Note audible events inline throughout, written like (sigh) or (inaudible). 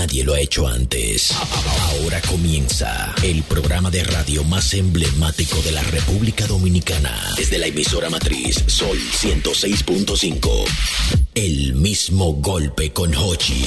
nadie lo ha hecho antes. Ahora comienza el programa de radio más emblemático de la República Dominicana. Desde la emisora matriz Sol 106.5. El mismo golpe con Hochi.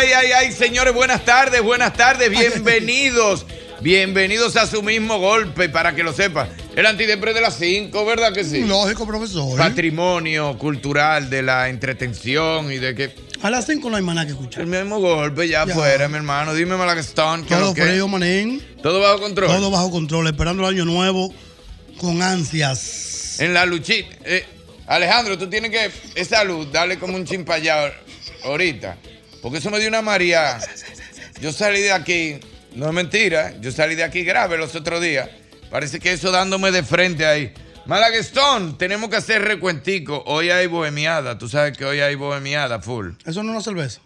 Ay, ay, ay, señores, buenas tardes, buenas tardes, bienvenidos. Bienvenidos a su mismo golpe, para que lo sepa. El antidepre de las 5, ¿verdad que sí? Lógico, profesor. Patrimonio cultural de la entretención y de que. A las 5 no hay maná que escuchar. El mismo golpe ya, Ya. fuera, mi hermano. Dime, Malagastón. ¿qué es Todo que? frío, manín. Todo bajo control. Todo bajo control. Esperando el año nuevo con ansias. En la luchita. Eh, Alejandro, tú tienes que. Esa luz, dale como un chimpallado ahorita. Porque eso me dio una María. Yo salí de aquí. No es mentira. Yo salí de aquí grave los otros días. Parece que eso dándome de frente ahí. Malaguestón, tenemos que hacer recuentico. Hoy hay bohemiada. Tú sabes que hoy hay bohemiada full. Eso no es una cerveza.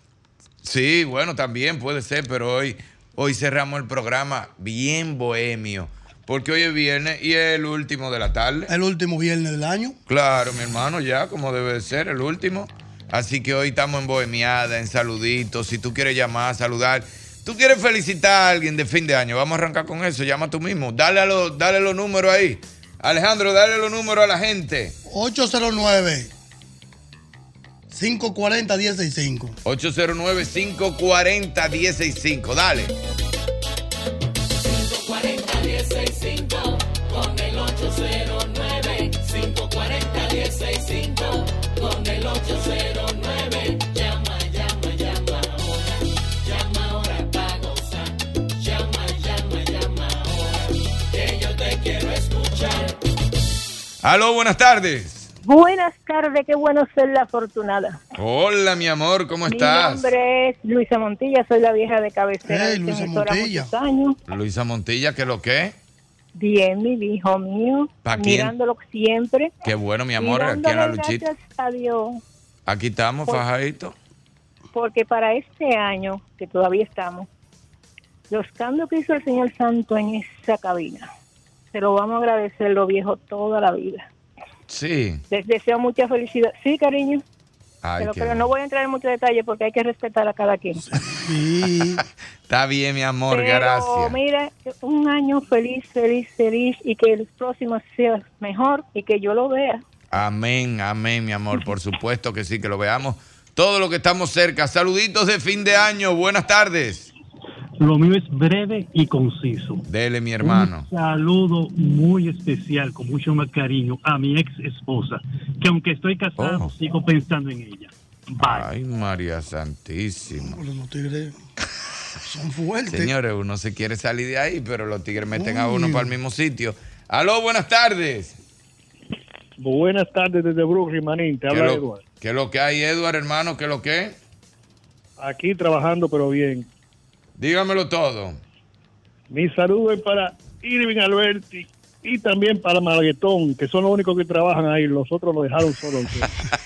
Sí, bueno, también puede ser, pero hoy, hoy cerramos el programa bien bohemio. Porque hoy es viernes y es el último de la tarde. El último viernes del año. Claro, mi hermano, ya como debe de ser, el último. Así que hoy estamos en bohemiada, en saluditos. Si tú quieres llamar, saludar. Tú quieres felicitar a alguien de fin de año. Vamos a arrancar con eso. Llama tú mismo. Dale, a los, dale los números ahí. Alejandro, dale los números a la gente. 809 540 165. 809-540-165. Dale. Aló, buenas tardes. Buenas tardes, qué bueno ser la afortunada. Hola, mi amor, ¿cómo Mi estás? nombre es Luisa Montilla, soy la vieja de cabecera Hey, Luisa Montilla. muchos años. Luisa Montilla, ¿qué lo que? Bien, mi hijo mío, mirándolo siempre. Qué bueno, mi amor, aquí en la luchita. Gracias a Dios, Aquí estamos, Por- fajadito. porque para este año, que todavía estamos, los cambios que hizo el Señor Santo en esa cabina, se lo vamos a agradecer los viejos toda la vida. Sí. Les deseo mucha felicidad. Sí, cariño, Ay, pero, pero no voy a entrar en muchos detalles porque hay que respetar a cada quien. Sí. (laughs) Está bien, mi amor, Pero gracias. mira, un año feliz, feliz, feliz y que el próximo sea mejor y que yo lo vea. Amén, amén, mi amor. Por supuesto que sí, que lo veamos. Todo lo que estamos cerca. Saluditos de fin de año. Buenas tardes. Lo mío es breve y conciso. Dele, mi hermano. Un saludo muy especial, con mucho más cariño, a mi ex esposa, que aunque estoy casado, Oh. sigo pensando en ella. Bye. Ay, María Santísima. Los tigres son fuertes. Señores, uno se quiere salir de ahí, pero los tigres meten a Uy. uno para el mismo sitio. Aló, buenas tardes. Buenas tardes desde Brooklyn, Manín. Te ¿Qué habla Eduardo. qué es lo que hay, Eduardo, hermano? ¿Qué es lo que? Aquí trabajando, pero bien. Dígamelo todo. Mi saludo es para Irving Alberti y también para Malaguetón, que son los únicos que trabajan ahí. Los otros lo dejaron solos.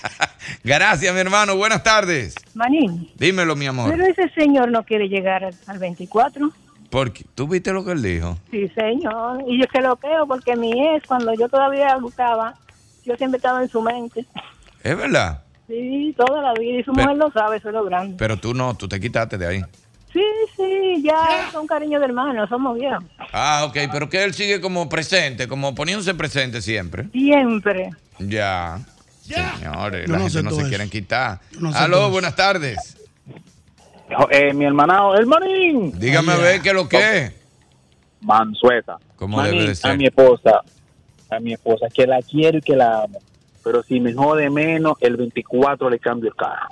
(laughs) Gracias, mi hermano. Buenas tardes. Manín, Dímelo, mi amor. pero ese señor no quiere llegar al, al 24. Porque tú viste lo que él dijo. Sí, señor. Y yo que lo creo porque mi ex, cuando yo todavía gustaba, yo siempre estaba en su mente. Es verdad. Sí, toda la vida. Y su Pero- mujer lo sabe, eso es lo grande. Pero tú no, tú te quitaste de ahí. Sí, sí, ya son cariño de hermano, somos viejos. Ah, ok, pero que él sigue como presente, como poniéndose presente siempre. Siempre. Ya. Señores, Yo la no gente sé no todo se eso. quieren quitar. Yo no sé Aló, eso. buenas tardes. Eh, mi hermano, el Manín. Dígame a ver qué es lo que es. Mansueta. Como Manín, debe de ser. A mi esposa, a mi esposa, que la quiero y que la amo. Pero si me jode menos, el 24 le cambio el carro.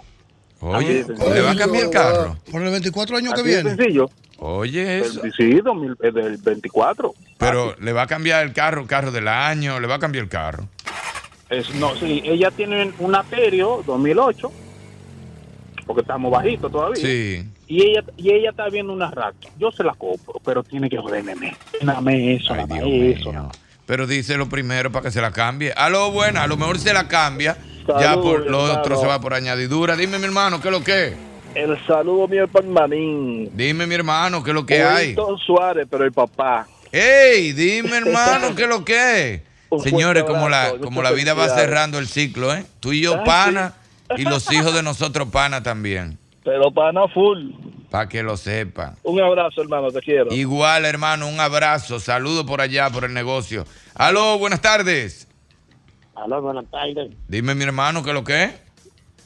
Oye, de ¿le va a cambiar el carro? Por el 24 años que Así de viene. sencillo. Oye, eso. El, sí, 2000, el del 24. Pero le va a cambiar el carro, carro del año, le va a cambiar el carro. Es, no, sí, ella tiene un Aperio 2008, porque estamos bajitos todavía. Sí. Y ella, y ella está viendo una Raptor. Yo se la compro, pero tiene que joderme. Dame eso, nada más eso. Pero dice lo primero para que se la cambie. A lo bueno, a lo mejor se la cambia ya por lo hermano. otro se va por añadidura. Dime, mi hermano, ¿qué es lo que es? El saludo mío para Manín. Dime, mi hermano, ¿qué es lo que hay? Suárez, pero el papá. ¡Ey! Dime, hermano, ¿qué es lo que es? (laughs) Un Señores, como la, como la vida va cerrando el ciclo, ¿eh? Tú y yo Ah, pana y los (laughs) hijos de nosotros pana también. Pero pana full. Para que lo sepan. Un abrazo, hermano, te quiero. Igual, hermano, un abrazo. Saludo por allá, por el negocio. Aló, buenas tardes. Aló, buenas tardes. Dime, mi hermano, ¿qué es lo que es?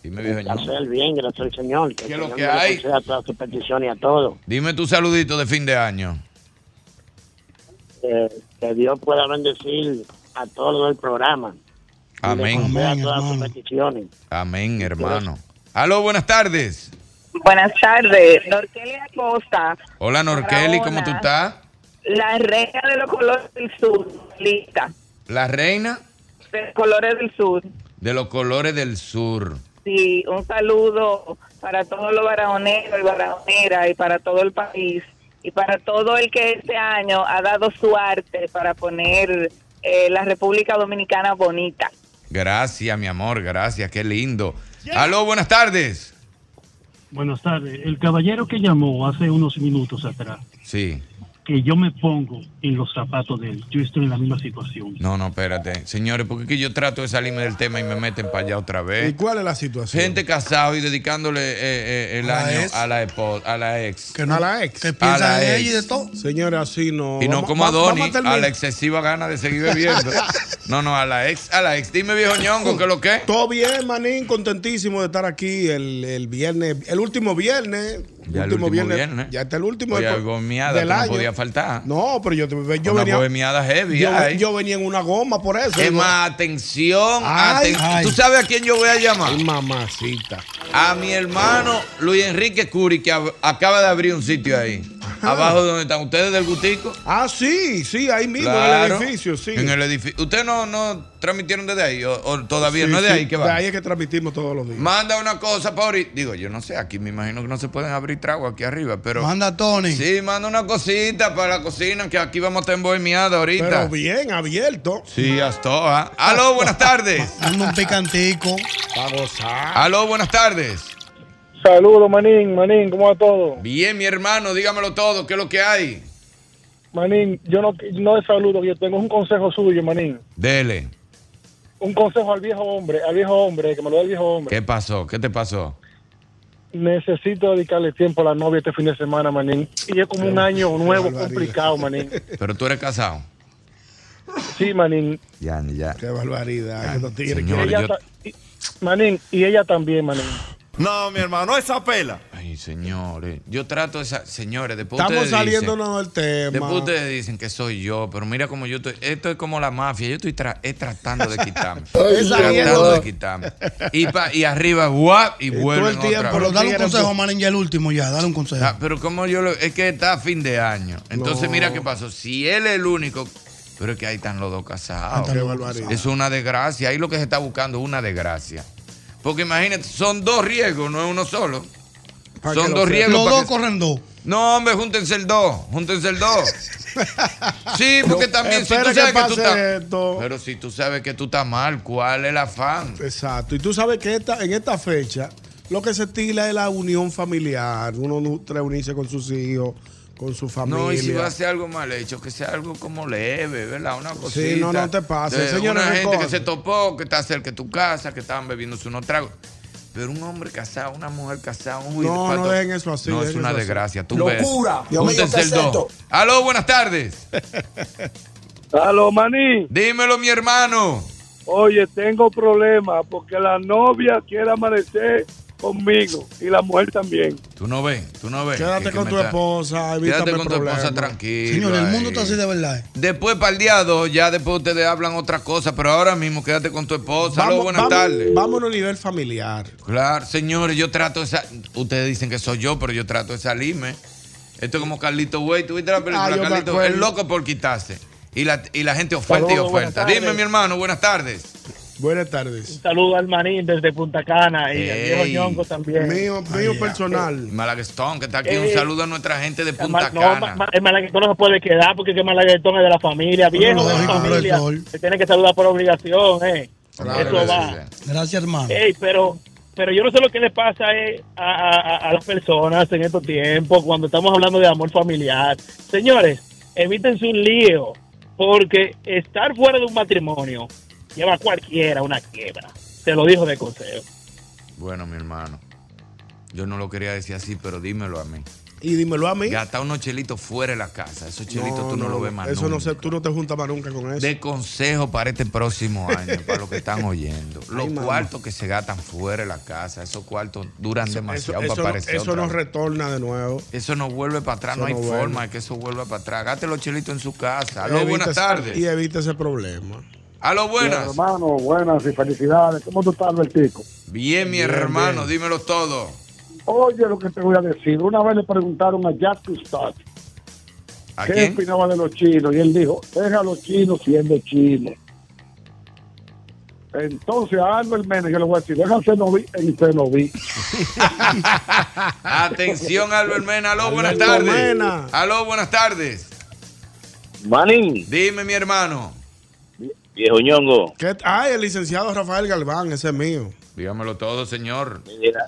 Dime, viejo. Hacer bien, gracias al Señor. Que ¿Qué es lo que hay? conceda todas sus peticiones y a todos. Dime tu saludito de fin de año. Eh, que Dios pueda bendecir a todo el programa. Le Amén. conceda todas sus peticiones. Amén, hermano. Aló, buenas tardes. Buenas tardes, Norquelia Acosta, Hola, Norkeli, ¿cómo tú estás? la reina de los colores del sur, lista, La reina de los colores del sur. de los colores del sur. Sí, un saludo para todos los barajoneros y barajoneras y para todo el país y para todo el que este año ha dado su arte para poner eh, la República Dominicana bonita. Gracias, mi amor, gracias, qué lindo. Aló, buenas tardes. Buenas tardes. El caballero que llamó hace unos minutos atrás, Sí. que yo me pongo en los zapatos de él. Yo estoy en la misma situación. No, no, espérate. Señores, porque es que yo trato de salirme del tema y me meten para allá otra ¿Y vez. cuál es la situación? Gente casada y dedicándole eh, eh, el A la año ex. a la, espo- a la ex. Que no- a la ex. Que piensa en ella y de todo. Señores, así no. Y no Vamos- como a Donny, a la excesiva gana de seguir bebiendo. No, no, a la ex, a la ex. Dime, viejo ñongo, ¿qué es lo que? Todo bien, manín, contentísimo de estar aquí el, el viernes, el último viernes. Ya el último viernes. Ya está el último Oye, del- bohemiada, del que no año. podía faltar. No, pero yo, yo Una venía. bohemiada heavy, yo, venía en una goma por eso. Es más, atención, Ay, aten- ay. ¿Tú sabes a quién yo voy a llamar? Ay, mamacita. A mi hermano Luis Enrique Curi, que ab- acaba de abrir un sitio ahí. (laughs) Abajo de donde están ustedes del Gutico. Ah, sí, sí, ahí mismo, en el edificio, sí. En el edificio. ¿Ustedes no, no transmitieron desde ahí? ¿O, o todavía Sí, no es de sí, ahí que va? De ahí es que transmitimos todos los días. Manda una cosa, Pauri. Digo, yo no sé, aquí me imagino que no se pueden abrir tragos aquí arriba, pero. Manda Tony. Sí, manda una cosita para la cocina, que aquí vamos a estar en bohemiada ahorita. Pero bien, abierto. Sí, hasta. Aló, buenas tardes. Manda un picantico. Para gozar. Aló, buenas tardes. Saludos, Manín, Manín, ¿cómo va todo? Bien, mi hermano, dígamelo todo, ¿qué es lo que hay? Manín, yo no, no es saludo, yo tengo un consejo suyo, Manín. Dele. Un consejo al viejo hombre, al viejo hombre, que me lo dé el viejo hombre. ¿Qué pasó? ¿Qué te pasó? Necesito dedicarle tiempo a la novia este fin de semana, Manín. Y es como un año nuevo complicado, Manín. Pero tú eres casado. Sí, Manín. Ya, ya. Qué barbaridad. que no tigres señores, Ella yo- Manín, y ella también, Manín. No, mi hermano, esa pela. Ay, señores. Yo trato esa. Señores, después Estamos ustedes dicen- saliéndonos del tema. Después ustedes dicen que soy yo, pero mira como yo estoy. Esto es como la mafia. Yo estoy tra- es tratando de quitarme. (laughs) Tratando saliendo. de quitarme. Y, pa- y arriba, guap, y vuelven el tiempo, otra Pero dale un consejo, Manín, ya el último, ya, dale un consejo. Ah, pero como yo lo, es que está a fin de año. Entonces No. mira qué pasó. Si él es el único, pero es que ahí están los dos casados. Es una desgracia. Ahí lo que se está buscando es una desgracia. Porque imagínate, son dos riesgos, no es uno solo. Son dos riesgos. Los dos que- corren dos. No, hombre, júntense el dos. Júntense el dos. (laughs) Sí, porque No, también si tú sabes que que, tú estás. esto. Pero si tú sabes que tú estás mal, ¿cuál es el afán? Exacto. Y tú sabes que esta, en esta fecha lo que se estila es la unión familiar. Uno reunirse con sus hijos, con su familia. No, y si va a ser algo mal hecho, que sea algo como leve, ¿verdad? Una cosita. Sí, no, no te pases. De Señores, una gente que se topó, que está cerca de tu casa, que estaban bebiéndose unos tragos. Pero un hombre casado, una mujer casada, un No, pato- no dejen eso así, No, es una desgracia. Tú Locura. ves. Dios mío, Júntense ¿qué el es dos. esto? Aló, buenas tardes. (laughs) Aló, Manín. Dímelo, mi hermano. Oye, tengo problemas porque la novia quiere amanecer conmigo y la mujer también. Tú no ves, tú no ves. Quédate con tu está- esposa, Quédate con tu esposa tranquilo. Señor, el ahí. mundo está así de verdad. Después para el día 2, ya después ustedes hablan otra cosa, pero ahora mismo quédate con tu esposa. Vamos- buenas vamos- tardes. Vámonos a nivel familiar. Claro, señores, yo trato de sa- Ustedes dicen que soy yo, pero yo trato de salirme. Esto es como Carlito Güey. ¿Tú viste la película? Ah, yo me Carlito es loco por quitarse. Y la, y la gente oferta y oferta. Dime, mi hermano, buenas tardes. Buenas tardes. Saludos al Manín desde Punta Cana y al Ey. viejo Ñongo también. Mío, mío personal. Malaguestón, que está aquí. Un Eh, saludo a nuestra gente de Punta no, Cana. ma- ma- el malaguetón no se puede quedar porque que el malaguetón es de la familia, viejo de la familia. Se tiene que saludar por obligación, eh. Eso va. Gracias, hermano. Ey, pero, pero yo no sé lo que le pasa eh, a, a- a las personas en estos tiempos cuando estamos hablando de amor familiar. Señores, evítense un lío, porque estar fuera de un matrimonio lleva cualquiera una quiebra. Te lo dijo de consejo. Bueno, mi hermano. Yo no lo quería decir así, pero dímelo a mí. Y dímelo a mí. Gastar unos chelitos fuera de la casa. Esos chelitos tú no, lo ves más Eso nunca. no sé, tú no te juntas más nunca con eso. De consejo para este próximo año, para los que están oyendo. (laughs) Los cuartos que se gastan fuera de la casa, esos cuartos duran demasiado eso, para no- aparecer eso no retorna de nuevo. Eso no vuelve para atrás, no hay no vuelve. forma de que eso vuelva para atrás. Gaste los chelitos en su casa. Aló, Evita buenas tardes. Y evita ese problema. Aló, buenas. hermano, buenas y felicidades. ¿Cómo tú estás, Albertico? Bien, mi Bien, hermano, bien. dímelo todo. Oye, lo que te voy a decir. Una vez le preguntaron a Jack Cousteau ¿A qué quién? opinaba de los chinos y él dijo, deja a los chinos siendo chinos. Entonces a Albert Menes yo le voy a decir, deja a Cenoví en Cenoví. (laughs) Atención, Albert Mena. Aló, buenas tardes. Aló, buenas tardes. Manín, Dime, mi hermano. Viejo ñongo. ¿Qué- Ay, el licenciado Rafael Galván, ese es mío. Dígamelo todo, señor. Mira,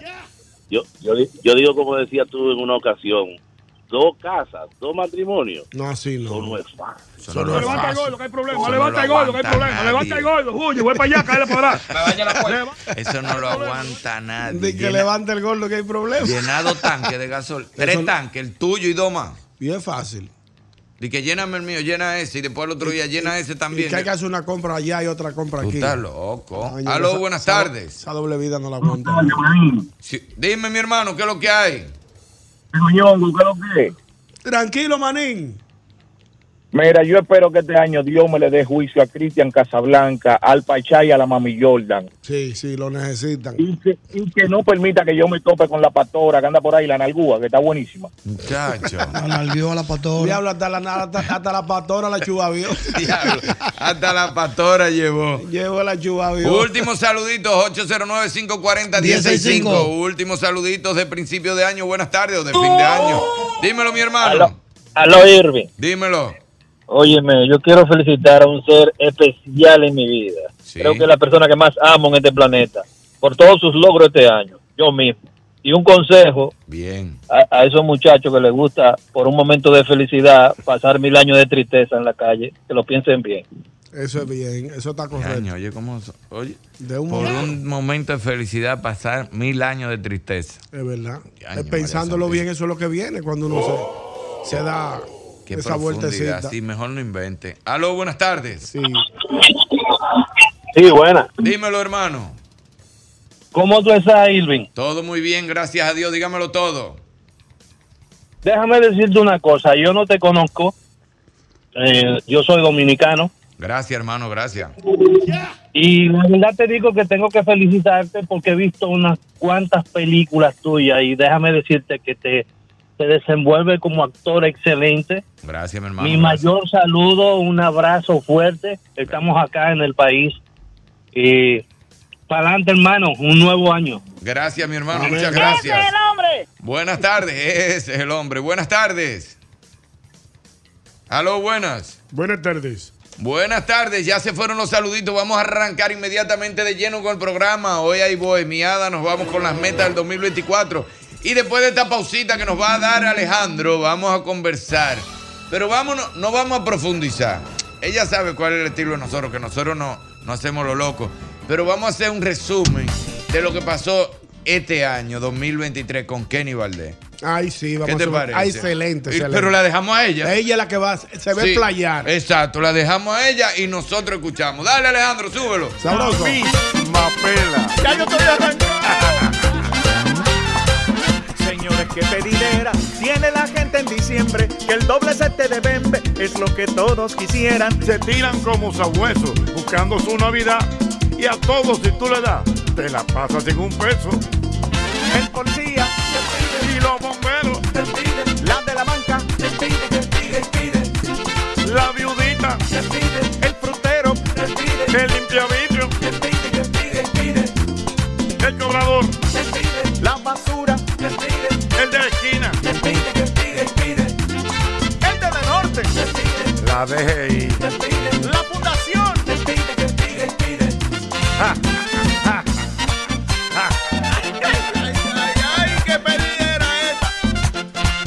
yo, yo, di- yo digo como decías tú en una ocasión, dos casas, dos matrimonios. No, así no. Eso no es fácil. Eso no levanta el gordo, que hay problema. Levanta el gordo, que hay problema. Levanta el gordo. Huye, voy para allá, cállate para atrás. (laughs) Eso no lo aguanta nadie. De que levante el gordo que hay problema. Llenado tanque de gasol. Tres tanques, el tuyo y dos más. Y es fácil. Y que lléname el mío, llena ese. Y después el otro día llena ese Y también. que hay que hacer una compra allá y otra compra Tú aquí. estás loco. Ay, no, Aló, esa- buenas esa- tardes. Esa doble vida no la aguanta. Sí, Dime, mi hermano, ¿qué es lo que hay? ¿qué es lo que? Tranquilo, manín. Mira, yo espero que este año Dios me le dé juicio a Cristian Casablanca, al Pachá y a la Mami Jordan. Sí, sí, lo necesitan. Y que, y que no permita que yo me tope con la pastora que anda por ahí, la nalgúa, que está buenísima. Muchacho. Analvió a la pastora. Diablo, hasta la, hasta, hasta la pastora la chubavió. (laughs) Diablo, (laughs) hasta la pastora llevó. Llevó la chubavió. Últimos saluditos, 809-540-165. Últimos saluditos de principio de año. Buenas tardes o de fin de año. Dímelo, mi hermano. Aló, Irving. Dímelo. Óyeme, yo quiero felicitar a un ser especial en mi vida. Creo que es la persona que más amo en este planeta. Por todos sus logros este año. Yo mismo. Y un consejo Bien. a, a esos muchachos que les gusta por un momento de felicidad pasar mil años de tristeza en la calle, que lo piensen bien. Eso es bien, eso está Qué correcto. año, oye, ¿cómo? Oye, De un por momento. un momento de felicidad pasar mil años de tristeza. Es verdad. año, Pensándolo bien, eso es lo que viene cuando uno se, se da Qué esa profundidad. vueltecita. Sí, mejor no invente. Aló, buenas tardes. Sí. Sí, buena. Dímelo, hermano. ¿Cómo tú estás, Irving? Todo muy bien, gracias a Dios. Dígamelo todo. Déjame decirte una cosa, yo no te conozco, eh, yo soy dominicano Gracias, hermano, gracias. y la verdad te digo que tengo que felicitarte porque he visto unas cuantas películas tuyas y déjame decirte que te, te desenvuelve como actor excelente. Gracias, mi hermano. Mi gracias. mayor saludo, un abrazo fuerte, estamos acá en el país y para adelante hermano, un nuevo año. Gracias, mi hermano, Amén. muchas gracias. hombre! Buenas tardes, ese es el hombre. Buenas tardes. Aló, buenas. Buenas tardes. Buenas tardes, ya se fueron los saluditos. Vamos a arrancar inmediatamente de lleno con el programa. Hoy hay bohemiada, nos vamos con las metas del 2024. Y después de esta pausita que nos va a dar Alejandro, vamos a conversar. Pero vámonos, no vamos a profundizar. Ella sabe cuál es el estilo de nosotros, que nosotros no, no hacemos lo loco. Pero vamos a hacer un resumen de lo que pasó este año 2023 con Kenny Valdés. Ay, sí, vamos ¿Qué te a parece? Ay, excelente, Y- excelente. Pero la dejamos a ella. Ella es la que va, se ve Sí, playar. Exacto, la dejamos a ella y nosotros escuchamos. Dale, Alejandro, súbelo. Sabroso. Ya yo estoy arrancando. Qué pedidera tiene la gente en diciembre. Que el doble sete de bembe es lo que todos quisieran. Se tiran como sabuesos buscando su Navidad. Y a todos si tú le das, te la pasas en un peso. El policía Y los bomberos, la de la banca, la viudita, el frutero, el limpiavidrio, el cobrador, la basura, sabes. Y... La fundación.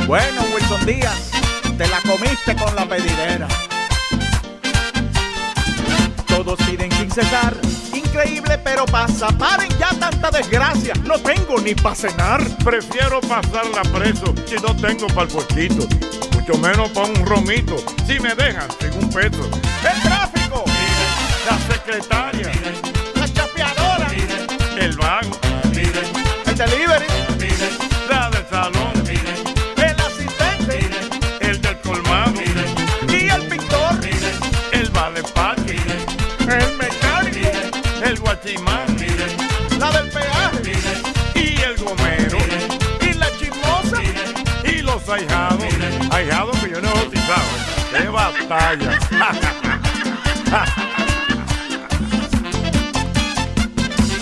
Bueno, Wilson Díaz, te la comiste con la pedidera. Todos piden sin cesar. Increíble, pero pasa. Paren ya tanta desgracia. No tengo ni para cenar. Prefiero pasarla preso si no tengo para el mucho menos para un romito. Si me dejan, sin un peso. El tráfico, La secretaria, la chapeadora, el vago, el delivery, la del salón, el asistente el del colmado, y el pintor, el vale parque, el mecánico, el guachimán la del peaje y el gomero y la chismosa. y los ahijados. Ahijados que yo no he bautizado. ¡Qué batalla!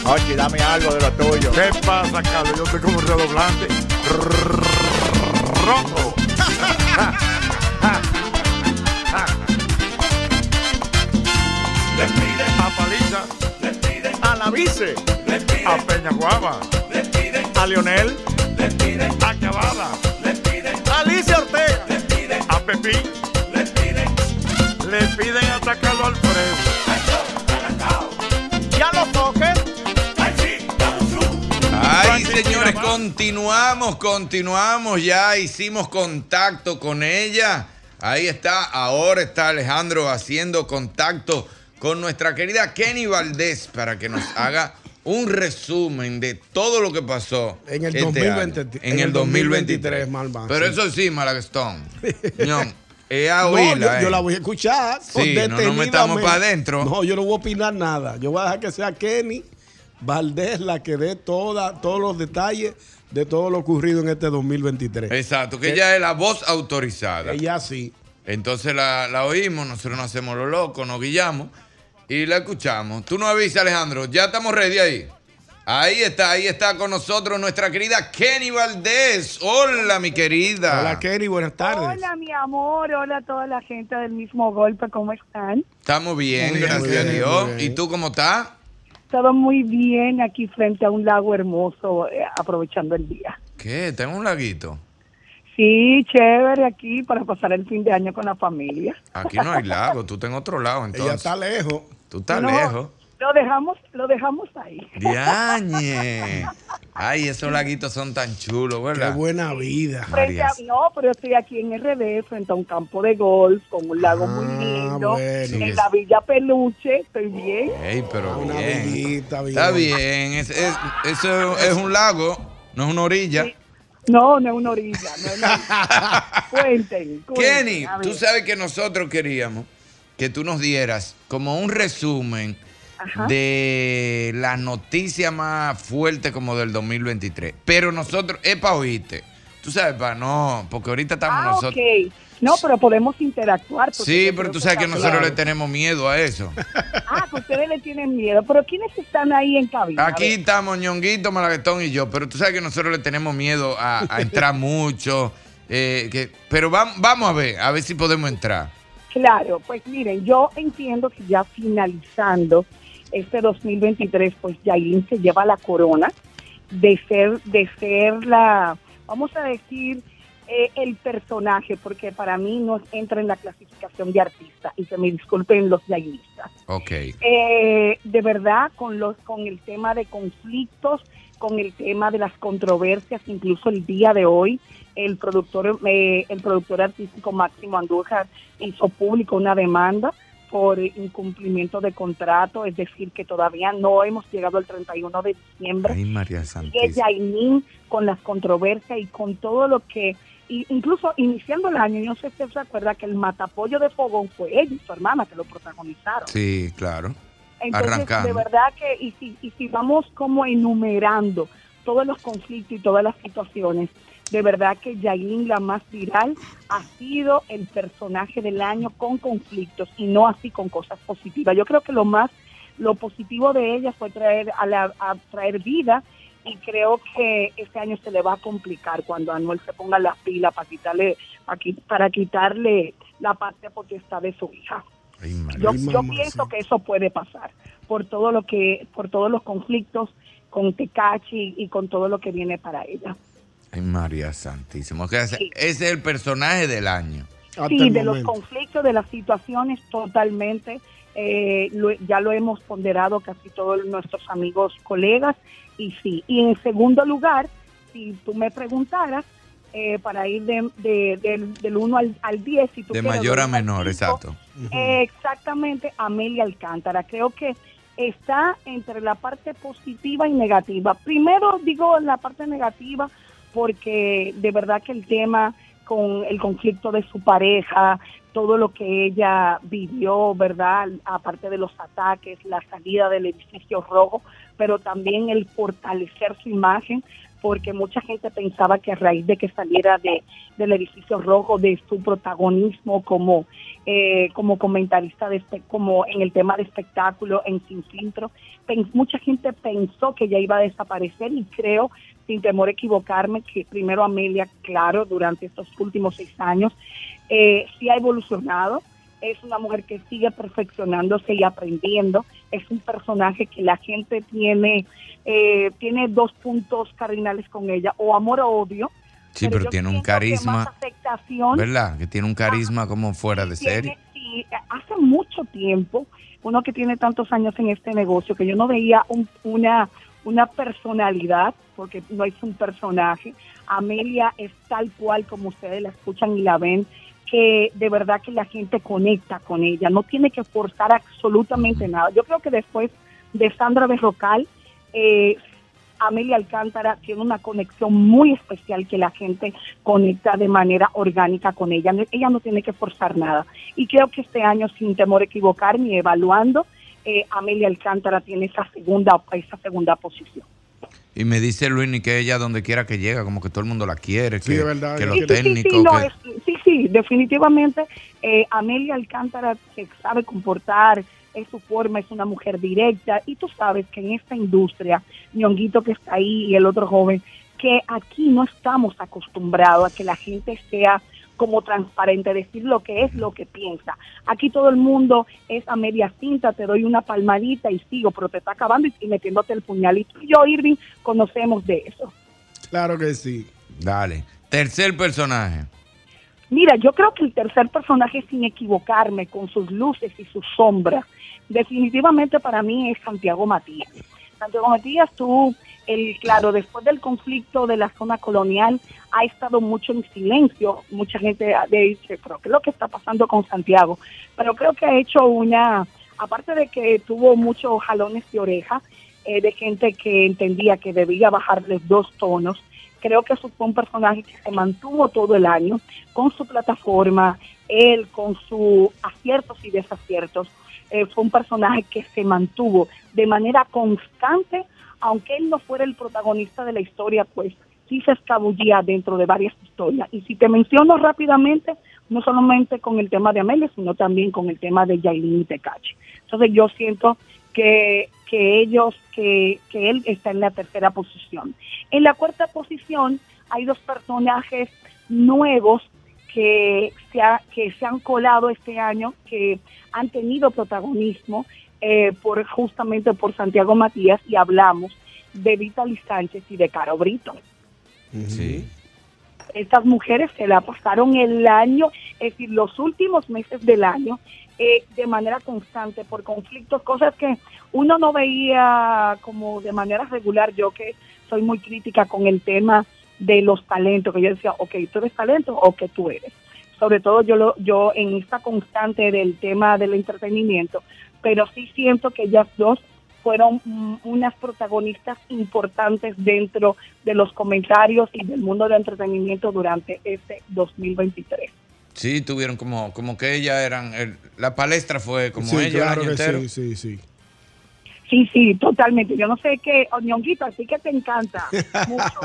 Oye, dame algo de lo tuyo. ¿Qué pasa, Carlos? Yo estoy como un redoblante. Rojo. A Paliza, A la vice, a Peña Guava, a Lionel, a Cavada, a Alicia Ortega, a Pepín. Le piden atacarlo al Alfredo. y a los toques. Ay, señores, continuamos, continuamos. Ya hicimos contacto con ella. Ahí está, ahora está Alejandro haciendo contacto con nuestra querida Kenny Valdés para que nos haga un resumen de todo lo que pasó En el este 2020, año. en en el el 2023. 2023, Malva, Pero sí. eso sí, Malagastón. (laughs) No, a No, yo, yo eh. la voy a escuchar. Sí, no nos metamos detenidamente. pa' adentro. No, yo no voy a opinar nada. Yo voy a dejar que sea Kenny Valdés la que dé toda, todos los detalles de todo lo ocurrido en este 2023. Exacto, que ella es la voz autorizada. Ella sí. Entonces la, la oímos, nosotros no hacemos lo loco, nos guillamos y la escuchamos. Tú nos avisas, Alejandro, ya estamos ready ahí. Ahí está, ahí está con nosotros nuestra querida Kenny Valdés. Hola, mi querida. Hola, Kenny, buenas tardes. Hola, mi amor. Hola a toda la gente del mismo golpe. ¿Cómo están? Estamos bien, gracias a Dios. ¿Y tú cómo estás? Todo muy bien aquí frente a un lago hermoso, eh, aprovechando el día. ¿Qué? ¿Tengo un laguito? Sí, chévere aquí para pasar el fin de año con la familia. Aquí no hay lago, tú estás en otro lado, entonces. Ella está lejos. Tú estás No, lejos. Lo dejamos, lo dejamos ahí. Diañe. (laughs) Ay, esos laguitos son tan chulos, Qué ¿verdad? buena vida. Frente a- no, pero estoy aquí en RD, frente a un campo de golf, con un lago muy Ah, lindo. bueno. En la Villa Peluche, estoy bien. Ey, pero Una bien. villita, bien. Está bien, es- es- eso es un lago, no es una orilla. Sí. No, no es una orilla. No es una orilla. (laughs) cuenten, cuenten. Kenny, tú sabes que nosotros queríamos que tú nos dieras como un resumen Ajá. de la noticia más fuerte como del 2023. Pero nosotros, es para oírte. Tú sabes, para no, porque ahorita estamos Ah, nosotros. No, pero podemos interactuar. Sí, pero tú sabes que nosotros claro. le tenemos miedo a eso. (laughs) Ah, que ustedes le tienen miedo. Pero ¿quiénes están ahí en cabina? Aquí estamos Ñonguito, Malaguetón y yo, pero tú sabes que nosotros le tenemos miedo a, a (laughs) entrar mucho. eh, que, pero vam- vamos a ver, a ver si podemos entrar. Claro, pues miren, yo entiendo que ya finalizando este 2023, pues Yailin se lleva la corona de ser, de ser la, vamos a decir, eh, el personaje, porque para mí no entra en la clasificación de artista, y que me disculpen los yailistas. Ok. Eh, de verdad, con los con el tema de conflictos, con el tema de las controversias, incluso el día de hoy, el productor eh, el productor artístico Máximo Andújar hizo público una demanda por incumplimiento de contrato, es decir, que todavía no hemos llegado al 31 de diciembre Ay, María Santísima. Yailin con las controversias y con todo lo que, y incluso iniciando el año, yo no sé si usted se acuerda que el matapollo de Fogón fue ella y su hermana que lo protagonizaron. Sí, claro. Entonces, Arrancando. de verdad que, y si, y si vamos como enumerando todos los conflictos y todas las situaciones, de verdad que Yailin, la más viral, ha sido el personaje del año con conflictos y no así con cosas positivas. Yo creo que lo más, lo positivo de ella fue traer a, la, a traer vida y creo que este año se le va a complicar cuando Anuel se ponga las pilas para quitarle, para, qui- para quitarle la parte potestad de su hija. Ay. Yo, yo pienso que eso puede pasar por todo lo que, por todos los conflictos con Tecachi y con todo lo que viene para ella. Ay, María Santísima. O sea, ese ese es el personaje del año. Sí, de los conflictos, de las situaciones, totalmente. Eh, lo- ya lo hemos ponderado casi todos nuestros amigos, colegas, y sí. Y en segundo lugar, si tú me preguntaras, eh, para ir de, de- del, del 1 al, al 10, si tú De quieres, mayor a menor, cinco, exacto. eh, exactamente, Amelia Alcántara. Creo que está entre la parte positiva y negativa. Primero digo la parte negativa porque de verdad que el tema con el conflicto de su pareja, todo lo que ella vivió, ¿verdad? Aparte de los ataques, la salida del edificio rojo, pero también el fortalecer su imagen, porque mucha gente pensaba que a raíz de que saliera de, del edificio rojo, de su protagonismo como, eh, como comentarista, de espe- como en el tema de espectáculo, en Sin Filtro, mucha gente pensó que ya iba a desaparecer y creo, sin temor a equivocarme, que primero Amelia, claro, durante estos últimos seis años, eh, sí ha evolucionado, es una mujer que sigue perfeccionándose y aprendiendo, es un personaje que la gente tiene, eh, tiene dos puntos cardinales con ella, o amor o odio. Sí, pero tiene un que carisma, más aceptación ¿verdad? Que tiene un carisma como fuera de tiene- serie. sí, hace mucho tiempo, uno que tiene tantos años en este negocio, que yo no veía un- una, una personalidad, porque no es un personaje. Amelia es tal cual como ustedes la escuchan y la ven, que de verdad que la gente conecta con ella, no tiene que forzar absolutamente nada. Yo creo que después de Sandra Berrocal, eh, Amelia Alcántara tiene una conexión muy especial que la gente conecta de manera orgánica con ella. Ella no tiene que forzar nada. Y creo que este año, sin temor a equivocarme y evaluando, eh, Amelia Alcántara tiene esa segunda, esa segunda posición. Y me dice Luis que ella donde quiera que llega, como que todo el mundo la quiere, que, de verdad, que los Sí, técnicos... sí, no, que- es- sí, sí, definitivamente eh, Amelia Alcántara se sabe comportar, es su forma, es una mujer directa y tú sabes que en esta industria, Ñonguito que está ahí y el otro joven, que aquí no estamos acostumbrados a que la gente sea como transparente, decir lo que es, lo que piensa. Aquí todo el mundo es a media cinta, te doy una palmadita y sigo, pero te está acabando y, y metiéndote el puñal. Y tú y yo, Irving, conocemos de eso. Claro que sí. Dale. Tercer personaje. Mira, yo creo que el tercer personaje, sin equivocarme, con sus luces y sus sombras, definitivamente para mí es Santiago Matías. Santiago Matías, tú, el, claro, después del conflicto de la zona colonial, ha estado mucho en silencio. Mucha gente ha- dice, pero ¿qué lo que está pasando con Santiago? Pero creo que ha hecho una, aparte de que tuvo muchos jalones de oreja, eh, de gente que entendía que debía bajarles dos tonos, creo que fue un personaje que se mantuvo todo el año con su plataforma, él con sus aciertos y desaciertos. Eh, fue un personaje que se mantuvo de manera constante, aunque él no fuera el protagonista de la historia, pues sí se escabullía dentro de varias historias. Y si te menciono rápidamente, no solamente con el tema de Amelia, sino también con el tema de Yailin y Tecachi. Entonces yo siento que, que ellos, que, que él está en la tercera posición. En la cuarta posición hay dos personajes nuevos que se, ha- que se han colado este año, que han tenido protagonismo eh, por justamente por Santiago Matías y hablamos de Vitaly Sánchez y de Caro Brito. Sí. Estas mujeres se la pasaron el año, es decir, los últimos meses del año, eh, de manera constante por conflictos, cosas que uno no veía como de manera regular. Yo que soy muy crítica con el tema de los talentos, que yo decía, ok, tú eres talento o que tú eres. Sobre todo yo, lo, yo en esta constante del tema del entretenimiento, pero sí siento que ellas dos fueron mm, unas protagonistas importantes dentro de los comentarios y del mundo del entretenimiento durante este 2023. Sí, tuvieron como, como que ellas eran. el- la palestra fue como Sí, ella claro el año que entero. sí, sí, sí. Sí, sí, totalmente. Yo no sé qué, Ñonguito, así que te encanta mucho,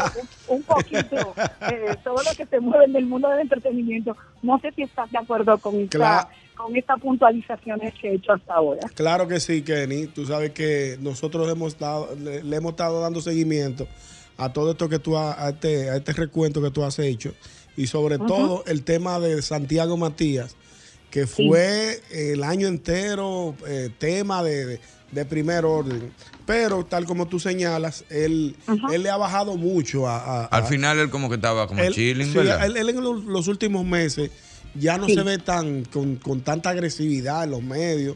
un, un poquito, eh, todo lo que se mueve en el mundo del entretenimiento. No sé si estás de acuerdo con esta, Claro. con estas puntualizaciones que he hecho hasta ahora. Claro que sí, Kenny. Tú sabes que nosotros hemos dado, le, le hemos estado dando seguimiento a todo esto que tú has, a este, a este recuento que tú has hecho y sobre todo el tema de Santiago Matías, que Sí. fue el año entero eh, tema de, de- de primer orden. Pero tal como tú señalas, él, él le ha bajado mucho a... a- Al a- final él como que estaba como él- chilling, sí, ¿verdad? él- él en los, los últimos meses ya no Sí. se ve tan con, con tanta agresividad en los medios.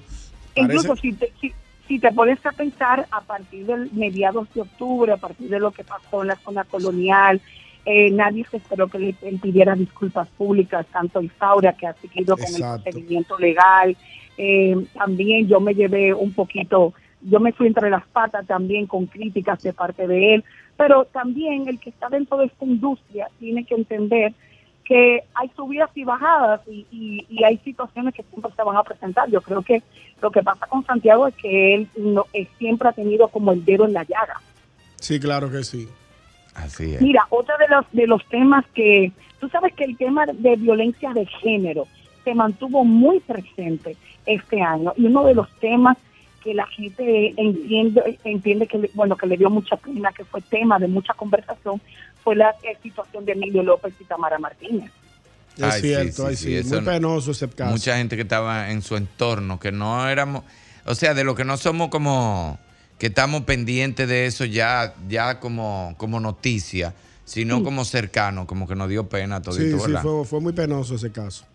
Incluso Parece- si te, si, si te pones a pensar a partir del mediados de octubre, a partir de lo que pasó en la zona colonial, eh, nadie se esperó que le él pidiera disculpas públicas, tanto Isaura, que ha seguido con Exacto. el procedimiento legal. Eh, también yo me llevé un poquito, yo me fui entre las patas también con críticas de parte de él, pero también el que está dentro de esta industria tiene que entender que hay subidas y bajadas y, y- y hay situaciones que siempre se van a presentar. Yo creo que lo que pasa con Santiago es que él no, eh, siempre ha tenido como el dedo en la llaga. Sí, claro que sí. Así Mira, otro de los, de los temas que, tú sabes que el tema de violencia de género se mantuvo muy presente este año y uno de los temas que la gente entiende, entiende que, le- bueno, que le dio mucha pena, que fue tema de mucha conversación, fue la eh, situación de Emilio López y Tamara Martínez. Es Ay, sí, cierto, sí, ay, sí, sí, muy no- penoso ese caso. Mucha gente que estaba en su entorno, que no éramos, o sea, de lo que no somos como, que estamos pendientes de eso ya, ya como, como noticia, sino Sí. como cercano, como que nos dio pena todo Sí, sí, ¿verdad? fue, fue muy penoso ese caso.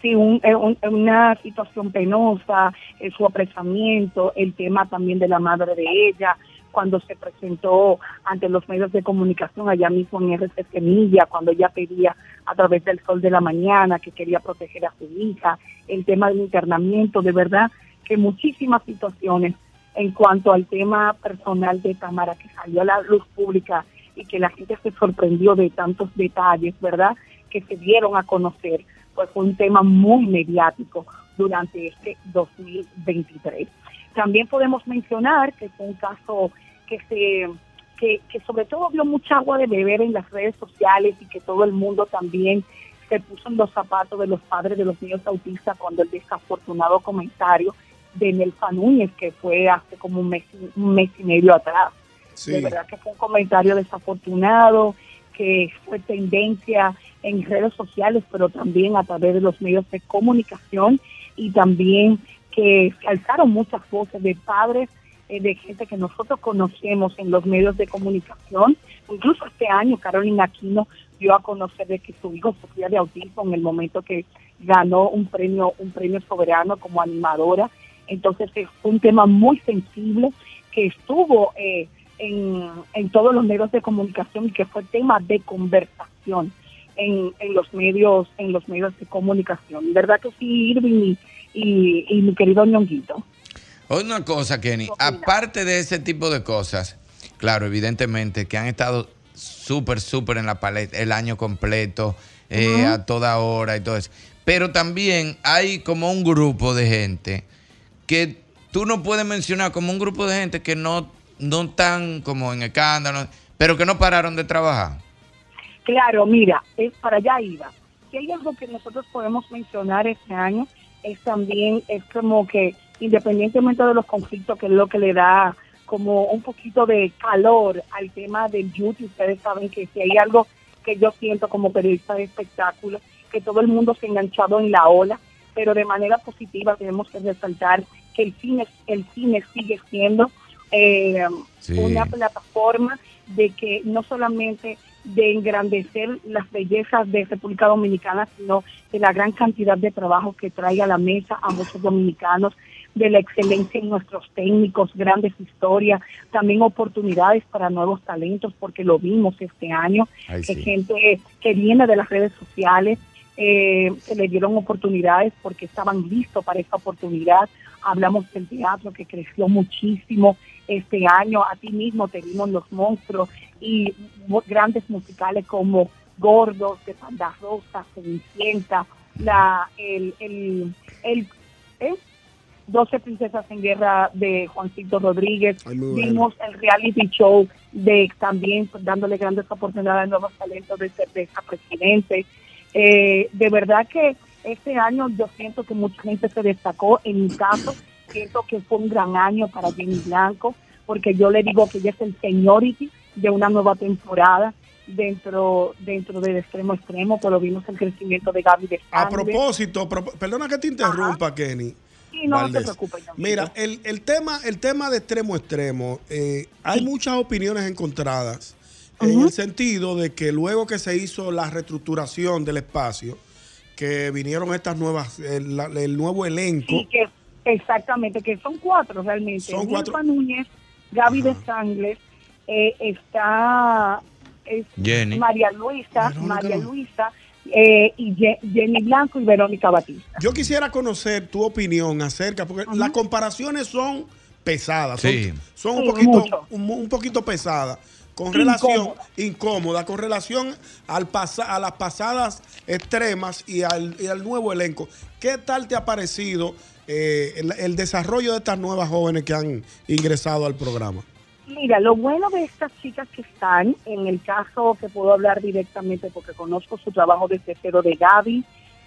Sí, un- eh, un- una situación penosa, eh, su apresamiento, el tema también de la madre de ella, cuando se presentó ante los medios de comunicación allá mismo en RC Semilla, cuando ella pedía a través del sol de la mañana que quería proteger a su hija, el tema del internamiento, de verdad que muchísimas situaciones en cuanto al tema personal de Tamara que salió a la luz pública y que la gente se sorprendió de tantos detalles, ¿verdad? Que se dieron a conocer, pues fue un tema muy mediático durante este 2023. También podemos mencionar que fue un caso que se que, que sobre todo vio mucha agua de beber en las redes sociales y que todo el mundo también se puso en los zapatos de los padres de los niños autistas cuando el desafortunado comentario de Nelfa Núñez, que fue hace como un mes, un mes y medio atrás. Sí. De verdad que fue un comentario desafortunado, que fue tendencia en redes sociales, pero también a través de los medios de comunicación y también que alzaron muchas voces de padres, eh, de gente que nosotros conocemos en los medios de comunicación. Incluso este año Carolina Aquino dio a conocer de que su hijo sufría de autismo en el momento que ganó un premio, un premio soberano como animadora. Entonces es un tema muy sensible que estuvo eh, en, en todos los medios de comunicación y que fue tema de conversación en, en los medios en los medios de comunicación. ¿Verdad que sí, Irving y, y, y mi querido Ñonguito? Una cosa, Kenny, aparte de ese tipo de cosas, claro, evidentemente que han estado súper, súper en la paleta el año completo, eh, a toda hora y todo eso. Pero también hay como un grupo de gente que tú no puedes mencionar como un grupo de gente que no, no están como en escándalo, pero que no pararon de trabajar. Claro, mira, es para allá iba. Si hay algo que nosotros podemos mencionar este año, es también, es como que independientemente de los conflictos, que es lo que le da como un poquito de calor al tema del youth, y ustedes saben que si hay algo que yo siento como periodista de espectáculo, que todo el mundo se ha enganchado en la ola, pero de manera positiva tenemos que resaltar que el cine, el cine sigue siendo eh, Sí. una plataforma de que no solamente de engrandecer las bellezas de República Dominicana, sino de la gran cantidad de trabajo que trae a la mesa a muchos dominicanos, de la excelencia en nuestros técnicos, grandes historias, también oportunidades para nuevos talentos, porque lo vimos este año, Ay, sí. gente que viene de las redes sociales, eh, se le dieron oportunidades porque estaban listos para esa oportunidad. Hablamos del teatro que creció muchísimo este año. A ti mismo te vimos Los Monstruos y grandes musicales como Gordos, de Panda Rosa, Cenicienta, la, el, el, el, ¿eh? 12 Princesas en Guerra de Juancito Rodríguez. bueno. Vimos el reality show de también dándole grandes oportunidades a nuevos talentos de cerveza presidente. Eh, de verdad que este año yo siento que mucha gente se destacó. En mi caso, siento que fue un gran año para Jenny Blanco, porque yo le digo que ella es el seniority de una nueva temporada dentro dentro del extremo extremo, pero vimos el crecimiento de Gaby de A propósito, pro- perdona que te interrumpa, Kenny. Sí, no, no Valdés. se preocupe. John. Mira, el, el tema, el tema de extremo extremo, eh, hay muchas opiniones encontradas en el sentido de que luego que se hizo la reestructuración del espacio, que vinieron estas nuevas, el, la- el nuevo elenco. Sí, que exactamente, que son cuatro realmente. Son cuatro. Núñez, Gaby de Sangles, eh, está es Jenny. María Luisa, María Luisa eh, y Jenny Blanco y Verónica Batista. Yo quisiera conocer tu opinión acerca, porque las comparaciones son pesadas, son, Sí. son un Sí, poquito, un, un poquito pesadas, con Incómoda. relación incómoda, con relación al pasa- a las pasadas extremas y al, y al nuevo elenco. ¿Qué tal te ha parecido eh, el, el desarrollo de estas nuevas jóvenes que han ingresado al programa? Mira, lo bueno de estas chicas que están, en el caso que puedo hablar directamente porque conozco su trabajo desde cero de Gaby,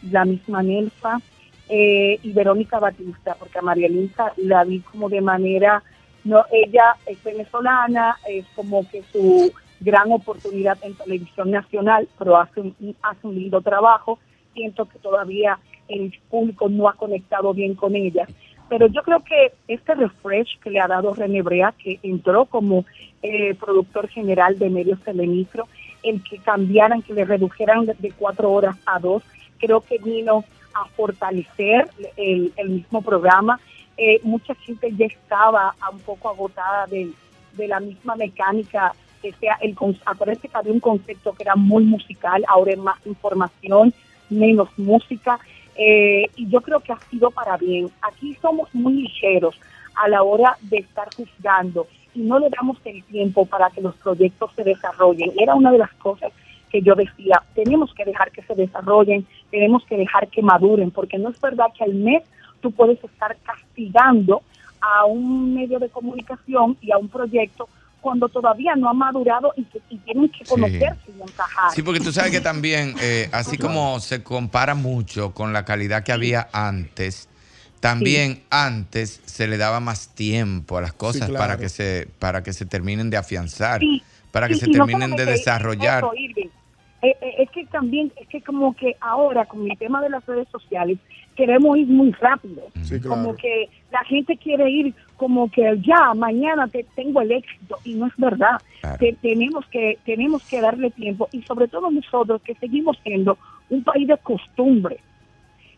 la misma Nelfa eh, y Verónica Batista, porque a María Luisa la vi como de manera, no, ella es venezolana, es como que su gran oportunidad en televisión nacional, pero hace un, hace un lindo trabajo. Siento que todavía el público no ha conectado bien con ella. Pero yo creo que este refresh que le ha dado René Brea, que entró como eh, productor general de Medios Telemicro, el que cambiaran, que le redujeran de, cuatro horas a dos, creo que vino a fortalecer el, el mismo programa. Eh, mucha gente ya estaba un poco agotada de, de la misma mecánica, que sea el acuérdense que había un concepto que era muy musical, ahora es más información, menos música, eh, y yo creo que ha sido para bien. Aquí somos muy ligeros a la hora de estar juzgando y no le damos el tiempo para que los proyectos se desarrollen. Era una de las cosas que yo decía, tenemos que dejar que se desarrollen, tenemos que dejar que maduren, porque no es verdad que al mes tú puedes estar castigando a un medio de comunicación y a un proyecto cuando todavía no ha madurado y, que, y tienen que conocerse y encajar. Sí, porque tú sabes que también, eh, así como se compara mucho con la calidad que había antes, también antes se le daba más tiempo a las cosas claro. para que se para que se terminen de afianzar, Sí, para que Sí, se no terminen de desarrollar. eso. Eh, eh, es que también, es que como que ahora con el tema de las redes sociales queremos ir muy rápido. Como que la gente quiere ir como que ya, mañana te, tengo el éxito y no es verdad. Te- tenemos, que, tenemos que darle tiempo y sobre todo nosotros que seguimos siendo un país de costumbre.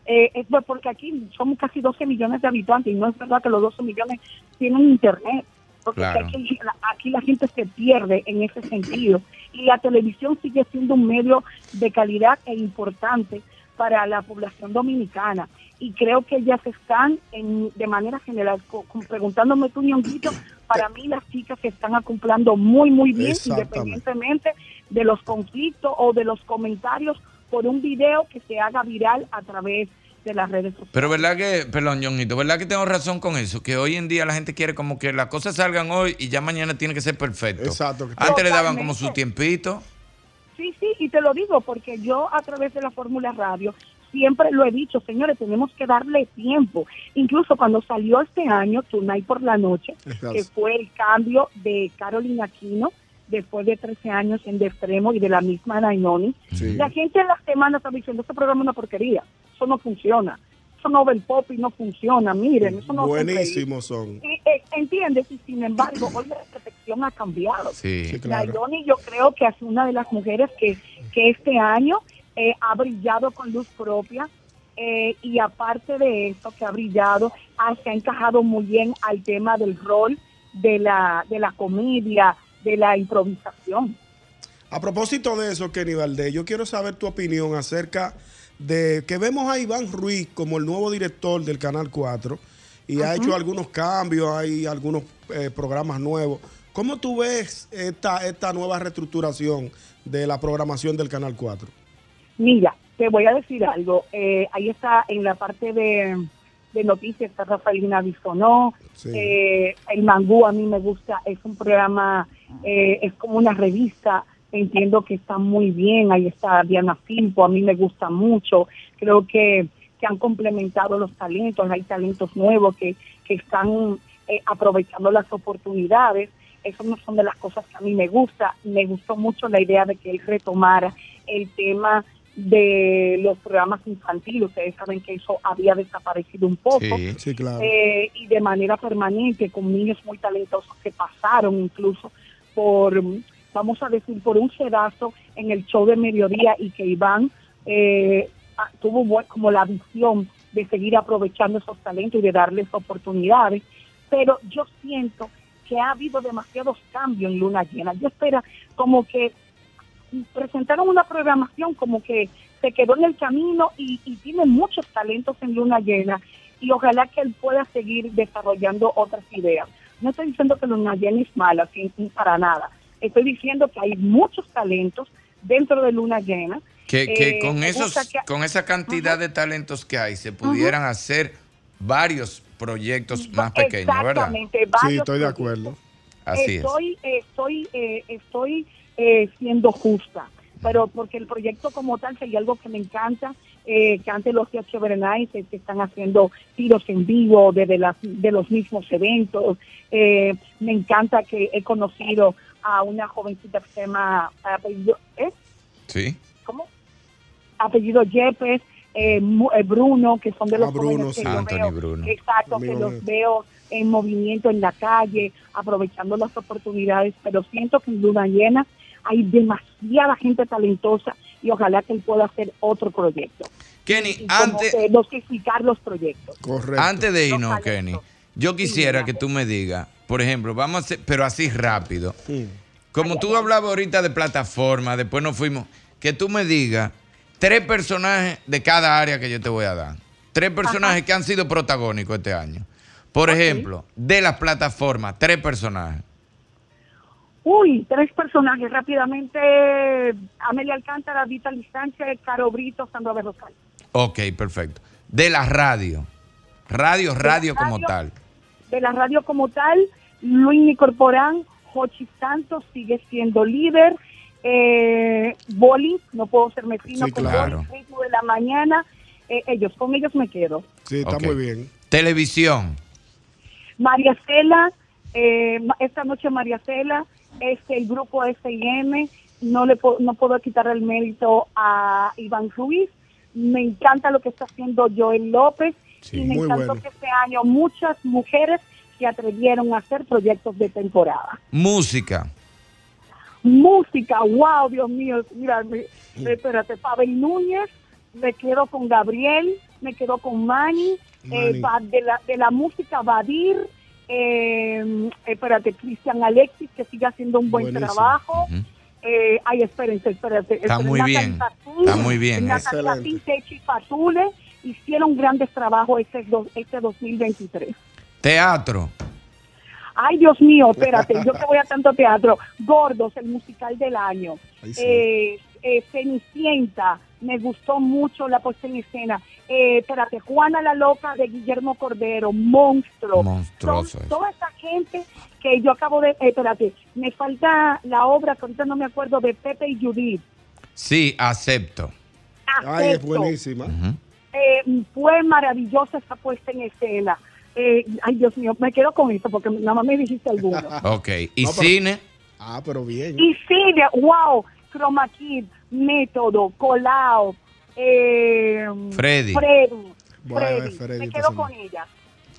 Eh, es porque aquí somos casi 12 millones de habitantes y no es verdad que los 12 millones tienen internet. Porque Claro. aquí, aquí la gente se pierde en ese sentido. Y la televisión sigue siendo un medio de calidad e importante para la población dominicana. Y creo que ellas están, en, de manera general, co- co- preguntándome tú, Ñonguito, (clears throat) para mí las chicas se están acoplando muy, muy bien, independientemente de los conflictos o de los comentarios por un video que se haga viral a través de las redes sociales. Pero verdad que, perdón, Johnito, verdad que tengo razón con eso, que hoy en día la gente quiere como que las cosas salgan hoy y ya mañana tiene que ser perfecto. Exacto. Antes le daban como su tiempito. Sí, sí, y te lo digo porque yo a través de la Fórmula Radio siempre lo he dicho, señores, tenemos que darle tiempo. Incluso cuando salió este año, Tonight por la noche, que fue el cambio de Carolina Aquino, después de 13 años en De Extremo y de la misma Nainoni, Sí. la gente en la semana está diciendo, este programa es una porquería, eso no funciona, eso no el pop y no funciona, miren, eso no Buenísimos son. y, eh, ¿Entiendes? Y sin embargo, hoy la percepción ha cambiado. Sí. Sí, claro. Naironi yo creo que es una de las mujeres que, que este año eh, ha brillado con luz propia eh, y aparte de eso que ha brillado, ha, se ha encajado muy bien al tema del rol de la, de la comedia, de la improvisación. A propósito de eso, Kenny Valdés, yo quiero saber tu opinión acerca de que vemos a Iván Ruiz como el nuevo director del Canal 4 y ha hecho algunos cambios, hay algunos eh, programas nuevos. ¿Cómo tú ves esta, esta nueva reestructuración de la programación del Canal 4? Mira, te voy a decir algo. eh, ahí está en la parte de, de noticias, está Rafaelina Bisonó. Sí. eh, el Mangú a mí me gusta, es un programa, eh, es como una revista. Entiendo que está muy bien. Ahí está Diana Filpo, a mí me gusta mucho. Creo que, que han complementado los talentos. Hay talentos nuevos que, que están eh, aprovechando las oportunidades. Eso no son de las cosas que a mí me gusta. Me gustó mucho la idea de que él retomara el tema de los programas infantiles. Ustedes saben que eso había desaparecido un poco. Sí, sí, claro. Eh, y de manera permanente con niños muy talentosos que pasaron incluso por, vamos a decir, por un sedazo en el show de mediodía y que Iván eh, tuvo como la visión de seguir aprovechando esos talentos y de darles oportunidades. Pero yo siento que ha habido demasiados cambios en Luna Llena. Yo espero como que presentaron una programación como que se quedó en el camino y, tiene muchos talentos en Luna Llena y ojalá que él pueda seguir desarrollando otras ideas. No estoy diciendo que Luna Llena es mala, sin para nada. Estoy diciendo que hay muchos talentos dentro de Luna Llena. Que, que Eh, con, esos, que- con esa cantidad de talentos que hay, se pudieran hacer varios proyectos más pequeños, ¿verdad? Exactamente, varios Sí, estoy de acuerdo. Así es. estoy, estoy, eh, estoy eh, siendo justa, pero porque el proyecto como tal sería algo que me encanta, eh, que antes los Bernay se, se están haciendo tiros en vivo desde las, de los mismos eventos. Eh, me encanta que he conocido a una jovencita que se llama apellido, ¿eh? Sí. ¿cómo? apellido Yepes, eh, eh, Bruno, que son de los Ah, Bruno, jóvenes que Anthony veo. Bruno. Exacto, que los veo en movimiento en la calle, aprovechando las oportunidades, pero siento que en Luna Llena hay demasiada gente talentosa y ojalá que él pueda hacer otro proyecto. Kenny, antes, que dosificar los proyectos. antes de irnos, Kenny, yo quisiera que tú me digas, por ejemplo, vamos a hacer, pero así rápido. Como tú hablabas ahorita de plataforma, después nos fuimos, que tú me digas tres personajes de cada área que yo te voy a dar. Tres personajes que han sido protagónicos este año. Por ejemplo, de las plataformas, tres personajes. Uy, tres personajes rápidamente. Amelia Alcántara, Vita Sánchez, Caro Brito, Sandra Berroscal. Ok, perfecto. De la radio. Radio, radio como radio. tal. De la radio como tal, Luis Nicorporán, Jochi Santos sigue siendo líder, eh, Boli, no puedo ser mezquino Sí, con claro. Boli, ritmo de la mañana, eh, ellos, con ellos me quedo. Sí, está muy bien. Televisión. María Cela, eh, esta noche María Cela, es el grupo S&M, no le po- no puedo quitar el mérito a Iván Ruiz, me encanta lo que está haciendo Joel López Sí, y me muy encantó bueno. que este año muchas mujeres se atrevieron a hacer proyectos de temporada. Música. Música, wow, Dios mío, mira, me- espérate, Pavel Núñez, me quedo con Gabriel, me quedo con Manny, eh, Manny. va- de, la, de la música Badir, eh, espérate, Cristian Alexis, que sigue haciendo un buen Buenísimo. trabajo. Eh, ay, espérense, espérense. Está espérense, muy bien, está muy bien, excelente. Hicieron grandes trabajos este, este 2023. Teatro. Ay, Dios mío, espérate, yo (laughs) que voy a tanto teatro. Gordos, el musical del año. Ay, sí. Eh, eh, Cenicienta, me gustó mucho la puesta en escena. Eh, espérate, Juana la Loca de Guillermo Cordero, Monstruo. Monstruoso Son toda esa gente que yo acabo de... eh, espérate, me falta la obra que ahorita no me acuerdo de Pepe y Judith. Sí, acepto. Ay, es buenísima. Eh, fue maravillosa esa puesta en escena. Eh, ay, Dios mío, me quedo con eso porque nada más me dijiste alguno. (laughs) Ok. ¿Y No, pero- cine? Ah, pero bien. Y sigue, wow, Chroma Kid, Método, Colao, eh, Freddy. Freddy, Bueno, Freddy. Freddy, me quedo con ella.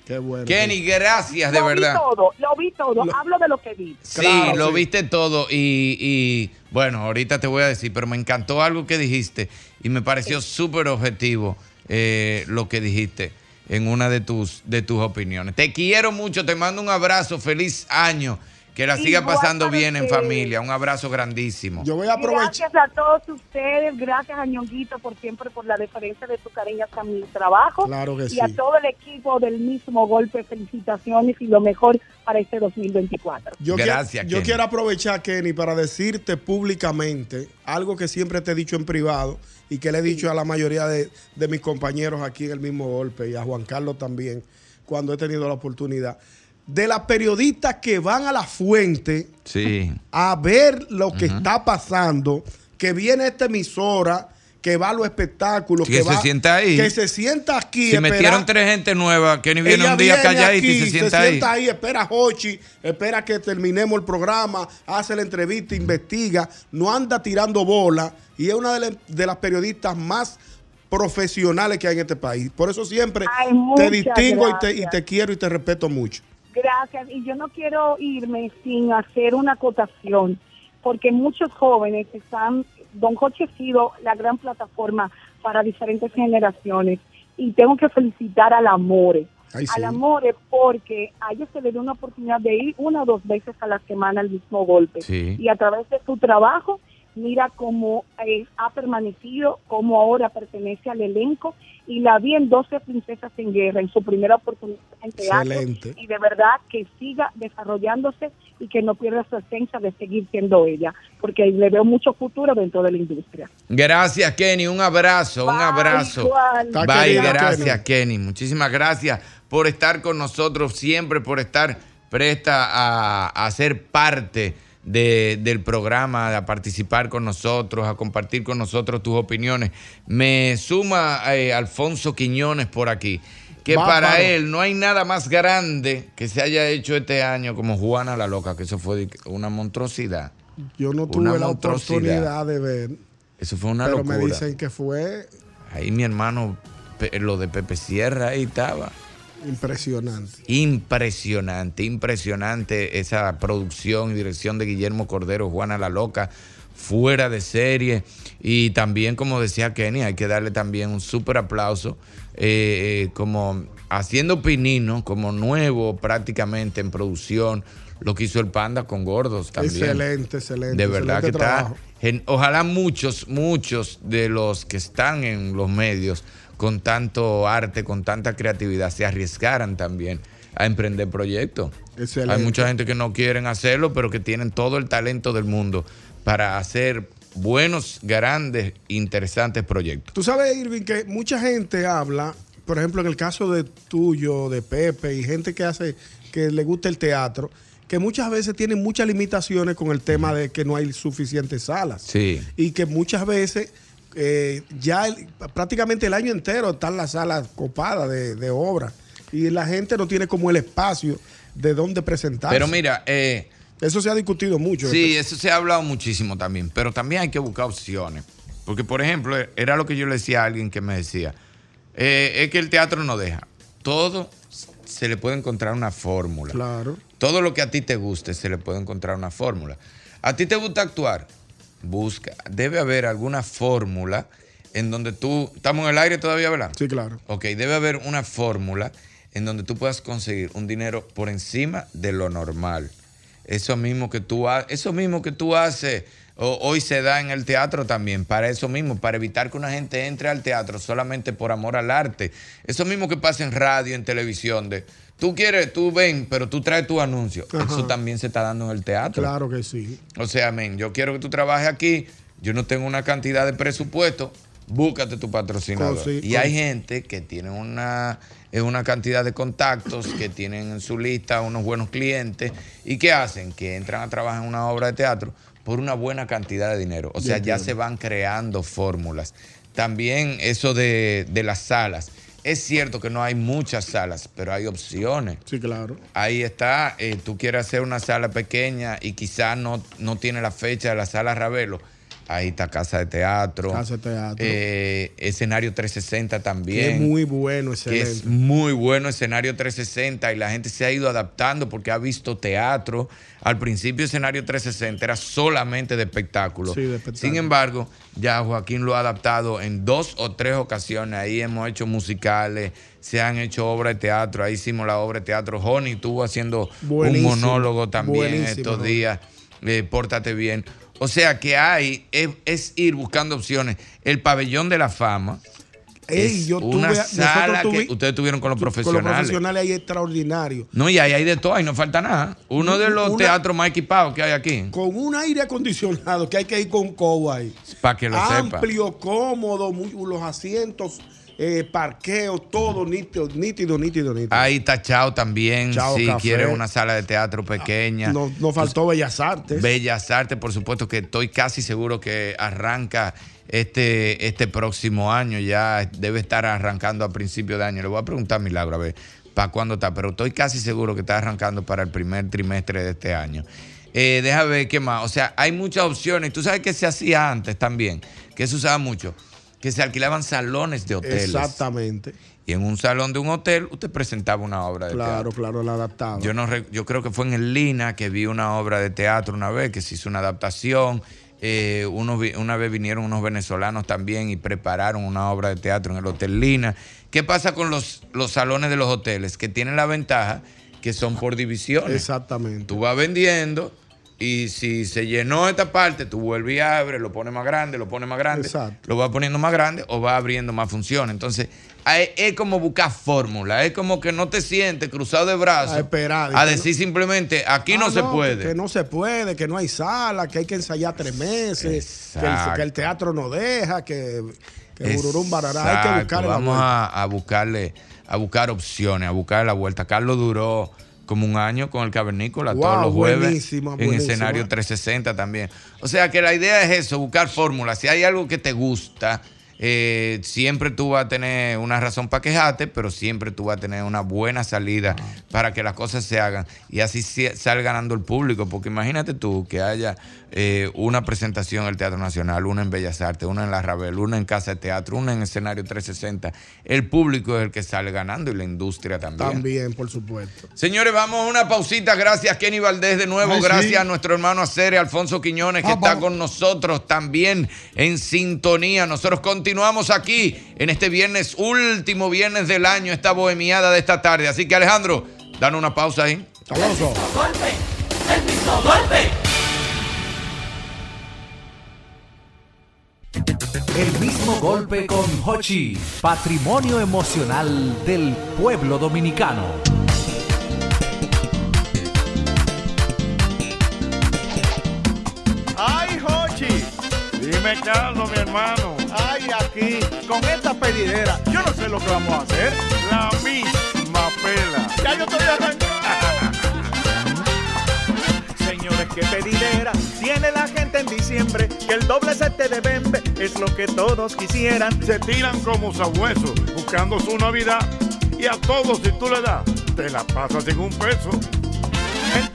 Qué bueno. Kenny, gracias, de lo verdad. vi todo, lo vi todo, hablo de lo que vi. Sí, Claro, lo sí. viste todo y, y, bueno, ahorita te voy a decir, pero me encantó algo que dijiste y me pareció súper objetivo eh, lo que dijiste en una de tus, de tus opiniones. Te quiero mucho, te mando un abrazo, feliz año, que la siga Igual pasando bien en familia, un abrazo grandísimo. Yo voy a aprovechar. Gracias a todos ustedes, gracias a Ñonguito por siempre por la deferencia de su cariño hacia mi trabajo. Claro que y sí. a todo el equipo del mismo golpe, felicitaciones y lo mejor para este 2024. Yo, Gracias, quiero, yo quiero aprovechar, Kenny, para decirte públicamente algo que siempre te he dicho en privado y que le he dicho a la mayoría de, de mis compañeros aquí en el mismo golpe y a Juan Carlos también, cuando he tenido la oportunidad. De las periodistas que van a la fuente Sí. a ver lo que está pasando, que viene esta emisora, que va a los espectáculos, Que que, se va- sienta ahí. que se sienta aquí. Espera- metieron tres gente nueva, Kenny viene ella un día viene calladito y se sienta ahí. ahí, espera a Hochi, espera que terminemos el programa, hace la entrevista, investiga, no anda tirando bola y es una de, la- de las periodistas más profesionales que hay en este país. Por eso siempre Ay, te distingo y te, y te quiero y te respeto mucho. Gracias. Y yo no quiero irme sin hacer una acotación, porque muchos jóvenes están, Don Jorge ha sido la gran plataforma para diferentes generaciones. Y tengo que felicitar al Amore. Ay, sí. Al Amore porque a ellos se le dio una oportunidad de ir una o dos veces a la semana al mismo golpe. Sí. Y a través de su trabajo, mira cómo eh, ha permanecido, cómo ahora pertenece al elenco. Y la vi en 12 Princesas en Guerra, en su primera oportunidad en teatro Excelente. y de verdad que siga desarrollándose y que no pierda su esencia de seguir siendo ella, porque le veo mucho futuro dentro de la industria. Gracias, Kenny. Un abrazo, un abrazo. igual. Bye, gracias, Kenny. Muchísimas gracias por estar con nosotros siempre, por estar presta a, a ser parte de- del programa, a participar con nosotros, a compartir con nosotros tus opiniones. Me suma eh, Alfonso Quiñones por aquí, que para él no hay nada más grande que se haya hecho este año como Juana la Loca, que eso fue una monstruosidad. Yo no tuve la oportunidad de ver, Eso fue una pero locura. me dicen que fue Ahí mi hermano, lo de Pepe Sierra, ahí estaba. Impresionante. Impresionante, impresionante esa producción y dirección de Guillermo Cordero, Juana la Loca, fuera de serie. Y también, como decía Kenny, hay que darle también un súper aplauso, eh, eh, como haciendo pinino, como nuevo prácticamente en producción, lo que hizo el Panda con Gordos también. Excelente, excelente. De verdad que está. Ojalá muchos, muchos de los que están en los medios con tanto arte, con tanta creatividad, se arriesgaran también a emprender proyectos. Excelente. Hay mucha gente que no quieren hacerlo, pero que tienen todo el talento del mundo para hacer buenos, grandes, interesantes proyectos. Tú sabes, Irving, que mucha gente habla, por ejemplo, en el caso de tuyo, de Pepe y gente que hace, que le gusta el teatro, que muchas veces tienen muchas limitaciones con el tema de que no hay suficientes salas. Sí. Y que muchas veces eh, ya el- prácticamente el año entero están las salas copadas de, de obra y la gente no tiene como el espacio de dónde presentarse. Pero mira, eh, Eso se ha discutido mucho. Sí, eso se ha hablado muchísimo también, pero también hay que buscar opciones. Porque, por ejemplo, era lo que yo le decía a alguien que me decía, eh, es que el teatro no deja. Todo se le puede encontrar una fórmula. Claro. Todo lo que a ti te guste se le puede encontrar una fórmula. ¿A ti te gusta actuar? Busca. Debe haber alguna fórmula en donde tú... ¿Estamos en el aire todavía, verdad? Sí, claro. Ok, debe haber una fórmula en donde tú puedas conseguir un dinero por encima de lo normal. Eso mismo que tú, ha- eso mismo que tú haces o- hoy se da en el teatro también, para eso mismo, para evitar que una gente entre al teatro solamente por amor al arte. Eso mismo que pasa en radio, en televisión, de tú quieres, tú ven, pero tú traes tu anuncio. Ajá. Eso también se está dando en el teatro. Claro que sí. O sea, men, yo quiero que tú trabajes aquí, yo no tengo una cantidad de presupuesto, búscate tu patrocinador. Y hay gente que tiene una, una cantidad de contactos, que tienen en su lista unos buenos clientes, y ¿qué hacen? Que entran a trabajar en una obra de teatro por una buena cantidad de dinero. O sea, ya se van creando fórmulas. También eso de, de las salas. Es cierto que no hay muchas salas, pero hay opciones. Sí, claro. Ahí está, eh, tú quieres hacer una sala pequeña y quizás no, no tiene la fecha de la sala Ravelo. Ahí está Casa de Teatro. Casa de Teatro. eh, escenario 360 Que también. es muy bueno, que es excelente. muy bueno escenario 360 y la gente se ha ido adaptando porque ha visto teatro. Al principio escenario 360 era solamente de espectáculo. Sí, de espectáculo. Sin embargo, ya Joaquín lo ha adaptado en dos o tres ocasiones. Ahí hemos hecho musicales, se han hecho obras de teatro. Ahí hicimos la obra de teatro. Honey estuvo haciendo Buenísimo, un monólogo también estos días. Eh, pórtate bien. O sea que hay, es, es ir buscando opciones. El pabellón de la fama. Ey, es yo una tuve- sala nosotros que ustedes tuvieron con los Con los profesionales. profesionales ahí extraordinario. No, y ahí hay de todo, ahí no falta nada. Uno de los Una- teatros más equipados que hay aquí, Con un aire acondicionado que hay que ir con cobo ahí. para que lo sepa. Amplio, cómodo, muy- los asientos eh, parqueo, todo nítido, nítido, nítido, nítido. Ahí está Chao también. Chao si Café. quieres una sala de teatro pequeña. No- Nos faltó Bellas Artes. Bellas Artes, por supuesto que estoy casi seguro que arranca este, este próximo año. Ya debe estar arrancando a principio de año. Le voy a preguntar a Milagro a ver para cuándo está, pero estoy casi seguro que está arrancando para el primer trimestre de este año. Eh, deja ver qué más. O sea, hay muchas opciones. Tú sabes que se hacía antes también, que se usaba mucho, que se alquilaban salones de hoteles. Exactamente. Y en un salón de un hotel usted presentaba una obra de teatro. Claro, claro, la adaptaba. Yo no yo creo que fue en el Lina que vi una obra de teatro una vez, que se hizo una adaptación. Eh, unos una vez vinieron unos venezolanos también y prepararon una obra de teatro en el Hotel Lina. ¿Qué pasa con los, los salones de los hoteles? Que tienen la ventaja que son por divisiones. Exactamente. Tú vas vendiendo y si se llenó esta parte, tú vuelves y abres, lo pones más grande, lo pones más grande, lo vas poniendo más grande o vas abriendo más funciones. Entonces, es como buscar fórmula, es como que no te sientes cruzado de brazos A esperar, a decir simplemente, aquí no, Ah, se puede. Que no se puede, que no hay sala, que hay que ensayar tres meses, que el, Exacto. que el teatro no deja, que, que bururum barará. Hay que buscarle Vamos a, a buscarle, a buscar opciones, a buscar la vuelta. Carlos duró como un año con el cavernícola Wow, todos los jueves buenísimo, en buenísimo. escenario 360 también. O sea que la idea es eso, buscar fórmulas. Si hay algo que te gusta, eh, siempre tú vas a tener una razón para quejarte, pero siempre tú vas a tener una buena salida para que las cosas se hagan y así sale ganando el público. Porque imagínate tú que haya eh, una presentación en el Teatro Nacional, una en Bellas Artes, una en La Rabel, una en Casa de Teatro, una en escenario 360. El público es el que sale ganando y la industria también. También, por supuesto. Señores, vamos a una pausita. Gracias, Kenny Valdés, de nuevo. Ay, Gracias sí. a nuestro hermano Acere, Alfonso Quiñones, que Ah, está vamos. con nosotros también en sintonía. Nosotros continuamos aquí en este viernes, último viernes del año, esta bohemiada de esta tarde. Así que, Alejandro, danos una pausa ahí. Sabroso. golpe, el mismo golpe. El mismo golpe con Hochi, patrimonio emocional del pueblo dominicano. ¡Ay, Jochi! Dime, Carlos, mi hermano. Ay, aquí, con esta pedidera, yo no sé lo que vamos a hacer. La misma pela. Ya yo estoy arrancando. Pedidera tiene la gente en diciembre. Que el doble sete de bembe es lo que todos quisieran. Se tiran como sabuesos buscando su Navidad. Y a todos, si tú le das, te la pasas sin un peso. El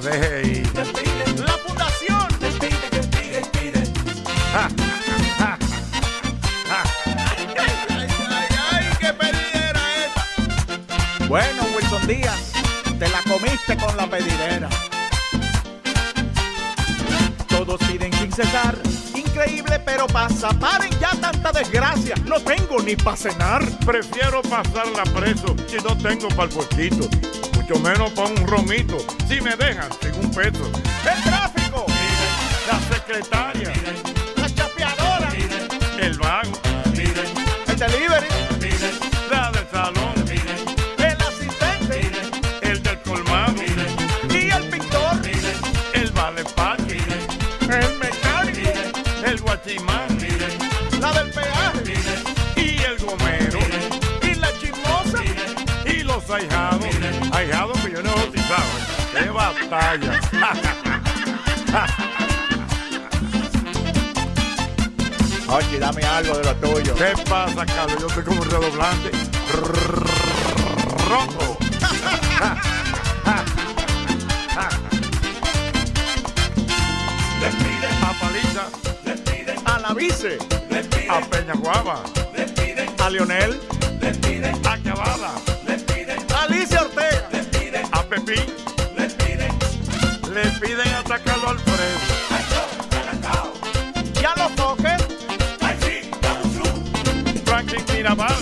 DGI. La fundación Ja, ja, ja. Bueno, Wilson Díaz, te la comiste con la pedidera. Todos piden sin cesar. Increíble, pero pasa. Paren ya tanta desgracia. No tengo ni para cenar. Prefiero pasarla preso si no tengo para el puestito. Mucho menos para un romito. Si me dejan sin un peso. El tráfico, La secretaria. la chapeadora, El vago. Batalla! Oye, dame algo de lo tuyo. ¿Qué pasa, Carlos? Yo estoy como un redoblante. Rojo. A Paliza. A la vice, A Peña Guava. a Leonel, A Cavada. a Alicia Ortega, A Pepín. Le piden atacarlo al Alfredo. y a los toques. Franklin Mirabal.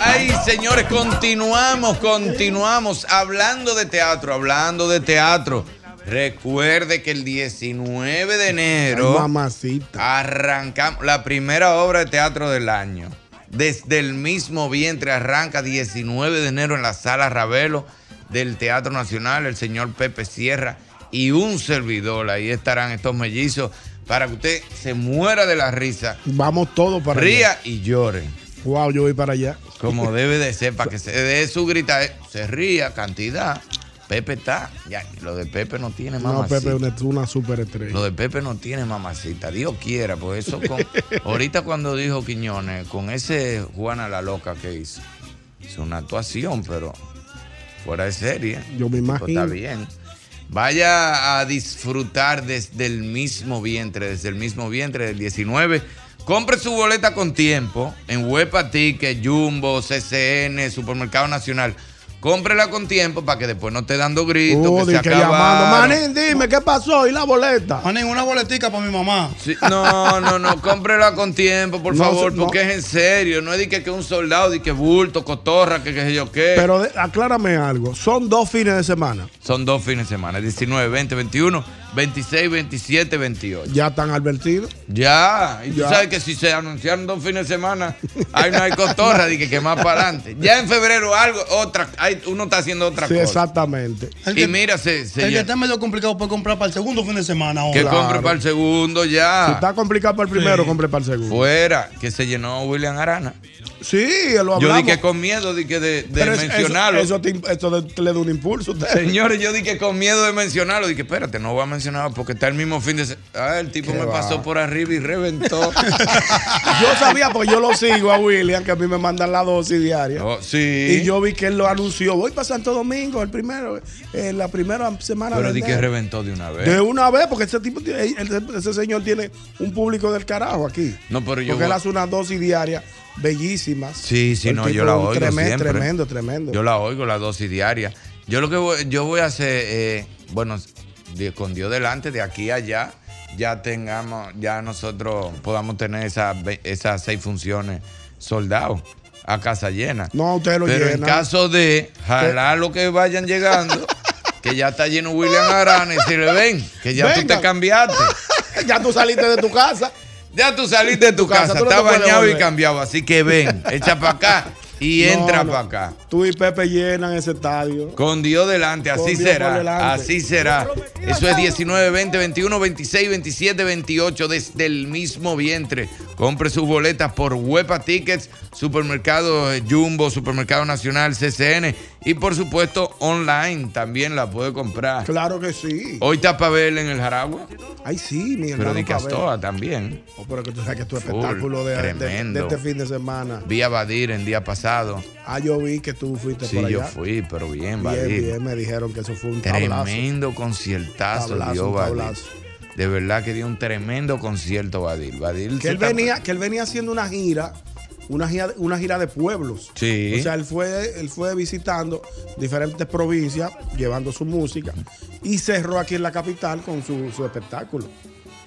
Ay, señores, continuamos, continuamos hablando de teatro, hablando de teatro. Recuerde que el 19 de enero Ay, mamacita. arrancamos la primera obra de teatro del año. Desde el mismo vientre arranca 19 de enero en la sala Ravelo del Teatro Nacional, el señor Pepe Sierra y un servidor. Ahí estarán estos mellizos para que usted se muera de la risa, Vamos todos para ría allá. y llore. Wow, yo voy para allá. Como (laughs) debe de ser, para que se dé su grita, se ría, cantidad. Pepe está, ya, lo de Pepe no tiene No, mamacita. Pepe es una, una superestrella. Lo de Pepe no tiene mamacita, Dios quiera, pues eso con, (laughs) ahorita cuando dijo Quiñones, con ese Juana la loca que hizo, hizo una actuación, pero fuera de serie. Yo me imagino. Está bien. Vaya a disfrutar desde el mismo vientre, desde el mismo vientre del 19. Compre su boleta con tiempo en Huepa Jumbo, CCN, Supermercado Nacional. Cómprela con tiempo para que después no esté dando gritos, Oh, que se que llamando. acabaron. Manín, dime, ¿qué pasó? ¿Y la boleta? Manín, una boletica para mi mamá. Sí, no, no, no, cómprela con tiempo, por No, favor, no. porque es en serio. No es de que, que un soldado, de que bulto, cotorra, que qué sé yo qué. Pero de- aclárame algo. Son dos fines de semana. Son dos fines de semana, 19, 20, 21, 26, 27, 28. Ya están advertidos. Ya, y tú Ya. sabes que si se anunciaron dos fines de semana, ahí no hay cotorra, (laughs) de que, que más para adelante. Ya en febrero algo, otra, hay, uno está haciendo otra Sí, cosa. exactamente. Y mira, se, se El que está medio complicado puede comprar para el segundo fin de semana. que ahora. compre para el segundo ya. Si está complicado para el primero, Sí. compre para el segundo. Fuera, que se llenó William Arana. Sí, lo Yo hablamos. dije con miedo de, que de, de es- mencionarlo. Eso, eso te, eso te- le da un impulso a usted. Señores, yo dije con miedo de mencionarlo. Dije, espérate, no voy a mencionarlo porque está el mismo fin de semana. Ah, el tipo me va. pasó por arriba y reventó. (laughs) Yo sabía, porque yo lo sigo a William, que a mí me mandan la dosis diaria. Oh, sí. Y yo vi que él lo anunció. Voy para Santo Domingo, el primero, eh, la primera semana Pero de di que reventó de una vez. De una vez, porque ese tipo, ese, ese señor tiene un público del carajo aquí. No, pero yo Porque él hace una dosis diaria bellísimas. Sí, sí, no, yo la oigo tremen- siempre. Tremendo, tremendo. Yo la oigo, la dosis diaria. Yo lo que voy, yo voy a hacer, eh, bueno, con Dios delante, de aquí a allá, ya tengamos, ya nosotros podamos tener esas ve- esas seis funciones soldados a casa llena. No, ustedes lo Pero en llenan. caso de jalar lo que vayan llegando, que ya está lleno William Arana y se le ven, que ya tú Venga. te cambiaste. (laughs) ya tú saliste de tu casa. Ya tú saliste de tu, Tu casa, casa, no está bañado y cambiado, así que ven, echa para acá (laughs) y No, entra no. para acá. Tú y Pepe llenan ese estadio. Con Dios delante, así Dios será. delante. Así será. Eso es 19, 20, 21, 26, 27, 28 desde el mismo vientre. Compre sus boletas por Huepa Tickets, Supermercado Jumbo, Supermercado Nacional, CCN y por supuesto online también la puede comprar. Claro que sí. Hoy está Pavel en el Jaragua, Ay, sí, mi hermano. pero de. Castoa también. Oh, pero que tú sabes que tu Full, espectáculo de, de- este fin de semana. Vi a Badir el día pasado. Ah, yo vi que tú fuiste Sí, por allá. yo fui, pero bien, Bien, Badir. bien, me dijeron que eso fue un tablazo. Tremendo conciertazo Tablazo, dio tablazo. De verdad que dio un tremendo concierto Badir. Badir Que él está- venía, que él venía haciendo una gira, una gira, una gira de pueblos. Sí. O sea, él fue, él fue visitando diferentes provincias, llevando su música, y cerró aquí en la capital con su, su espectáculo.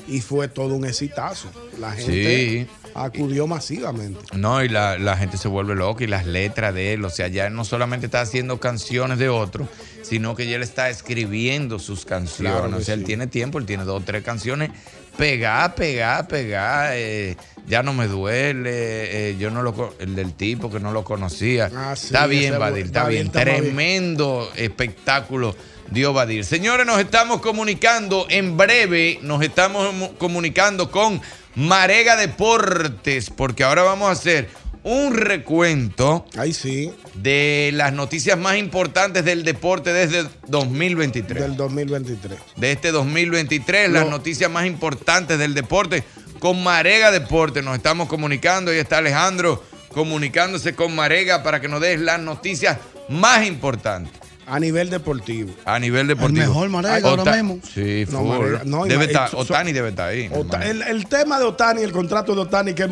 Y fue todo un exitazo. La gente Sí. Acudió masivamente. No, y la, la gente se vuelve loca y las letras de él, o sea, ya él no solamente está haciendo canciones de otro, sino que ya él está escribiendo sus canciones. Claro o sea, él tiene tiempo, él tiene dos o tres canciones pegadas, pegadas, pegadas. eh, ya no me duele, eh, yo no lo el del tipo que no lo conocía. Ah, sí, está bien, Badir, está bien. Tremendo espectáculo dio Badir. Señores, nos estamos comunicando en breve, nos estamos mo- comunicando con Marega Deportes, porque ahora vamos a hacer un recuento Ahí sí, de las noticias más importantes del deporte desde 2023. del 2023. De este 2023, las Lo- noticias más importantes del deporte con Marega Deportes. Nos estamos comunicando, ahí está Alejandro comunicándose con Marega para que nos des las noticias más importantes. A nivel deportivo. A nivel deportivo. mejor Marega ahora Ota- mismo. Sí, No. Marega, no, Debe estar, so- Otani debe estar ahí. Ota- el, el tema de Otani, el contrato de Otani, que,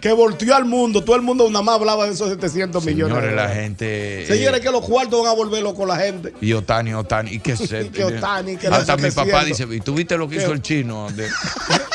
que volteó al mundo, todo el mundo nada más hablaba de esos 700 millones. de Señores, la gente. Señores, eh, que los cuartos van a volver con la gente. y Otani, Otani. ¿Y qué (laughs) se? Que Otani, que Hasta mi papá 700. dice, ¿y tú viste lo que ¿Qué? hizo el chino? De- (laughs)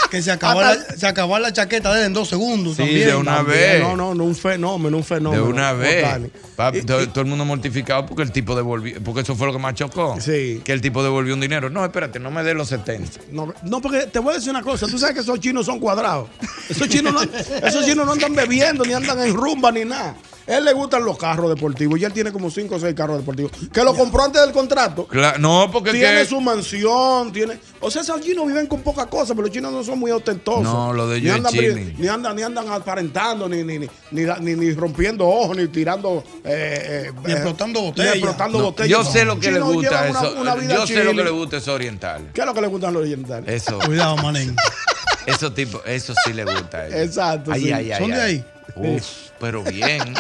Que se acabó, la, se acabó la chaqueta de él en dos segundos Sí, también. de una También, vez. No, no, no, un fenómeno, un de fenómeno. una vez. Otani. Papi, todo, y- todo el mundo mortificado porque el tipo devolvió devolvió, porque eso fue lo que más chocó. Sí. Que el tipo devolvió un dinero. No, espérate, no me dé los 70. No, no, porque te voy a decir una cosa. Tú sabes que esos chinos son cuadrados. Esos chinos no, esos chinos no andan bebiendo, ni andan en rumba, ni nada. Él le gustan los carros deportivos y él tiene como 5 o 6 carros deportivos. Que lo compró antes del contrato. Cla- no, porque tiene que- su mansión, tiene. O sea, esos chinos viven con poca cosa, pero los chinos no son muy ostentosos. No, lo de ni ellos andan, chilling. ni andan, ni andan aparentando, ni, ni, ni, ni, ni- ni rompiendo ojos, ni tirando. Eh, eh, Ni explotando ni botellas. explotando No, botellas. yo sé lo que le gusta una- eso. una yo sé lo que le gusta eso oriental. ¿Qué es lo que le gustan a los orientales? Eso. Cuidado, manen. Eso tipo, eso sí le gusta a ellos. Exacto, Ay, sí. ay, ay, ¿Son de ahí? Uf, pero bien.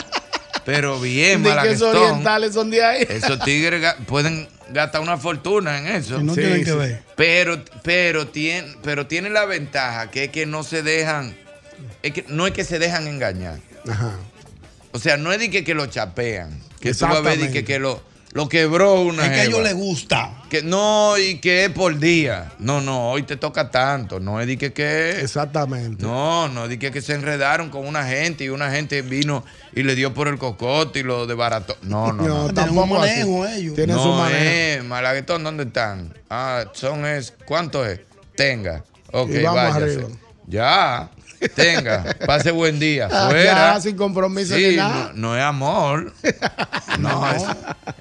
Pero bien, Ni que esos orientales son de ahí. Esos tigres ga- pueden gastar una fortuna en eso. Y no Sí, tienen que ver. Pero, pero, tiene, pero tiene la ventaja que es que no se dejan, es que no es que se dejan engañar. Ajá. O sea, no es de que, que lo chapean. Que tú vas a ver de que, que lo, lo quebró una Es que a ellos les gusta. Que no, y que es por día. No, no, hoy te toca tanto. No es de que, que Exactamente. no, no, di que, que se enredaron con una gente y una gente vino y le dio por el cocote y lo desbarató. No, no, no. No, Tienen un tampoco así. manejo ellos. Tienen su No manejo. es, Malaguetón, ¿dónde están? Ah, son es, ¿cuánto es? Tenga. Ok, Y vamos váyase. arriba. Ya, tenga, pase buen día. Ah, Fuera. ya, sin compromiso Sí, ni nada. no, no es amor. (laughs) No, es-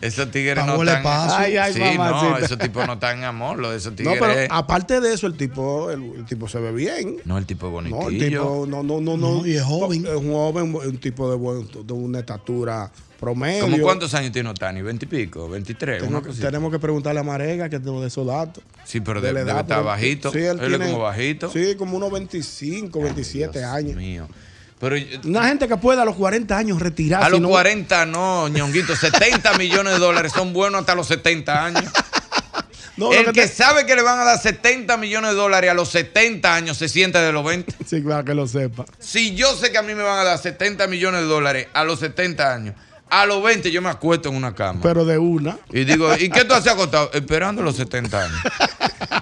esos tigres no están. paso. Ay, ay, sí, no, esos tipos no están en amor. Los de esos No, tigres. pero aparte de eso, el tipo, el, el tipo se ve bien. no, el tipo es bonitillo. No, el tipo, no, no, no, no. No, y es joven. Es un joven, un tipo de, buen, de una estatura promedio. ¿Cómo cuántos años tiene Otani? ¿20 y pico? ¿23? Tengo una que- cosita. tenemos que preguntarle a Marega que de esos datos. Sí, pero de debe estar bajito. Sí, él tiene- es como bajito. Sí, como unos 25, 27 Dios años. mío. Pero Una gente que puede a los 40 años retirarse. a los no- 40 no, ñonguito. 70 (laughs) millones de dólares son buenos hasta los 70 años. (laughs) No, el que que te- sabe que le van a dar 70 millones de dólares a los 70 años se siente de los 20. (laughs) Sí, para que lo sepa. Si yo sé que a mí me van a dar 70 millones de dólares a los 70 años, a los 20 yo me acuesto en una cama. Pero de una. y digo, ¿y qué tú haces acostado? Esperando los 70 años.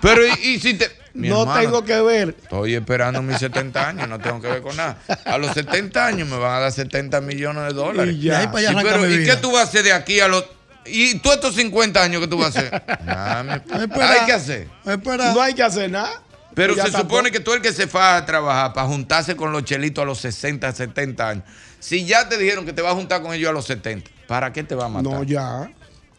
Pero, ¿y, y si te.? Mi no hermano, tengo que ver. Estoy esperando mis 70 años, no tengo que ver con nada. A los 70 años me van a dar 70 millones de dólares. Y ya. Y para allá Sí, pero, ¿y qué tú vas a hacer de aquí a los... ¿Y tú estos 50 años qué tú vas a hacer? Nada, mi- Espera. (laughs) hay que hacer. Espera. No hay que hacer nada. Pero se tampoco- supone que tú el que se va a trabajar para juntarse con los chelitos a los 60, 70 años. Si ya te dijeron que te vas a juntar con ellos a los 70, ¿para qué te va a matar? No, ya.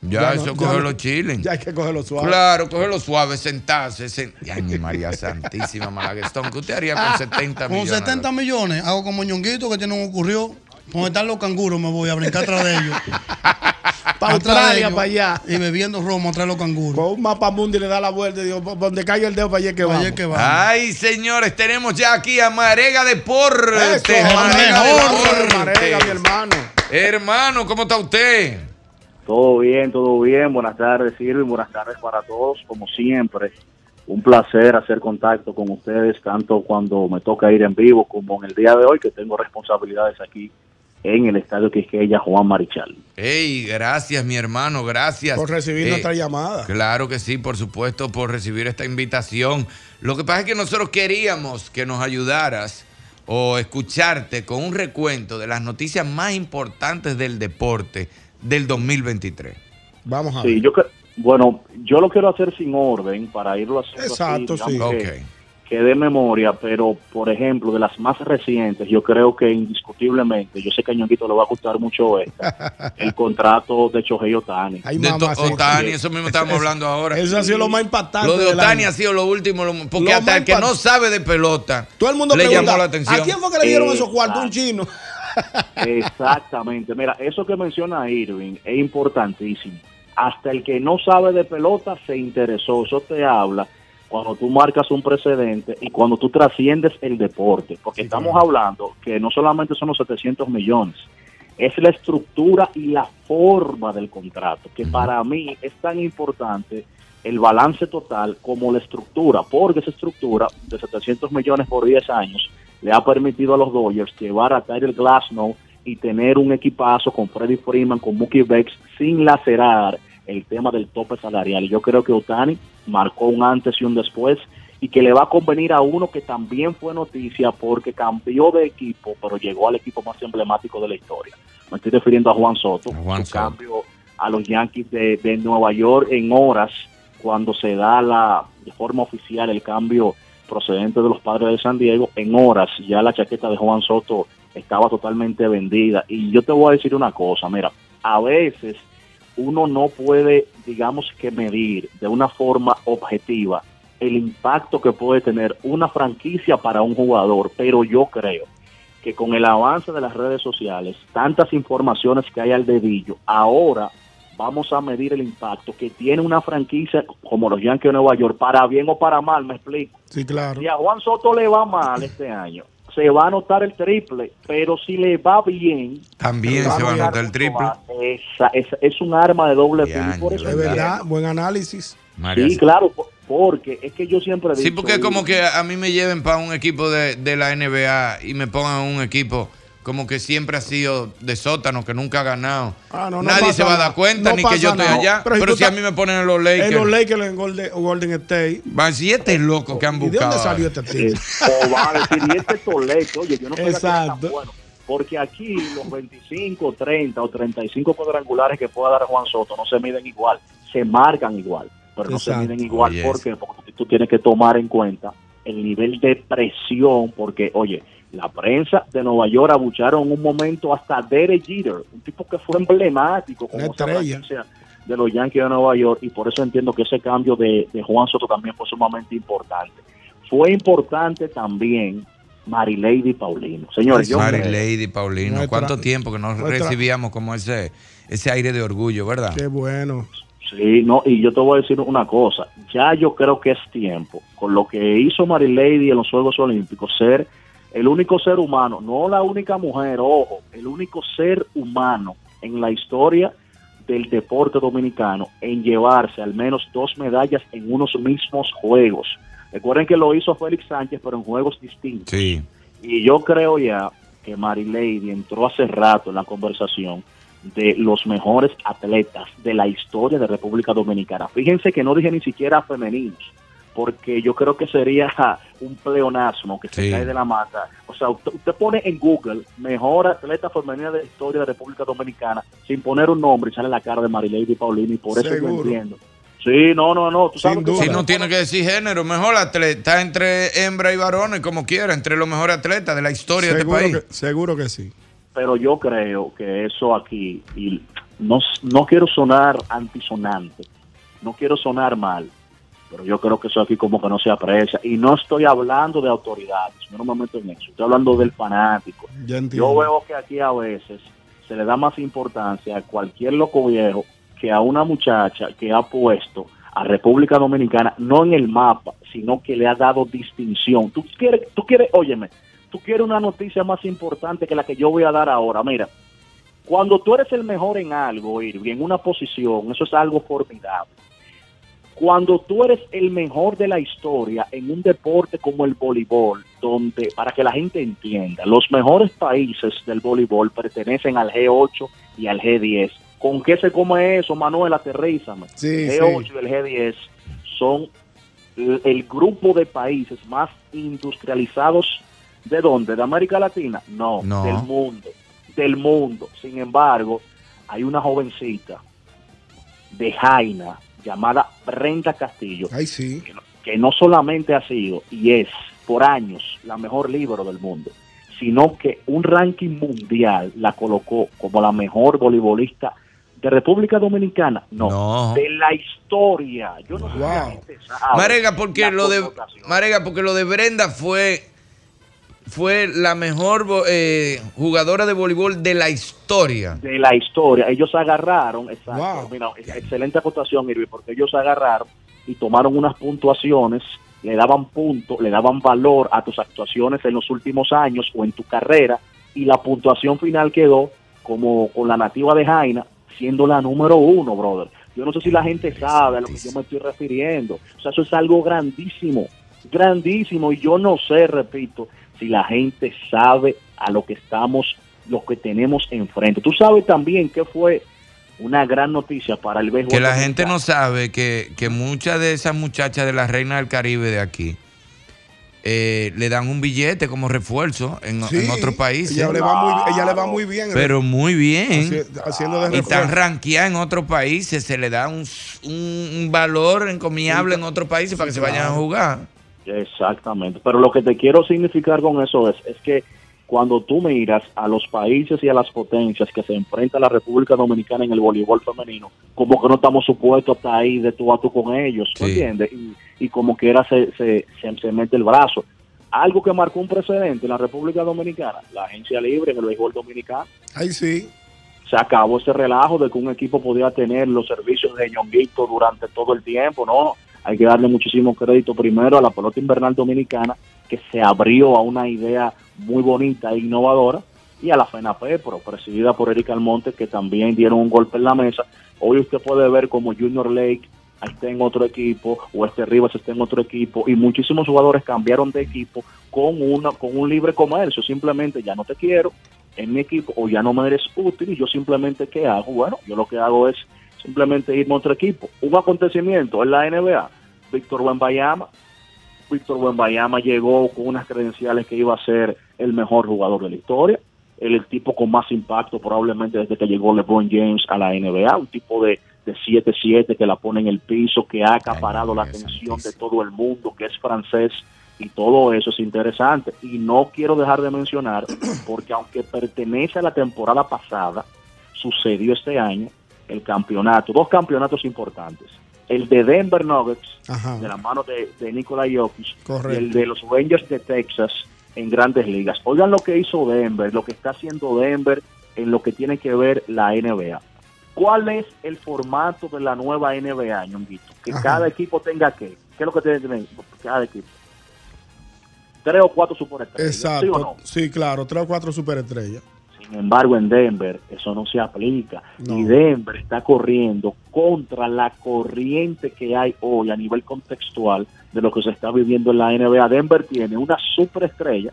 ya, ya eso no, coge ya chiles. Ya hay que cogerlo suave. Claro, cogerlo suave, sentarse. sen- Ay, mi María Santísima Malaguestón, ¿qué usted haría con 70 Con millones? 70 millones, hago como ñonguito que tiene un ocurrió. Donde están los canguros, me voy a brincar atrás de ellos. (laughs) Para Australia, para allá. Y bebiendo romo atrás de los canguros. Con un mapa mundi le da la vuelta y digo, donde caiga el dedo para allá que vamos. Ay, señores, tenemos ya aquí a Marega Deportes. Eso, Marega Deportes. Marega, mi hermano. Hermano, ¿cómo está usted? Todo bien, todo bien. Buenas tardes, Irving. Buenas tardes para todos. Como siempre, un placer hacer contacto con ustedes, tanto cuando me toca ir en vivo como en el día de hoy, que tengo responsabilidades aquí en el Estadio Quisqueya Juan Marichal. Ey, gracias, mi hermano, gracias. Por recibir Eh, nuestra llamada. Claro que sí, por supuesto, por recibir esta invitación. Lo que pasa es que nosotros queríamos que nos ayudaras o escucharte con un recuento de las noticias más importantes del deporte del 2023. Vamos a Sí, ver. yo bueno, yo lo quiero hacer sin orden para irlo haciendo Exacto, así, sí. digamos que- de memoria, pero por ejemplo, de las más recientes, yo creo que indiscutiblemente, yo sé que a Ñonguito le va a gustar mucho esta, (laughs) el contrato de Shohei Otani. Ay, De mamacita. Otani, eso mismo estamos hablando ahora. Eso ha sido lo más impactante. Lo de Otani ha sido lo último, lo- porque Lo hasta el que no sabe de pelota Todo el mundo le pregunta, llamó la atención. ¿a quién fue que le dieron esos cuartos? Un chino. Exactamente. Mira, eso que menciona Irving es importantísimo. Hasta el que no sabe de pelota se interesó. Eso te habla cuando tú marcas un precedente y cuando tú trasciendes el deporte. Porque estamos hablando que no solamente son los 700 millones, es la estructura y la forma del contrato, que para mí es tan importante el balance total como la estructura, porque esa estructura de 700 millones por 10 años le ha permitido a los Dodgers llevar a Tyler Glasnow y tener un equipazo con Freddie Freeman, con Mookie Betts, sin lacerar el tema del tope salarial. Y yo creo que Otani marcó un antes y un después y que le va a convenir a uno que también fue noticia porque cambió de equipo, pero llegó al equipo más emblemático de la historia. Me estoy refiriendo a Juan Soto. Juan Soto. cambio a los Yankees de, de Nueva York en horas cuando se da la de forma oficial el cambio procedente de los padres de San Diego, en horas ya la chaqueta de Juan Soto estaba totalmente vendida. Y yo te voy a decir una cosa, mira, a veces uno no puede, digamos que medir de una forma objetiva el impacto que puede tener una franquicia para un jugador, pero yo creo que con el avance de las redes sociales, tantas informaciones que hay al dedillo, ahora vamos a medir el impacto que tiene una franquicia como los Yankees de Nueva York, para bien o para mal, me explico. Sí, claro. Si a Juan Soto le va mal este año, se va a notar el triple, pero si le va bien, También se va a notar el triple. esa, esa- es un arma de doble filo. y por eso Es verdad, buen análisis. Sí, claro, po- porque es que yo siempre he Sí, porque es como que a mí me lleven para un equipo de, de la NBA y me pongan un equipo como que siempre ha sido de sótano, que nunca ha ganado. Ah, no, no Nadie pasa se va a dar cuenta No ni que yo estoy nada. allá. Pero Pero, si si a mí me ponen en los Lakers. En los Lakers, en Golden, Golden State. Van siete locos que han ¿Y de buscado. dónde salió este tipo? o va a decir, y este Toledo, oye, yo no sé Exacto. tan bueno. Porque aquí los 25, 30 o 35 cuadrangulares que pueda dar Juan Soto no se miden igual, se marcan igual, pero no Exacto. se miden igual. Oye, ¿Por qué? Porque tú tienes que tomar en cuenta el nivel de presión, porque, oye, la prensa de Nueva York abucharon un momento hasta Derek Jeter, un tipo que fue emblemático como franquicia de los Yankees de Nueva York, y por eso entiendo que ese cambio de, de Juan Soto también fue sumamente importante. Fue importante también Marilady Paulino. Señores, yo Mary creo- Lady Paulino, Nuestra- ¿cuánto tiempo que no nuestra- recibíamos como ese, ese aire de orgullo, verdad? Qué bueno. Sí, no, y yo te voy a decir una cosa, ya yo creo que es tiempo, con lo que hizo Marilady en los Juegos Olímpicos, ser el único ser humano, no la única mujer, ojo, el único ser humano en la historia del deporte dominicano en llevarse al menos dos medallas en unos mismos juegos. Recuerden que lo hizo Félix Sánchez, pero en juegos distintos. Sí. Y yo creo ya que Marilady entró hace rato en la conversación de los mejores atletas de la historia de República Dominicana. Fíjense que no dije ni siquiera femeninos, porque yo creo que sería un pleonasmo que se Sí. cae de la mata. O sea, usted, usted pone en Google mejor atleta femenina de la historia de República Dominicana sin poner un nombre y sale la cara de Marilady Paulino y por eso yo Seguro. entiendo. Sí, no, no, no. Tú sabes que Si no tiene que decir género, mejor atleta, entre hembra y varones, como quiera, entre los mejores atletas de la historia Seguro de este país. que, seguro que sí. pero yo creo que eso aquí, y no, no quiero sonar antisonante, no quiero sonar mal, pero yo creo que eso aquí como que no se aprecia. Y no estoy hablando de autoridades, no me meto en eso, estoy hablando del fanático. Yo veo que aquí a veces se le da más importancia a cualquier loco viejo que a una muchacha que ha puesto a República Dominicana no en el mapa, sino que le ha dado distinción. Tú quieres, tú quieres, óyeme, tú quieres una noticia más importante que la que yo voy a dar ahora. Mira, cuando tú eres el mejor en algo, Irving, en una posición, eso es algo formidable. Cuando tú eres el mejor de la historia en un deporte como el voleibol, donde, para que la gente entienda, los mejores países del voleibol pertenecen al G8 y al G10. ¿Con qué se come eso, Manuel? Aterrízame. Sí, el sí. G8 y el G10 son el, el grupo de países más industrializados de dónde? ¿De América Latina? No, No. del mundo. Del mundo. Sin embargo, hay una jovencita de Jaina llamada Brenda Castillo Ay, sí. que no solamente ha sido y es por años la mejor libro del mundo, sino que un ranking mundial la colocó como la mejor voleibolista de República Dominicana, no, No. de la historia. Yo no sé Marega, porque la lo de. Marega, porque lo de Brenda fue fue la mejor eh, jugadora de voleibol de la historia. de la historia. Ellos agarraron, exacto, mira, ex- excelente acotación, Irvi, porque ellos agarraron y tomaron unas puntuaciones, le daban punto, le daban valor a tus actuaciones en los últimos años o en tu carrera, y la puntuación final quedó como con la nativa de Jaina, siendo la número uno, brother. Yo no sé si la gente sabe a lo que yo me estoy refiriendo. O sea, eso es algo grandísimo, grandísimo, y yo no sé, repito, si la gente sabe a lo que estamos, lo que tenemos enfrente. Tú sabes también que fue una gran noticia para el béisbol. Que la gente no sabe que, que muchas de esas muchachas de la Reina del Caribe de aquí eh, le dan un billete como refuerzo en, Sí, en otros países. Ella le va muy, ella le va muy bien. Pero muy bien. Haci- haciendo de y están ranqueadas en otros países. Se le da un, un- un valor encomiable en otros países para que se vayan a jugar. Exactamente. Pero lo que te quiero significar con eso es, es que cuando tú miras a los países y a las potencias que se enfrenta la República Dominicana en el voleibol femenino, como que no estamos supuestos a estar ahí de tú a tú con ellos, ¿tú Sí. entiendes? Y, y como quiera se, se, se, se mete el brazo. Algo que marcó un precedente en la República Dominicana, la agencia libre en el béisbol dominicano. Ahí sí. Se acabó ese relajo de que un equipo podía tener los servicios de Ñonguito durante todo el tiempo, ¿no? Hay que darle muchísimo crédito primero a la pelota invernal dominicana, que se abrió a una idea muy bonita e innovadora, y a la FENAPE, pero presidida por Erika Almonte, que también dieron un golpe en la mesa. Hoy usted puede ver como Junior Lake está en otro equipo, o este Rivas está en otro equipo, y muchísimos jugadores cambiaron de equipo con, una, con un libre comercio, simplemente ya no te quiero en mi equipo, o ya no me eres útil, y yo simplemente, ¿qué hago? Bueno, yo lo que hago es simplemente irme a otro equipo. Un acontecimiento en la NBA, Víctor Wembayama, Víctor Wembayama llegó con unas credenciales que iba a ser el mejor jugador de la historia, el, el tipo con más impacto probablemente desde que llegó LeBron James a la NBA, un tipo de, de 7-7 que la pone en el piso, que ha acaparado la atención de todo el mundo, que es francés y todo eso es interesante. Y no quiero dejar de mencionar, porque aunque pertenece a la temporada pasada, sucedió este año el campeonato, dos campeonatos importantes. El de Denver Nuggets, de la mano de, de Nikola Jokic, Correcto. y el de los Rangers de Texas en grandes ligas. Oigan lo que hizo Denver, lo que está haciendo Denver en lo que tiene que ver la NBA. ¿Cuál es el formato de la nueva NBA, Ñonguito? Que Ajá. cada equipo tenga qué. ¿Qué es lo que tiene que tener cada equipo? Tres o cuatro superestrellas. ¿sí o Exacto. no? Sí, claro. Tres o cuatro superestrellas. Sin embargo, en Denver eso no se aplica. No. Y Denver está corriendo contra la corriente que hay hoy a nivel contextual de lo que se está viviendo en la NBA. Denver tiene una superestrella,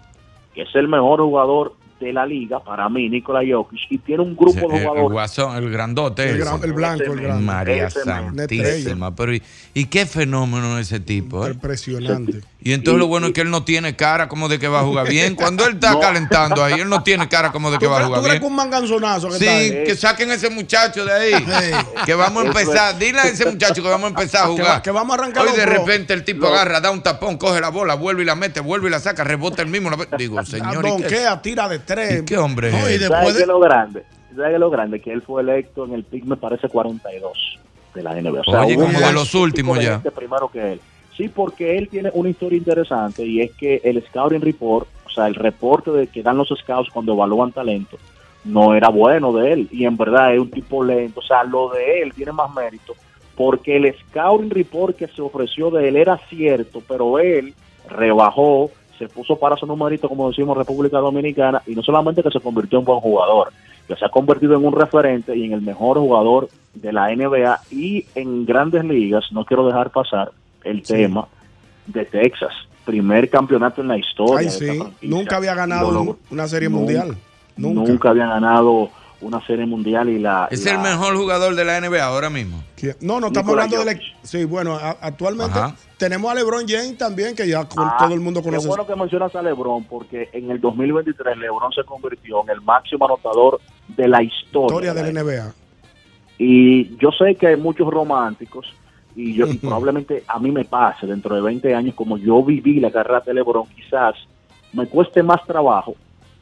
que es el mejor jugador de la liga, para mí, Nikola Jokic, y tiene un grupo de El, el jugadores. guasón, el grandote. El ese. gran- el blanco, el grande. María Ese. Santísima. Pero y, y qué fenómeno ese tipo. eh? Impresionante. Y entonces lo bueno es que él no tiene cara como de que va a jugar bien. Cuando él está (laughs) calentando ahí, él no tiene cara como de que ¿Tú va a tú jugar crees bien. que un manganzonazo que Sí, está ahí? que saquen a ese muchacho de ahí. (laughs) Que vamos a empezar. Dile a ese muchacho que vamos a empezar a Que jugar. va- que vamos a arrancar Hoy de repente el tipo agarra, da un tapón, coge la bola, vuelve y la mete, vuelve y la saca, rebota el mismo. la- Digo, señor. ¿y qué- Donkea, tira de tres. ¿Y qué hombre No, y lo grande? ¿Sabes lo grande? Que él fue electo en el pick, me parece, 42 de la NBA. O Oye, hubo como de los últimos ya. primero que él. Sí, porque él tiene una historia interesante y es que el scouting report, o sea, el reporte de que dan los scouts cuando evalúan talento, no era bueno de él. Y en verdad es un tipo lento. O sea, lo de él tiene más mérito porque el scouting report que se ofreció de él era cierto, pero él rebajó, se puso para su numerito, como decimos, República Dominicana, y no solamente que se convirtió en buen jugador, que se ha convertido en un referente y en el mejor jugador de la NBA y en grandes ligas, no quiero dejar pasar el tema de Texas, primer campeonato en la historia. Ay, de sí. esta franquicia. Nunca había ganado una serie Nunca. mundial. Nunca. Nunca habían ganado una serie mundial y la... Es la- el mejor jugador de la NBA ahora mismo. ¿Quién? No, no estamos hablando de... Sí, bueno, a- actualmente Ajá. tenemos a LeBron James también, que ya con- Ah, todo el mundo conoce. bueno que mencionas a LeBron, porque en el 2023 LeBron se convirtió en el máximo anotador de la historia. historia de la NBA. Y yo sé que hay muchos románticos, y yo y (laughs) probablemente a mí me pase dentro de 20 años, como yo viví la carrera de LeBron, quizás me cueste más trabajo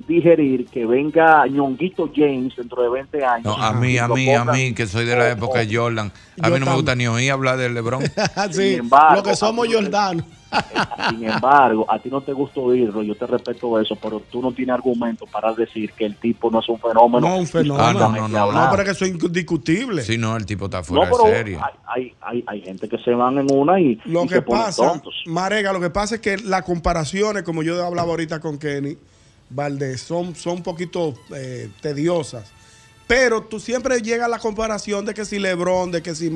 digerir que venga Ñonguito James dentro de 20 años. No, a mí, a mí, a mí, que soy de la época de Jordan. A mí no me gusta ni oír hablar de LeBron. (laughs) sí, embargo, lo que somos Jordano. (laughs) Sin embargo, a ti no te gusta oírlo, yo te respeto eso, pero tú no tienes argumento para decir que el tipo no es un fenómeno. No, un fenómeno. Ah, no, no, no, No, pero que eso es indiscutible. Sí, no, el tipo está No, fuera pero de serie. hay, hay, hay, hay gente que se van en una y, Lo y que se ponen pasa, tontos. Marega, lo que pasa es que las comparaciones, como yo hablaba ahorita con Kenny Valdés, son, son un poquito eh, tediosas. Pero tú siempre llega a la comparación de que si LeBron, de que si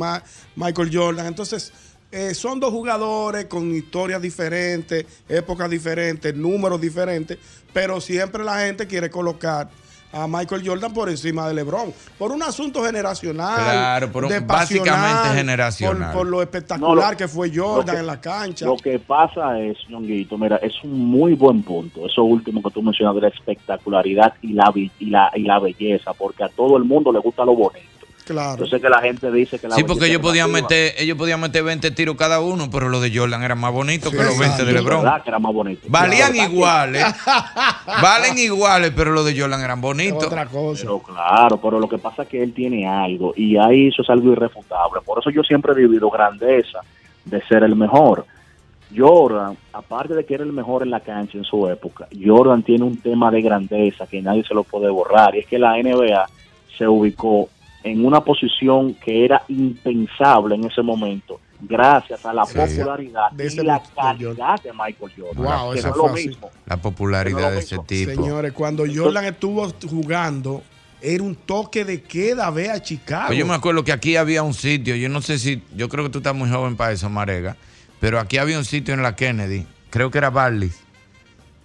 Michael Jordan. Entonces, eh, son dos jugadores con historias diferentes, épocas diferentes, números diferentes, pero siempre la gente quiere colocar a Michael Jordan por encima de LeBron. Por un asunto generacional. Claro, por un- de básicamente generacional. Por, por lo espectacular No, lo- que fue Jordan que- en la cancha. Lo que pasa es, Ñonguito, mira, es un muy buen punto. Eso último que tú mencionas de la espectacularidad y la, y la, y la belleza, porque a todo el mundo le gusta lo bonito. Claro. Yo sé que la gente dice que la Sí, porque ellos podían meter, ellos podían meter 20 tiros cada uno, pero los de Jordan eran más bonitos que los 20 de LeBron. verdad que era más bonito. Valían Claro, iguales, (laughs) valen iguales, pero los de Jordan eran bonitos. Pero claro, pero lo que pasa es que él tiene algo y ahí eso es algo irrefutable. Por eso yo siempre he vivido grandeza de ser el mejor. Jordan, aparte de que era el mejor en la cancha en su época, Jordan tiene un tema de grandeza que nadie se lo puede borrar y es que la NBA se ubicó en una posición que era impensable en ese momento gracias a la Sí. popularidad De y ese la calidad de Michael Jordan. Wow, que eso no fue lo mismo. La popularidad de ese tipo. Señores, cuando Jordan estuvo jugando, era un toque de queda, ve a Chicago. Pues yo me acuerdo que aquí había un sitio, yo no sé si, yo creo que tú estás muy joven para eso, Marega, pero aquí había un sitio en la Kennedy, creo que era Barley,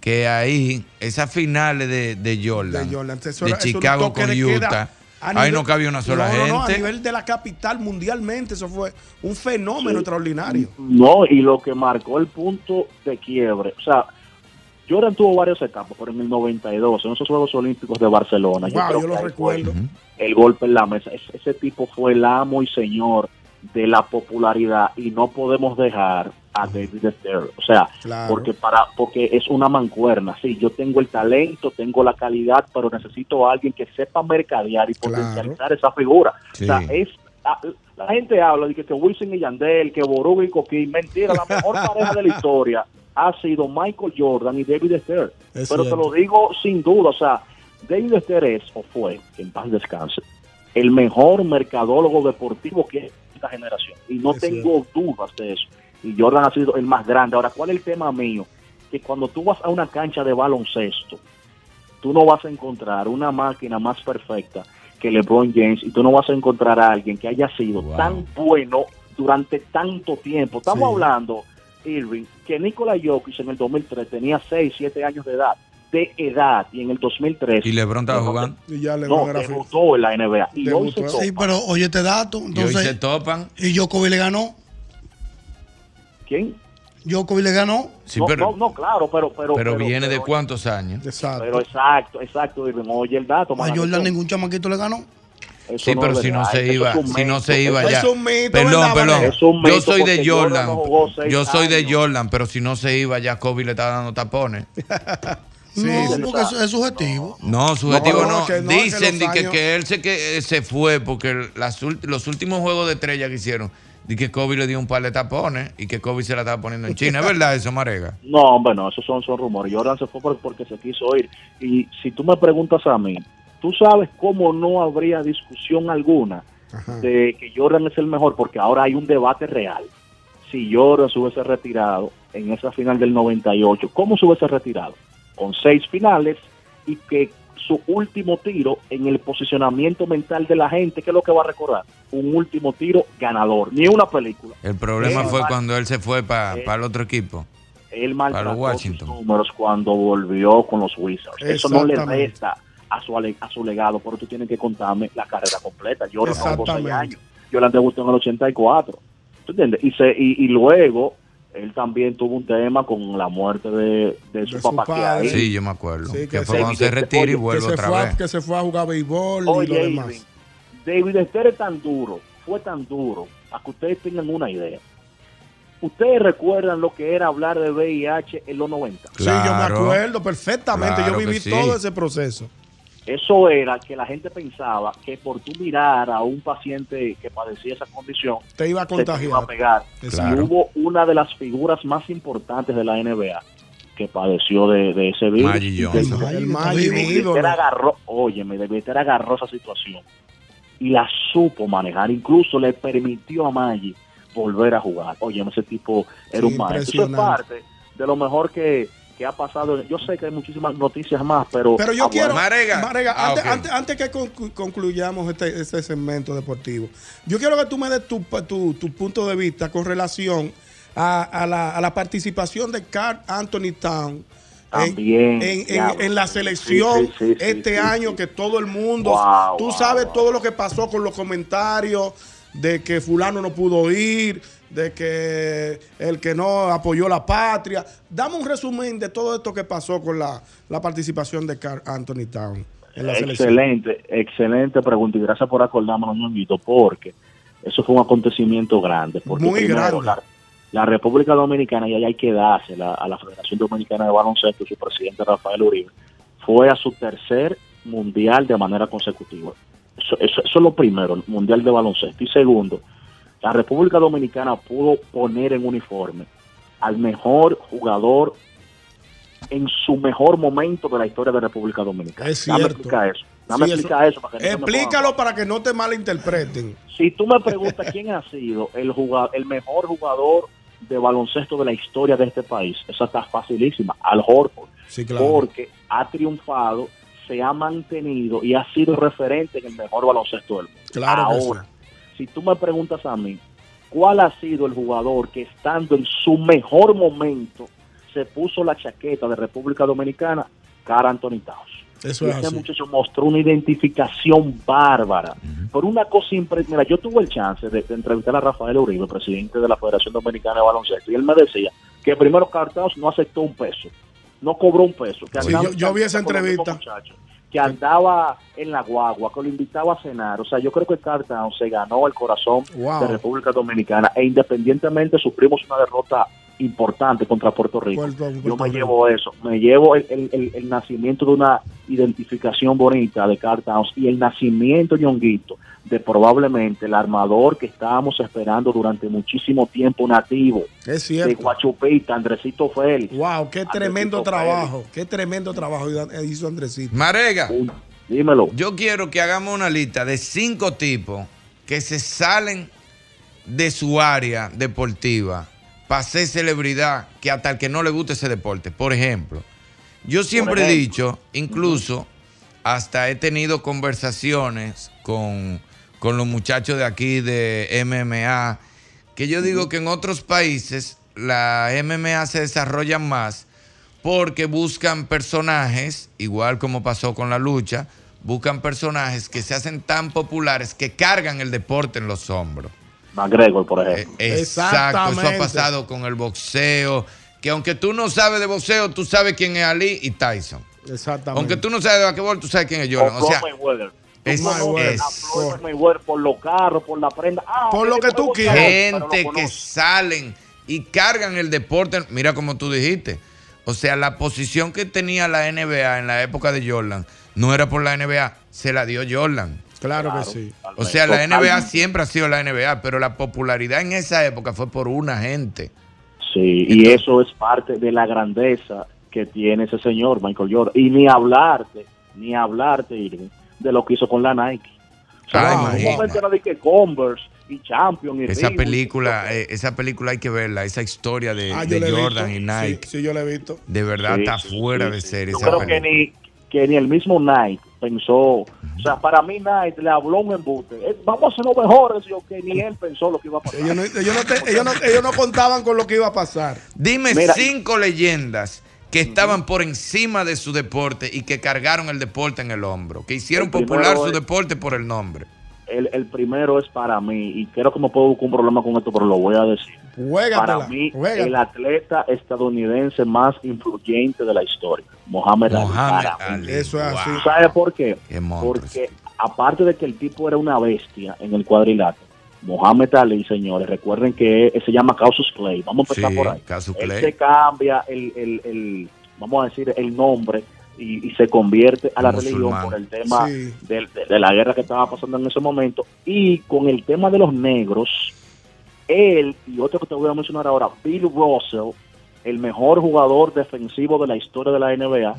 que ahí, esas finales de, de Jordan, de Jordan. Eso era- Chicago con de queda Ahí nivel- no cabía una sola No, no, no, a gente. nivel de la capital mundialmente, eso fue un fenómeno Sí. extraordinario. No, y lo que marcó el punto de quiebre, o sea, Jordan tuvo varias etapas, pero en el 92, en esos Juegos Olímpicos de Barcelona, Wow, creo yo lo que recuerdo. el golpe en la mesa. Ese, ese tipo fue el amo y señor de la popularidad y no podemos dejar a David Stern, o sea, Claro. porque para porque es una mancuerna. Sí, yo tengo el talento, tengo la calidad, pero necesito a alguien que sepa mercadear y potencializar esa figura. Sí. O sea, es la gente habla de que, que Wilson y Yandel, que Boruga y Coquín, mentira, la mejor (laughs) pareja de la historia ha sido Michael Jordan y David Stern. Es Pero te lo digo sin duda, o sea, David Stern es o fue, que en paz descanse, el mejor mercadólogo deportivo que es esta generación. Y no Es tengo dudas de eso. Y Jordan ha sido el más grande. Ahora, ¿cuál es el tema mío? Que cuando tú vas a una cancha de baloncesto, tú no vas a encontrar una máquina más perfecta que LeBron James y tú no vas a encontrar a alguien que haya sido tan bueno durante tanto tiempo. Estamos Sí. hablando, Irving, que Nikola Jokic en el 2003 tenía 6, 7 años de edad. De edad, y en el 2003 Y LeBron estaba jugando. Y ya no, debutó en la NBA. Y hoy se Sí, topa. pero oye este dato. Y hoy se Entonces, topan. y Djokovic le ganó. ¿Quién? Djokovic le ganó. Sí, no, pero, no, no, claro, pero... Pero, pero viene de cuántos años. Pero exacto, exacto, Irving. Oye el dato. A. Jordan ningún chamaquito le ganó. Eso Sí, no pero si no se iba, si no se iba eso ya. es un mito, Perdón, ¿verdad, perdón. Vanessa? Es un Yo soy de Jordan no Yo soy de. Jordan, pero si no se iba ya Kobe le estaba dando tapones. (laughs) no, porque es, es subjetivo. No, subjetivo No, no. que no, que Dicen que, años- que él se, que, eh, se fue porque las los últimos juegos de estrella que hicieron, de que Kobe le dio un par de tapones y que Kobe se la estaba poniendo en China. ¿Es (laughs) verdad eso, Marega? No, hombre, no, esos son, son rumores. Jordan se fue por- porque se quiso ir. Y si tú me preguntas a mí, tú sabes cómo no habría discusión alguna de que Jordan es el mejor, porque ahora hay un debate real. Si Jordan se hubiese retirado en esa final del 98, ¿cómo se hubiese retirado? Con seis finales y que su último tiro en el posicionamiento mental de la gente, ¿qué es lo que va a recordar? Un último tiro ganador, ni una película. El problema Él fue mal- cuando él se fue para Eh, el otro equipo. él Para maltrató los Washington. sus números cuando volvió con los Wizards. Eso no le resta a su, ale- a su legado, pero tú tienes que contarme la carrera completa. Yo no tengo años. Yo la debutó en el 84. ¿Tú entiendes? Y, se, y, y luego él también tuvo un tema con la muerte de, de su De su papá. que padre. ahí- Sí, yo me acuerdo. Sí, que que fue se- cuando se retira y vuelve que, se otra fue a, vez. que se fue a jugar béisbol y lo demás. Irving, David Esther es tan duro, fue tan duro, para que ustedes tengan una idea. Ustedes recuerdan lo que era hablar de VIH en los 90. Sí, yo me Claro. acuerdo perfectamente. Claro yo viví sí. todo ese proceso. Eso era que la gente pensaba que por tú mirar a un paciente que padecía esa condición, Te iba a se te iba a contagiar. pegar. Claro. Y hubo una de las figuras más importantes de la NBA que padeció de, de ese virus. El Magic, vivo. mi agarró, óyeme, David Esther agarró esa situación y la supo manejar. Incluso le permitió a Maggi volver a jugar. Óyeme, ese tipo era Sí, un maestro. Eso es impresionante. parte de lo mejor que, que ha pasado. Yo sé que hay muchísimas noticias más, pero... Pero yo ah, quiero. Marega. Marega, Ah, antes, antes, antes que conclu- concluyamos este, este segmento deportivo, yo quiero que tú me des tu, tu, tu punto de vista con relación a, a la, a la participación de Carl Anthony Town También. en, en- la selección Sí, sí, sí, sí, este sí, año sí. que todo el mundo, Wow, tú wow, sabes wow. todo lo que pasó con los comentarios de que fulano no pudo ir, de que el que no apoyó la patria. Dame un resumen de todo esto que pasó con la, la participación de Carl Anthony Town en la selección. Excelente, excelente pregunta y gracias por acordarnos, Ñonguito, porque eso fue un acontecimiento grande. Porque Muy grande. La, la República Dominicana, y ahí hay que dársela a la Federación Dominicana de Baloncesto, su presidente Rafael Uribe, fue a su tercer mundial de manera consecutiva. Eso, eso, eso es lo primero, el mundial de baloncesto. Y segundo, la República Dominicana pudo poner en uniforme al mejor jugador en su mejor momento de la historia de República Dominicana. Es Dame explica eso. Dame Sí, explica eso. para que no Explícalo para que no te malinterpreten. Si tú me preguntas quién ha sido el jugador, el mejor jugador de baloncesto de la historia de este país, esa está facilísima, Al Horford. Sí, claro. Porque ha triunfado, se ha mantenido y ha sido referente en el mejor baloncesto del mundo. Claro que si tú me preguntas a mí, ¿cuál ha sido el jugador que estando en su mejor momento se puso la chaqueta de República Dominicana? Cara Anthony Towns. Eso Y es este así. muchacho mostró una identificación bárbara. Por una cosa impresionante. Mira, yo tuve el chance de, de entrevistar a Rafael Uribe, presidente de la Federación Dominicana de Baloncesto, y él me decía que primero Cartaos no aceptó un peso, no cobró un peso. Que Sí, yo- yo vi esa entrevista. Que andaba en la guagua, que lo invitaba a cenar. O sea, yo creo que Cartaos se ganó el corazón Wow. de República Dominicana e independientemente sufrimos una derrota importante contra Puerto Rico. Puerto- yo me Rico. llevo eso, me llevo el, el- el- el nacimiento de una identificación bonita de Carl Towns y el nacimiento, Ñonguito, de probablemente el armador que estábamos esperando durante muchísimo tiempo nativo Es de cierto. Guachupita, Andresito Félix. Wow, qué tremendo Andresito trabajo. Qué tremendo trabajo hizo Andresito. Marega, dímelo. Yo quiero que hagamos una lista de cinco tipos que se salen de su área deportiva para ser celebridad que hasta el que no le guste ese deporte. Por ejemplo, yo siempre he dicho, incluso hasta he tenido conversaciones con, con los muchachos de aquí de MMA, que yo digo que en otros países la MMA se desarrolla más porque buscan personajes, igual como pasó con la lucha, buscan personajes que se hacen tan populares que cargan el deporte en los hombros. McGregor, por ejemplo. Exacto, eso ha pasado con el boxeo, que aunque tú no sabes de boxeo, tú sabes quién es Ali y Tyson. Exactamente. Aunque tú no sabes de basquetbol, tú sabes quién es Jordan. O O sea, Floyd Mayweather. Es, por los carros, por la prenda. Ah, Por lo que tú quieras. gente que salen y cargan el deporte. Mira como tú dijiste. O sea, la posición que tenía la NBA en la época de Jordan no era por la NBA, se la dio Jordan. Claro, que sí. O sea, la NBA siempre ha sido la NBA, pero la popularidad en esa época fue por una gente. Sí, y eso es parte de la grandeza que tiene ese señor, Michael Jordan. Y ni hablarte, ni hablarte, Irving, de lo que hizo con la Nike. O sea, Ah, era de que Converse y Champion y Esa película, eh, esa película hay que verla, esa historia de, Ah, de Jordan y Nike. Sí, sí, yo la he visto. De verdad Sí, está sí, fuera sí, de sí. serie Yo esa creo que película. ni, que ni el mismo Nike pensó, o sea, para mí Nike le habló un embute. Eh, Vamos a ser los mejores, yo que ni él pensó lo que iba a pasar. Ellos no, ellos no te- ellos no- ellos no contaban con lo que iba a pasar. Dime Mira, cinco leyendas que estaban por encima de su deporte y que cargaron el deporte en el hombro, que hicieron popular su es- deporte por el nombre. El, el primero es para mí, y creo que me puedo buscar un problema con esto, pero lo voy a decir. Juégatela, Para mí, juégatela. el atleta estadounidense más influyente de la historia, Mohamed, Ali. Mohamed. Ali, Eso es así. ¿Tú ¿Sabes por qué? Qué monstruo. Porque aparte de que el tipo era una bestia en el cuadrilátero, Mohamed Ali, señores, recuerden que él se llama Casus Clay. Vamos a empezar Sí, por ahí. Casus Él Clay. se cambia el, el- el- vamos a decir, el nombre y, y se convierte a la religión por el tema Sí. de, de la guerra que estaba pasando en ese momento. Y con el tema de los negros, él y otro que te voy a mencionar ahora, Bill Russell, el mejor jugador defensivo de la historia de la NBA,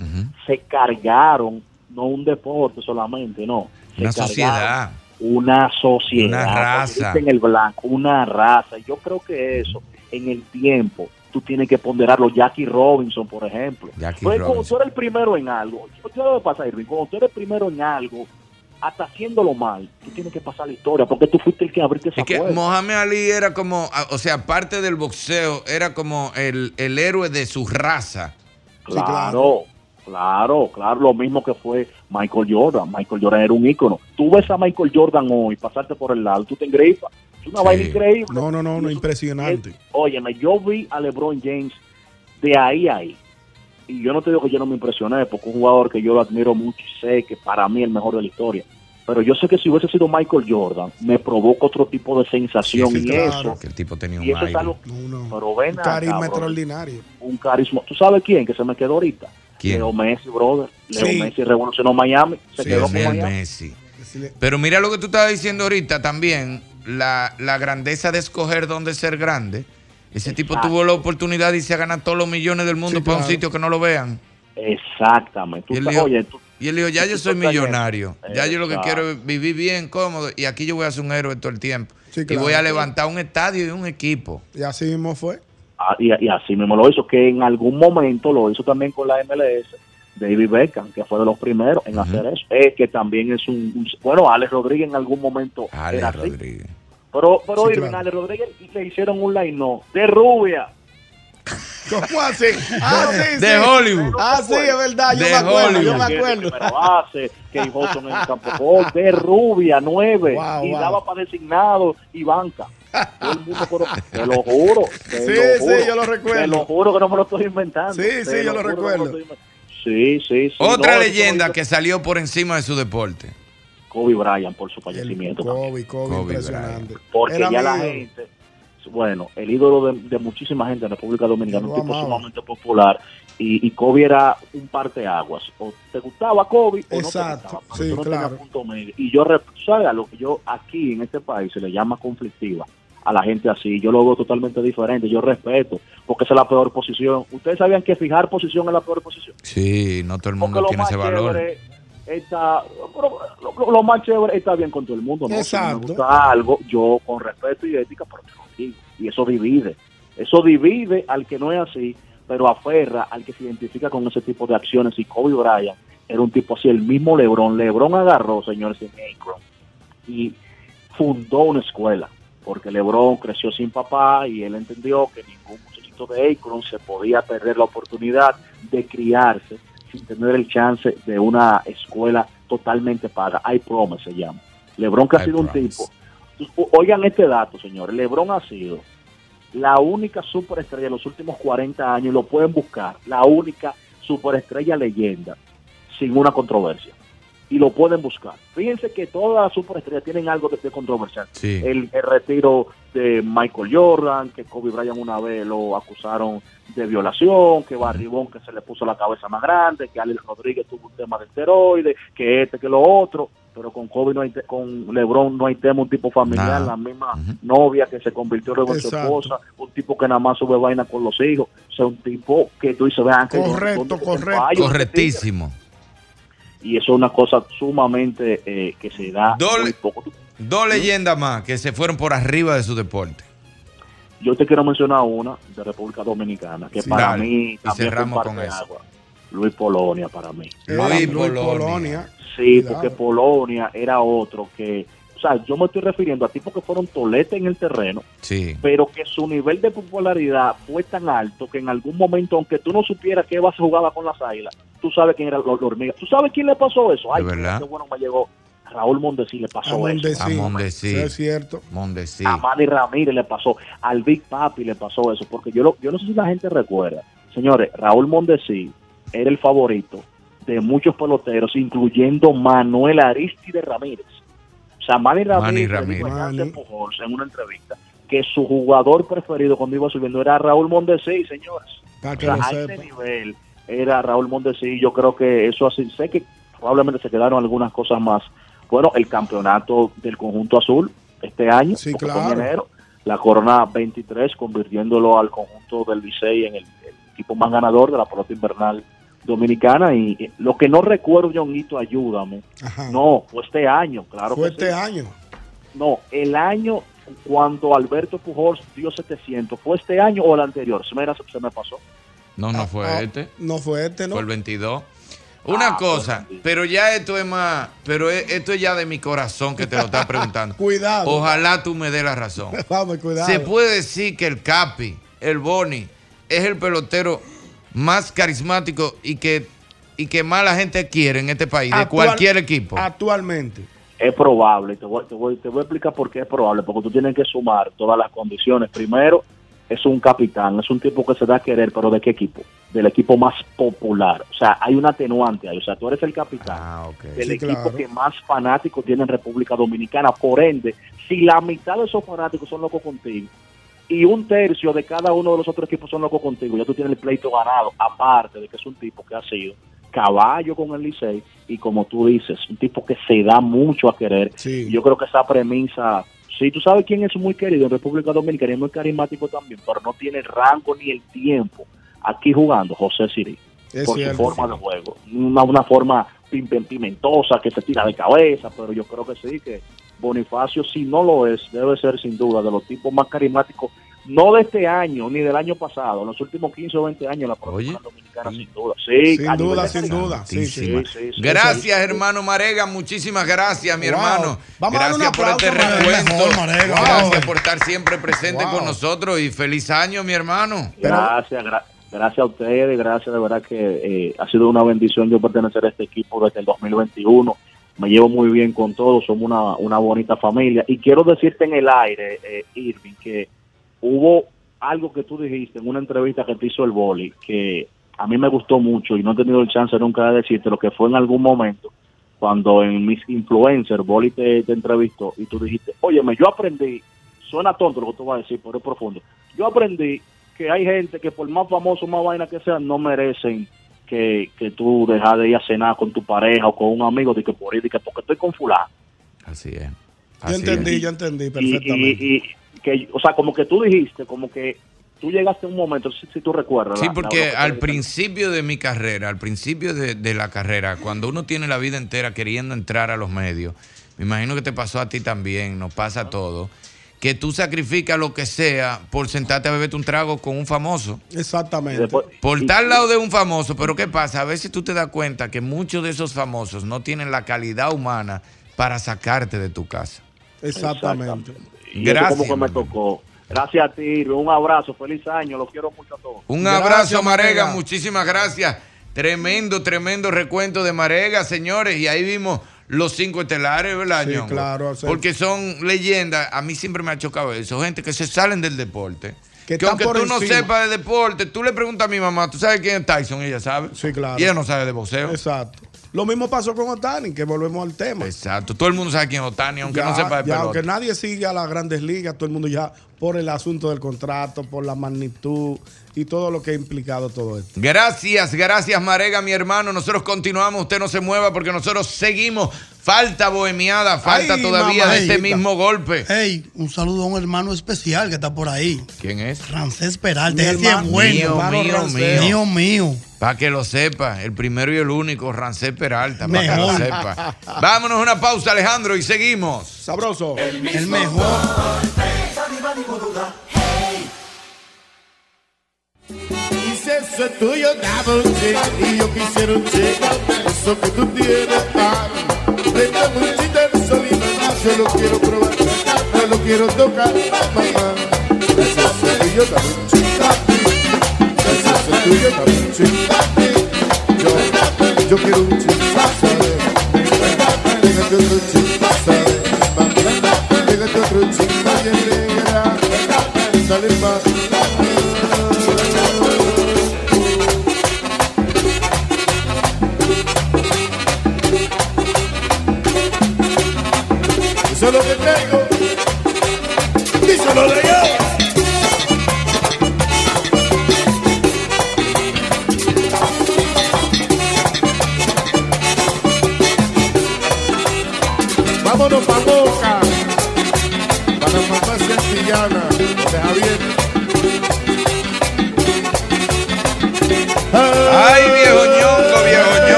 se cargaron, no un deporte solamente, no. se Una cargaron sociedad. Una sociedad. Una raza. dicen el blanco, una raza. Y Yo creo que eso, en el tiempo, tú tienes que ponderarlo. Jackie Robinson, por ejemplo. Jackie Pues cuando Robinson. tú eres el primero en algo, ¿qué pasar, Irving? Cuando tú eres primero en algo, hasta haciéndolo mal, tú tienes que pasar la historia, porque tú fuiste el que abriste esa Es que puerta. Mohamed Ali era como, a- o sea, aparte del boxeo, era como el, el héroe de su raza. Claro, claro, claro, lo mismo que fue Michael Jordan. Michael Jordan era un ícono. Tú ves a Michael Jordan hoy pasarte por el lado, tú te engripas. Es una vaina increíble. No, no, no, no, impresionante. Óyeme, yo vi a LeBron James de ahí a ahí. Y yo no te digo que yo no me impresioné, porque es un jugador que yo lo admiro mucho y sé que para mí es el mejor de la historia. Pero yo sé que si hubiese sido Michael Jordan, me provoca otro tipo de sensación Sí, y claro. eso. Que el tipo tenía un Y eso es aire. algo. Pero ven Un acá, carisma extraordinario. Un carisma. ¿Tú sabes quién? Que se me quedó ahorita. ¿Quién? Leo Messi, brother. Leo Sí. Messi revolucionó Miami. Se Sí, quedó con Miami. Messi. Pero mira lo que tú estabas diciendo ahorita también, la, la grandeza de escoger dónde ser grande. Ese tipo tuvo la oportunidad y se ha ganado todos los millones del mundo Sí, para un sitio que no lo vean. Exactamente. Tú Y él dijo, oye, tú- y él dijo, ya tú yo soy millonario. Ya yo lo que quiero es vivir bien, cómodo. Y aquí yo voy a ser un héroe todo el tiempo. Sí, Y voy a levantar un estadio y un equipo. Y así mismo fue. Ah, y, y así mismo lo hizo, que en algún momento lo hizo también con la MLS, David Beckham, que fue de los primeros en hacer eso. Es que también es un, un- Bueno, Alex Rodríguez en algún momento Alex era así. Rodríguez. Pero, pero Sí, Irving, claro. Alex Rodríguez le hicieron un line no de rubia. ¿Cómo así? (laughs) Ah, sí, De. Hollywood. Ah, sí, es verdad. Yo De me acuerdo, yo me acuerdo. Pero hace que Hudson en el campo gol, de rubia, nueve, Wow, y wow. daba para designado y banca. Todo el mundo, pero te lo juro. te Sí, lo sí, juro, yo lo recuerdo. Te lo juro que no me lo estoy inventando. Sí, te sí, yo lo no recuerdo. Sí, sí, sí. Otra No, leyenda lo que salió por encima de su deporte. Kobe Bryant por su fallecimiento. Kobe, Kobe, Kobe impresionante. Porque Era ya la gente, bueno, el ídolo de, de muchísima gente en República Dominicana, un lo tipo sumamente popular, y, y Kobe era un parteaguas. O te gustaba Kobe o Exacto, no te gustaba, sí, no tenías claro. punto medio. Y yo, ¿sabes algo? que yo aquí en este país se le llama conflictiva a la gente así. Yo lo veo totalmente diferente. Yo respeto, porque esa es la peor posición. ¿Ustedes sabían que fijar posición es la peor posición? Sí, no todo el mundo tiene ese valor. está, pero lo, lo- lo más chévere está bien con todo el mundo, ¿no? Si Exacto. me gusta algo, yo con respeto y ética, pero te lo digo. Y eso divide. Eso divide al que no es así, pero aferra al que se identifica con ese tipo de acciones. Y Kobe Bryant era un tipo así, el mismo Lebron. Lebron agarró, señores, en Akron y fundó una escuela, porque Lebron creció sin papá y él entendió que ningún muchachito de Akron se podía perder la oportunidad de criarse sin tener el chance de una escuela totalmente paga. I promise se llama. Lebron que ha sido un tipo. Oigan este dato, señores. Lebron ha sido la única superestrella de los últimos 40 años, lo pueden buscar, la única superestrella leyenda sin una controversia. Y lo pueden buscar. Fíjense que todas las superestrellas tienen algo de, de controversial. Sí. El, el retiro de Michael Jordan, que Kobe Bryant una vez lo acusaron de violación, que Barribón que se le puso la cabeza más grande, que Alex Rodríguez tuvo un tema de esteroides, que este, que lo otro, pero con Kobe no hay, te- con LeBron no hay tema, un tipo familiar, la misma novia que se convirtió luego en su esposa, un tipo que nada más sube vaina con los hijos, o sea, un tipo que tú dices, vean que Correcto, correcto. Correctísimo. Y eso es una cosa sumamente eh, que se da Dole- muy poco. Dos leyendas más que se fueron por arriba de su deporte. Yo te quiero mencionar una de República Dominicana, que Sí. para Dale. mí también fue un con parteaguas. Luis Polonia para mí. Luis Luis Polonia. Sí, Cuidado. porque Polonia era otro que, o sea, yo me estoy refiriendo a tipos que fueron toletes en el terreno, Sí. pero que su nivel de popularidad fue tan alto que en algún momento, aunque tú no supieras qué base jugaba con las águilas, tú sabes quién era la hormiga. ¿Tú sabes quién le pasó eso? Ay, qué bueno me llegó. Raúl Mondesi le pasó A eso. Mondesi. A Mondesi. Es cierto. Mondesi. A Manny Ramírez le pasó, al Big Papi le pasó eso, porque yo, lo- yo no sé si la gente recuerda. Señores, Raúl Mondesi era el favorito de muchos peloteros, incluyendo Manuel Aristide Ramírez. O sea, Manny Ramírez, dijo. Pujols en una entrevista que su jugador preferido cuando iba subiendo era Raúl Mondesi, señores. Para O que sea, lo a ese sepa. nivel era Raúl Mondesi. Yo creo que eso así. Sé que probablemente se quedaron algunas cosas más. Bueno, el campeonato del conjunto azul este año, Sí, claro. en enero, la corona 23, convirtiéndolo al conjunto del Licey en el, el equipo más ganador de la pelota invernal dominicana. Y eh, lo que no recuerdo, Johnito, ayúdame. Ajá. No, fue este año, claro. Fue que este sí. año. No, el año cuando Alberto Pujols dio 700, ¿fue este año o el anterior? Se me, se me pasó. No, no fue Ah, este. No fue este, ¿no? Fue el 22. Una Ah, cosa, pues, sí. pero ya esto es más, pero es- esto es ya de mi corazón que te lo estás preguntando. (laughs) Cuidado. Ojalá tú me des la razón. (laughs) Vamos, cuidado. Se puede decir que el Capi, el Boni, es el pelotero más carismáticos y que, y que más la gente quiere en este país, de cualquier equipo? Actualmente. Es probable, te voy, te, voy, te voy a explicar por qué es probable, porque tú tienes que sumar todas las condiciones. Primero, es un capitán, es un tipo que se da a querer, pero ¿de qué equipo? Del equipo más popular. O sea, hay un atenuante ahí. O sea, tú eres el capitán del Sí, equipo claro. que más fanáticos tiene en República Dominicana. Por ende, si la mitad de esos fanáticos son locos contigo y un tercio de cada uno de los otros equipos son locos contigo, ya tú tienes el pleito ganado, aparte de que es un tipo que ha sido caballo con el Licey y como tú dices, un tipo que se da mucho a querer. Y yo creo que esa premisa, sí, tú sabes quién es muy querido en República Dominicana y es muy carismático también, pero no tiene el rango ni el tiempo aquí jugando, José Siri, Es por cierto. su forma de juego. Una, una forma pim- pim- pimentosa que se tira de cabeza, pero yo creo que sí, que Bonifacio, si no lo es, debe ser sin duda de los tipos más carismáticos, no de este año ni del año pasado, en los últimos 15 o 20 años, la profesional dominicana, sin duda. Sí, Sin a duda, sin duda. Sí, sí. Santísima. sí, sí. Gracias, hermano Marega. Muchísimas gracias, mi Wow. hermano. Vamos a darle un gracias por aplauso este a Marega. recuento. Mejor. Gracias Wow. por estar siempre presente Wow. con nosotros y feliz año, mi hermano. Gracias, gra- gracias a ustedes, gracias de verdad que eh, ha sido una bendición yo pertenecer a este equipo desde el 2021. Me llevo muy bien con todos, somos una, una bonita familia. Y quiero decirte en el aire, eh, Irving, que hubo algo que tú dijiste en una entrevista que te hizo el Boli, que a mí me gustó mucho y no he tenido el chance nunca de decirte lo que fue en algún momento cuando en mis influencers Boli te, te entrevistó y tú dijiste, óyeme, yo aprendí, suena tonto lo que tú vas a decir, pero es profundo. Yo aprendí que hay gente que por más famoso, más vaina que sean, no merecen que, que tú dejas de ir a cenar con tu pareja o con un amigo de que por ir, de que porque estoy con fulano. Así es. Yo entendí, es. yo entendí Y, perfectamente. y- y que, o sea, como que tú dijiste, como que tú llegaste a un momento, si, si tú recuerdas. Sí, la- porque al principio de mi carrera, al principio de, de la carrera, cuando uno tiene la vida entera queriendo entrar a los medios, me imagino que te pasó a ti también, nos pasa a todos, que tú sacrificas lo que sea por sentarte a beberte un trago con un famoso. Exactamente. Por tal lado de un famoso, pero ¿qué pasa? A veces tú te das cuenta que muchos de esos famosos no tienen la calidad humana para sacarte de tu casa. Exactamente. Y eso Gracias. como que me tocó. Gracias a ti, un abrazo, feliz año, los quiero mucho a todos. Un abrazo, Marega. Muchísimas gracias. Tremendo, tremendo recuento de Marega, señores. Y ahí vimos los cinco estelares, ¿verdad, Sí, claro. Porque son leyendas. A mí siempre me ha chocado eso. Gente que se salen del deporte. Que aunque tú no sepas de deporte, tú le preguntas a mi mamá, ¿tú sabes quién es Tyson? Ella sabe. Sí, claro. Y ella no sabe de boxeo. Exacto. Lo mismo pasó con Otani, que volvemos al tema. Exacto. Todo el mundo sabe quién es Otani, aunque Ya- no sepa de pelota. aunque nadie sigue a las grandes ligas, todo el mundo ya por el asunto del contrato, por la magnitud y todo lo que ha implicado todo esto. Gracias, gracias Marega, mi hermano. Nosotros continuamos, usted no se mueva porque nosotros seguimos. Falta bohemiada, falta Ay, todavía de este mismo golpe. Hey, un saludo a un hermano especial que está por ahí. ¿Quién es? Francés Peralta, Mi ese hermano. es bueno. Mío, hermano mío, Rancés. mío. mío, mío. Para que lo sepa, el primero y el único, Rancés Peralta, para que lo Mejor. sepa. Vámonos a una pausa, Alejandro, y seguimos. Sabroso. El mejor. Y si eso es tuyo, dame un check. Y yo quisiera un check. Eso que tú tienes. Prende un chiste de sol y mamá. Yo lo quiero probar. Yo lo quiero tocar, mamá. Eso es tuyo, dame un check. Eso es tuyo, dame un check. Yo, yo quiero un check, ¿sabes? Pégate otro check, ¿sabes? Pégate otro check, oye, negra. Dale más. Vámonos pa' Boca. Para mamá Santillana. De Javier.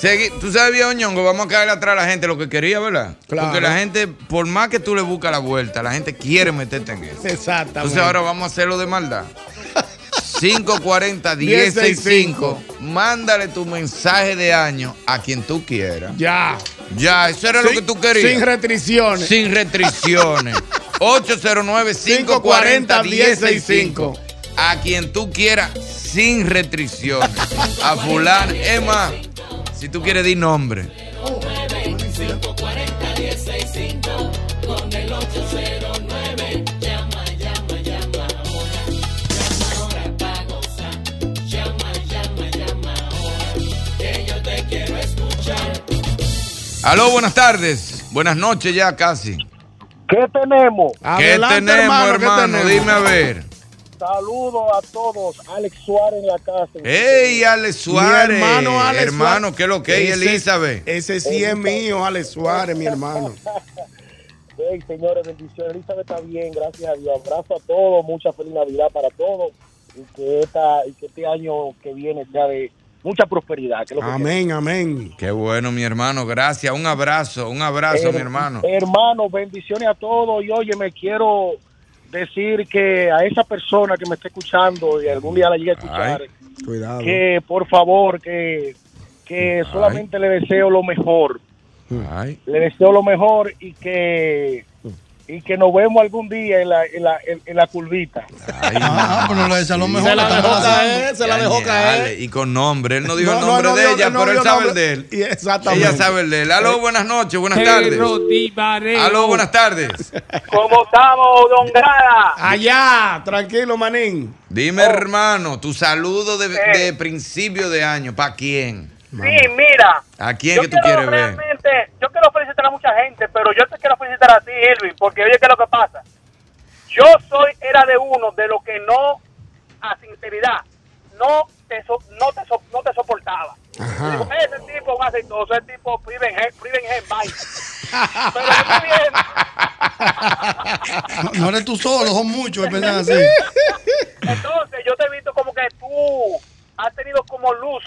Segui- Tú sabes, viejo ñongo, vamos a caer atrás a la gente lo que quería, ¿verdad? Claro. Porque la gente, por más que tú le buscas la vuelta, la gente quiere meterte en eso. Exactamente. Entonces ahora vamos a hacerlo de maldad. 540 1065 (laughs) Mándale tu mensaje de año a quien tú quieras. Ya. Ya, eso era lo Sin- que tú querías. sin restricciones. Sin restricciones. 809 540 1065 a quien tú quieras sin restricciones. A fulano, es más, si tú quieres di nombre. 540-1065 con el 809. Llama, llama, llama ahora. Llama ahora para gozar. Llama, llama, llama ahora. Que yo te quiero escuchar. Aló, buenas tardes. Buenas noches ya casi. ¿Qué tenemos? ¿Qué tenemos, hermano? Dime a ver. Saludos a todos. Alex Suárez en la casa. ¡Ey, Alex Suárez! Mi hermano Alex Hermano, Suárez. ¿qué es lo que es, Ese- Elizabeth? Ese sí es mío, Alex Suárez, mi hermano. (laughs) Hey, señores, bendiciones. Elizabeth está bien, gracias a Dios. Abrazo a todos, mucha feliz Navidad para todos. Y que, esta, y que este año que viene sea de mucha prosperidad. que es lo que Amén, amén. Qué bueno, mi hermano. Gracias. Un abrazo, un abrazo, Her- mi hermano. Hermano, bendiciones a todos. Y oye, me quiero decir que a esa persona que me está escuchando y algún día la llegue a escuchar, Cuidado. que por favor, que, que solamente le deseo lo mejor. Ay. Le deseo lo mejor y que y que nos vemos algún día en la, en la, en, en la curvita. Ah, pero le deseo lo mejor. Se la dejó caer, se la dejó caer. Y con nombre. Él no (laughs) dijo No, el no, nombre no de ella, no pero él sabe el de él. Y exactamente. Ella sabe el de él. Aló, buenas noches, buenas tardes. Aló, buenas tardes. ¿Cómo estamos, don Grada? Allá, tranquilo, manín. Dime, hermano, tu saludo de, de principio de año, ¿para quién? Sí, mira. ¿A quién yo que tú quieres ver? realmente, yo quiero felicitar a mucha gente, pero yo te quiero felicitar a ti, Irving, porque oye, ¿qué es lo que pasa? Yo soy, era de uno de los que no, a sinceridad, no te, so- no te, so- no te soportaba. Digo, ese tipo es un aceitoso, ese tipo vive en, Gen- vive en Genbay. (laughs) Pero yo bien. No, no eres tú solo, son muchos que piensan así. Entonces, yo te he visto como que tú has tenido como luz,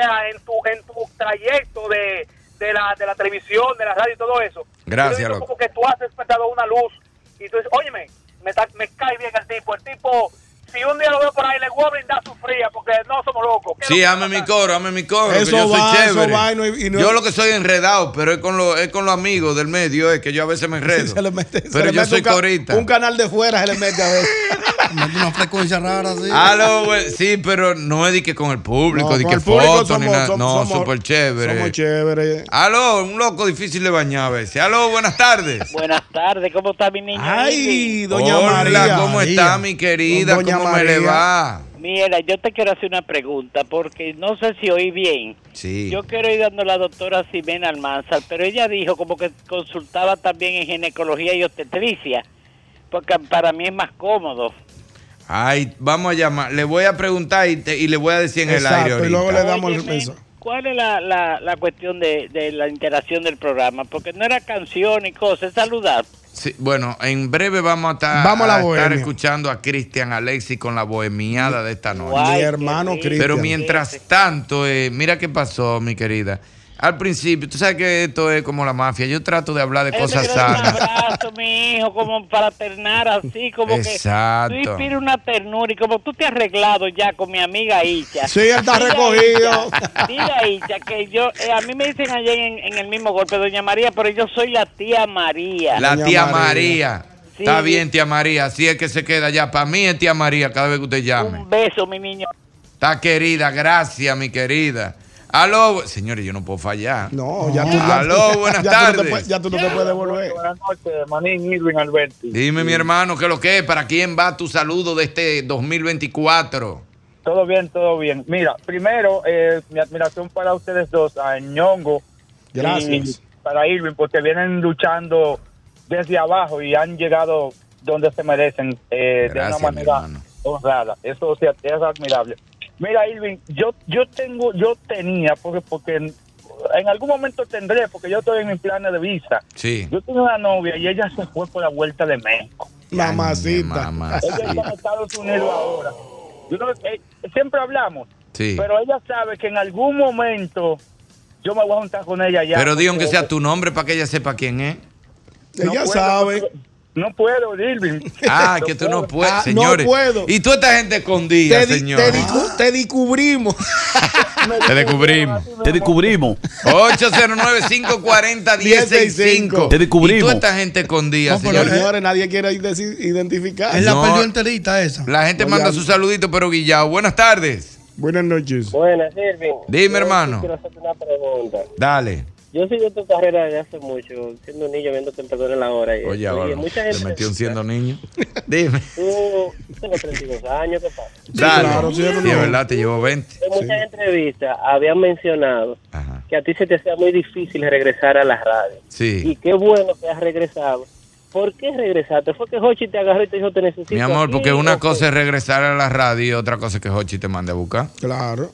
sea, en tu en tu trayecto de, de, la, de la televisión, de la radio y todo eso. Gracias, loco. como que tú has despertado una luz y tú dices, óyeme, me, ta- me cae bien el tipo. El tipo, si un día lo veo por ahí, le voy a brindar su fría porque no somos locos. ¿Qué es Sí, lo ame mi coro, ame mi coro. que Eso yo soy va, eso chévere. va, y no hay- y no- Yo lo que soy enredado, pero es con, los es con los amigos del medio, es que yo a veces me (laughs) enredo. Se le mete- se pero le yo mete soy un corita. Un canal de fuera se le mete a veces. (laughs) Mete una frecuencia rara así. Aló, güey, sí, pero no es de que con el público, No, de con que el público fotos ni nada. No, súper chévere. Somos chéveres. Aló, un loco difícil de bañar a veces. Aló, buenas tardes. Buenas tardes, ¿cómo está mi niño? Ay, doña Hola, María. ¿cómo María. está mi querida? Doña ¿Cómo me le María. va? Mira, yo te quiero hacer una pregunta porque no sé si oí bien. Sí. Yo quiero ir dando a la doctora Ximena Almanzar, pero ella dijo como que consultaba también en ginecología y obstetricia, porque para mí es más cómodo. Ay, vamos a llamar. Le voy a preguntar y, te- y le voy a decir en el Exacto, aire y ahorita. luego le damos el mensaje. ¿Cuál es la, la, la cuestión de, de la interacción del programa? Porque no era canción y cosas, es saludar. Sí, bueno, en breve vamos a estar, Vamos a estar escuchando a Cristian Alexi con la bohemiada de esta noche. Mi hermano Cristian. Pero mientras tanto, eh, mira qué pasó, mi querida. Al principio, tú sabes que esto es como la mafia. Yo trato de hablar de Él cosas dar un sanas. abrazo, mi hijo, como para ternar así, como Exacto. que tú inspiras una ternura y como tú te has arreglado ya con mi amiga Icha. Sí, él está recogido. Icha, Dile a Icha que yo, eh, a mí me dicen ayer en, en el mismo golpe, doña María, pero yo soy la tía María. La tía María. Sí, Está bien, tía María. Así es que se queda ya. Para mí es tía María cada vez que usted llame. Un beso, mi niño. Está querida, gracias, mi querida. Aló, señores, yo no puedo fallar. No, ya tú, ya, Aló, buenas ya tú no te tardes. puedes- ya tú no te puedes devolver. Buenas noches, Manín Irving Alberti. Dime, mi hermano, ¿qué es lo que es? ¿Para quién va tu saludo de este 2024? Todo bien, todo bien. Mira, primero, eh, mi admiración para ustedes dos, a Ñongo Gracias. y para Irving, porque vienen luchando desde abajo y han llegado donde se merecen eh, Gracias, de una manera honrada. Eso o sea, es admirable. Mira, Irving, yo yo tengo, yo tenía, porque porque en, en algún momento tendré, porque yo estoy en mi plan de visa. Sí. Yo tengo una novia y ella se fue por la vuelta de México. Mamacita. Ella está en Estados Unidos ahora. Yo no- eh, siempre hablamos, Sí. pero ella sabe que en algún momento yo me voy a juntar con ella ya. Pero di aunque sea tu nombre para que ella sepa quién es. No Ella puedo, sabe. No puedo, Irving. Ah, que tú no puedes, Ah, no señores. puedo. Y toda esta gente escondida, Te, señores. te dicu- te descubrimos. (laughs) Te descubrimos. Te descubrimos. 809-540-165. Te descubrimos. Y toda esta gente escondida, No, señores. señores, nadie quiere identi- identificar. Él la No. perdió enterita esa. La gente No, manda su saludito, pero guillado. Buenas tardes. Buenas noches. Buenas, Irving. Dime, Yo hermano. Quiero hacerte una pregunta. Dale. Yo sigo tu carrera desde hace mucho, siendo un niño viendo empezó en la hora. Y, Oye, ahora mucha te gente. metió un siendo niño. (laughs) Dime. Tú tengo 32 años, ¿qué pasa? Dale. claro, sí, Sí, no, verdad, te llevo 20. En muchas entrevistas habían mencionado que a ti se te hacía muy difícil regresar a la radio. Sí. Y qué bueno que has regresado. ¿Por qué regresaste? ¿Fue que Hochi te agarró y te dijo te necesito? Mi amor, aquí, porque una cosa es regresar a la radio y otra cosa es que Hochi te mande a buscar. Claro.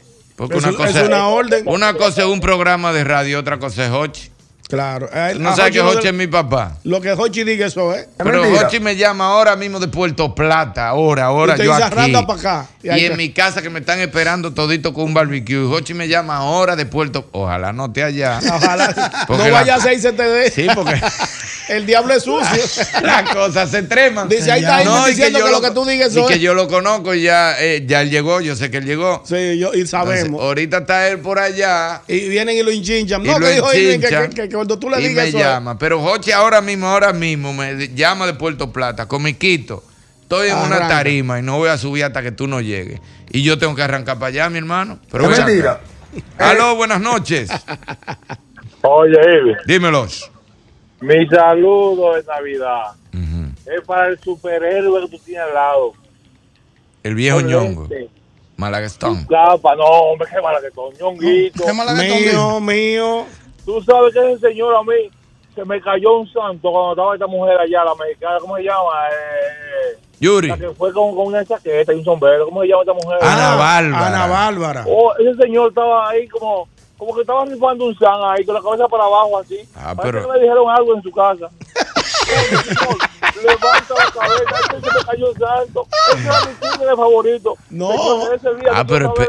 Porque una cosa es una orden. Una cosa es un programa de radio, otra cosa es Hochi. Claro. Él- No a sabes que Hochi no- es mi papá. Lo que Hochi diga eso es. Pero Hochi me llama ahora mismo de Puerto Plata, ahora, ahora Y te yo aquí. "Arranca pa' acá". Y Y, en mi casa que me están esperando todito con un barbecue. Hochi me llama ahora de Puerto. Ojalá no te allá. Ojalá. (laughs) No la- vaya a y dé. Sí, porque (laughs) El diablo es sucio. (laughs) las cosas se treman. Dice, ahí está No, y diciendo que, yo lo que tú digas y que yo lo conozco y ya, eh, ya él llegó, yo sé que él llegó. Sí, yo, y sabemos. Entonces, ahorita está él por allá. y vienen y lo hinchinchan. Y No, lo que dijo que, que- que cuando tú le y digas me eso es. llama. Pero Jochi ahora mismo, ahora mismo me llama de Puerto Plata, con mi quito. Estoy en una tarima y no voy a subir hasta que tú no llegues. Y yo tengo que arrancar para allá, mi hermano. Pero Es mentira. acá. Aló, buenas noches. (laughs) Oye, Ivy, Dímelos. mi saludo de Navidad es para el superhéroe que tú tienes al lado. El viejo ñongo. este, Malagastón. Capa, no, hombre, qué mala que son, ñonguito. Mío, mío. Tú sabes que ese señor a mí se me cayó un santo cuando estaba esta mujer allá, la mexicana, ¿cómo se llama? Eh, Yuri. La que fue con, con una chaqueta y un sombrero, ¿cómo se llama esta mujer? Ana Bárbara. Ana Bárbara. Oh, ese señor estaba ahí como, como que estaba rifando un san ahí, con la cabeza para abajo así. Ah, Parece pero- que le dijeron algo en su casa. (laughs) Levanta la cabeza, este se me cayó santo. Ese era mi tigre favorito. No. Ese día Ah, que pero tú.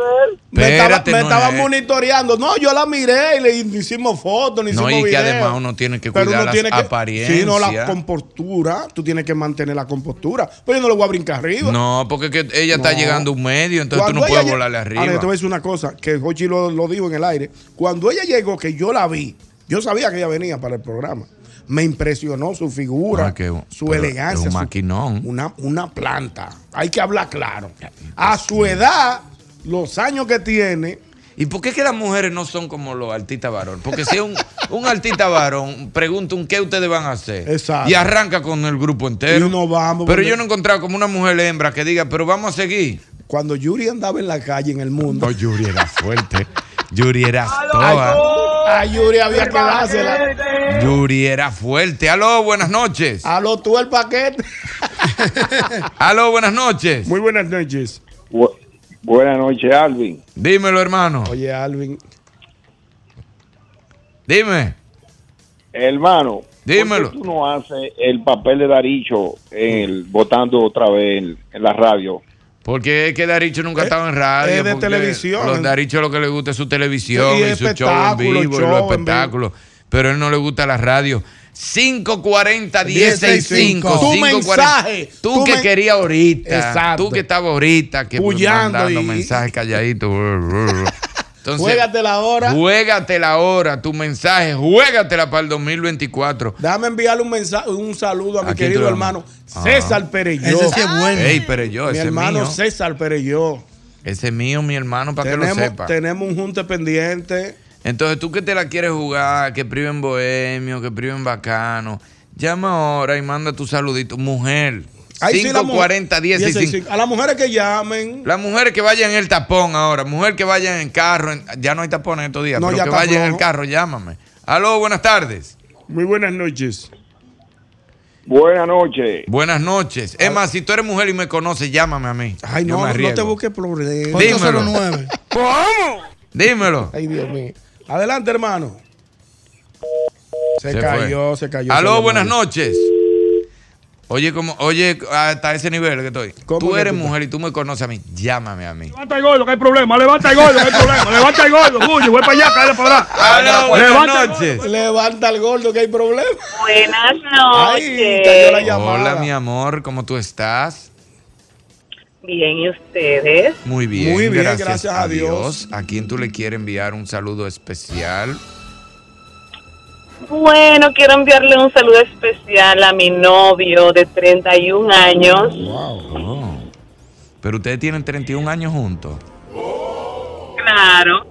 Me, estaba- me no estaban es. monitoreando. No, yo la miré y le hicimos fotos, le No, hicimos y que video. además uno tiene que Pero cuidar uno las tiene que, apariencias. Sí, no, la compostura. Tú tienes que mantener la compostura. Pero yo no le voy a brincar arriba. No, porque que ella está No. llegando a un medio, entonces tú Cuando no ella puedes lle- volarle Ahora, arriba. yo te voy a decir una cosa, que Jochi lo, lo dijo en el aire. Cuando ella llegó, que yo la vi, yo sabía que ella venía para el programa. Me impresionó su figura, Ah, que- su pero elegancia. un su- maquinón. una, una planta. Hay que hablar claro. A su edad, los años que tiene. ¿Y por qué que las mujeres no son como los artistas varones? Porque si un, (laughs) un artista varón, pregunta un qué ustedes van a hacer. Exacto. Y arranca con el grupo entero. Y no vamos, pero porque- yo no he encontrado como una mujer hembra que diga, pero vamos a seguir. Cuando Yuri andaba en la calle, en el mundo. No, Yuri era fuerte. Yuri era (laughs) Ay, toda. A Yuri había que dársela. Yuri era fuerte. Aló, buenas noches. Aló, tú el paquete. (laughs) Aló, buenas noches. Muy buenas noches. Buenas noches, Alvin. Dímelo, hermano. Oye, Alvin. Dime. Hermano, Dímelo. ¿por qué tú no haces el papel de Daricho el, votando otra vez en, en la radio? Porque es que Daricho nunca ha estado en radio. es de televisión. Los Daricho lo que le gusta es su televisión Sí, y, su show en vivo y show los en vivo. espectáculos. Pero a él no le gusta la radio. 540 165 Tu mensaje, Tú tu que men- querías ahorita. Exacto. Tú que estabas ahorita. Que Pullando mandando y- mensajes calladitos. Entonces, Juégatela ahora. Juégatela ahora. Tu mensaje, juégatela para el 2024. Déjame enviarle un mensaje, un saludo a mi ¿A quién querido hermano Ah. César Pereyó. Ese sí es bueno. Ey, Pereyó, Mi ese es hermano mío. César Pereyó. Ese es mío, mi hermano, para que lo sepa. tenemos un junte pendiente. Entonces, tú que te la quieres jugar, que priven bohemio, que priven bacano, llama ahora y manda tu saludito. Mujer, Ahí sí, la mu- 540 1065 A las mujeres que llamen. Las mujeres que vayan en el tapón ahora, mujer que vayan en carro, en- ya no hay tapón en estos días, No, pero ya que vayan en el carro, llámame. Aló, buenas tardes. Muy buenas noches. Buenas noches. Buenas noches. Es más, si tú eres mujer y me conoces, llámame a mí. Ay, Yo no, me no te busques problemas. Dímelo. 809. (laughs) ¿Cómo? Dímelo. Ay, Dios mío. Adelante, hermano. Se, Se cayó, fue. se cayó. Aló, buenas noches. Oye, como, oye, hasta ese nivel que estoy. ¿Cómo Tú eres tú estás? mujer y tú me conoces a mí. Llámame a mí. Levanta el gordo, que hay problema. Levanta el gordo, que hay problema. Levanta el gordo, Bullo. Voy para allá, cállate para atrás. Aló, buenas Levanta el noches. Levanta el gordo que hay problema. Buenas Ay, cayó la noches. llamada. Hola, mi amor, ¿cómo tú estás? Bien, ¿y ustedes? Muy bien, Muy bien, gracias, gracias a a Dios. ¿A quién tú le quieres enviar un saludo especial? Bueno, quiero enviarle un saludo especial a mi novio de 31 años. Oh. Pero ustedes tienen 31 años juntos. Claro.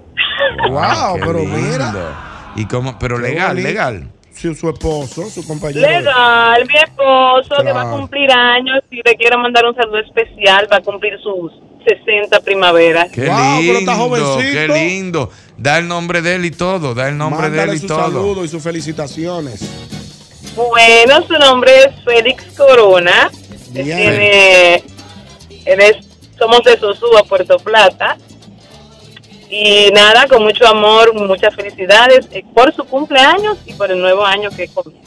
Wow, Qué pero lindo. mira. ¿Y cómo? Pero Qué legal, bonito. legal. Sí, su esposo, su compañero. Legal, mi esposo que va a Claro. cumplir años y le quiero mandar un saludo especial, va a cumplir sus 60 primaveras. Qué Wow, pero está lindo, jovencito. qué lindo. Da el nombre de él y todo, da el nombre de él y su todo. saludo y sus felicitaciones. Bueno, su nombre es Félix Corona. Él Bien. tiene, él es, somos de Sosúa, Puerto Plata. Y nada, con mucho amor, muchas felicidades eh, por su cumpleaños y por el nuevo año que comienza.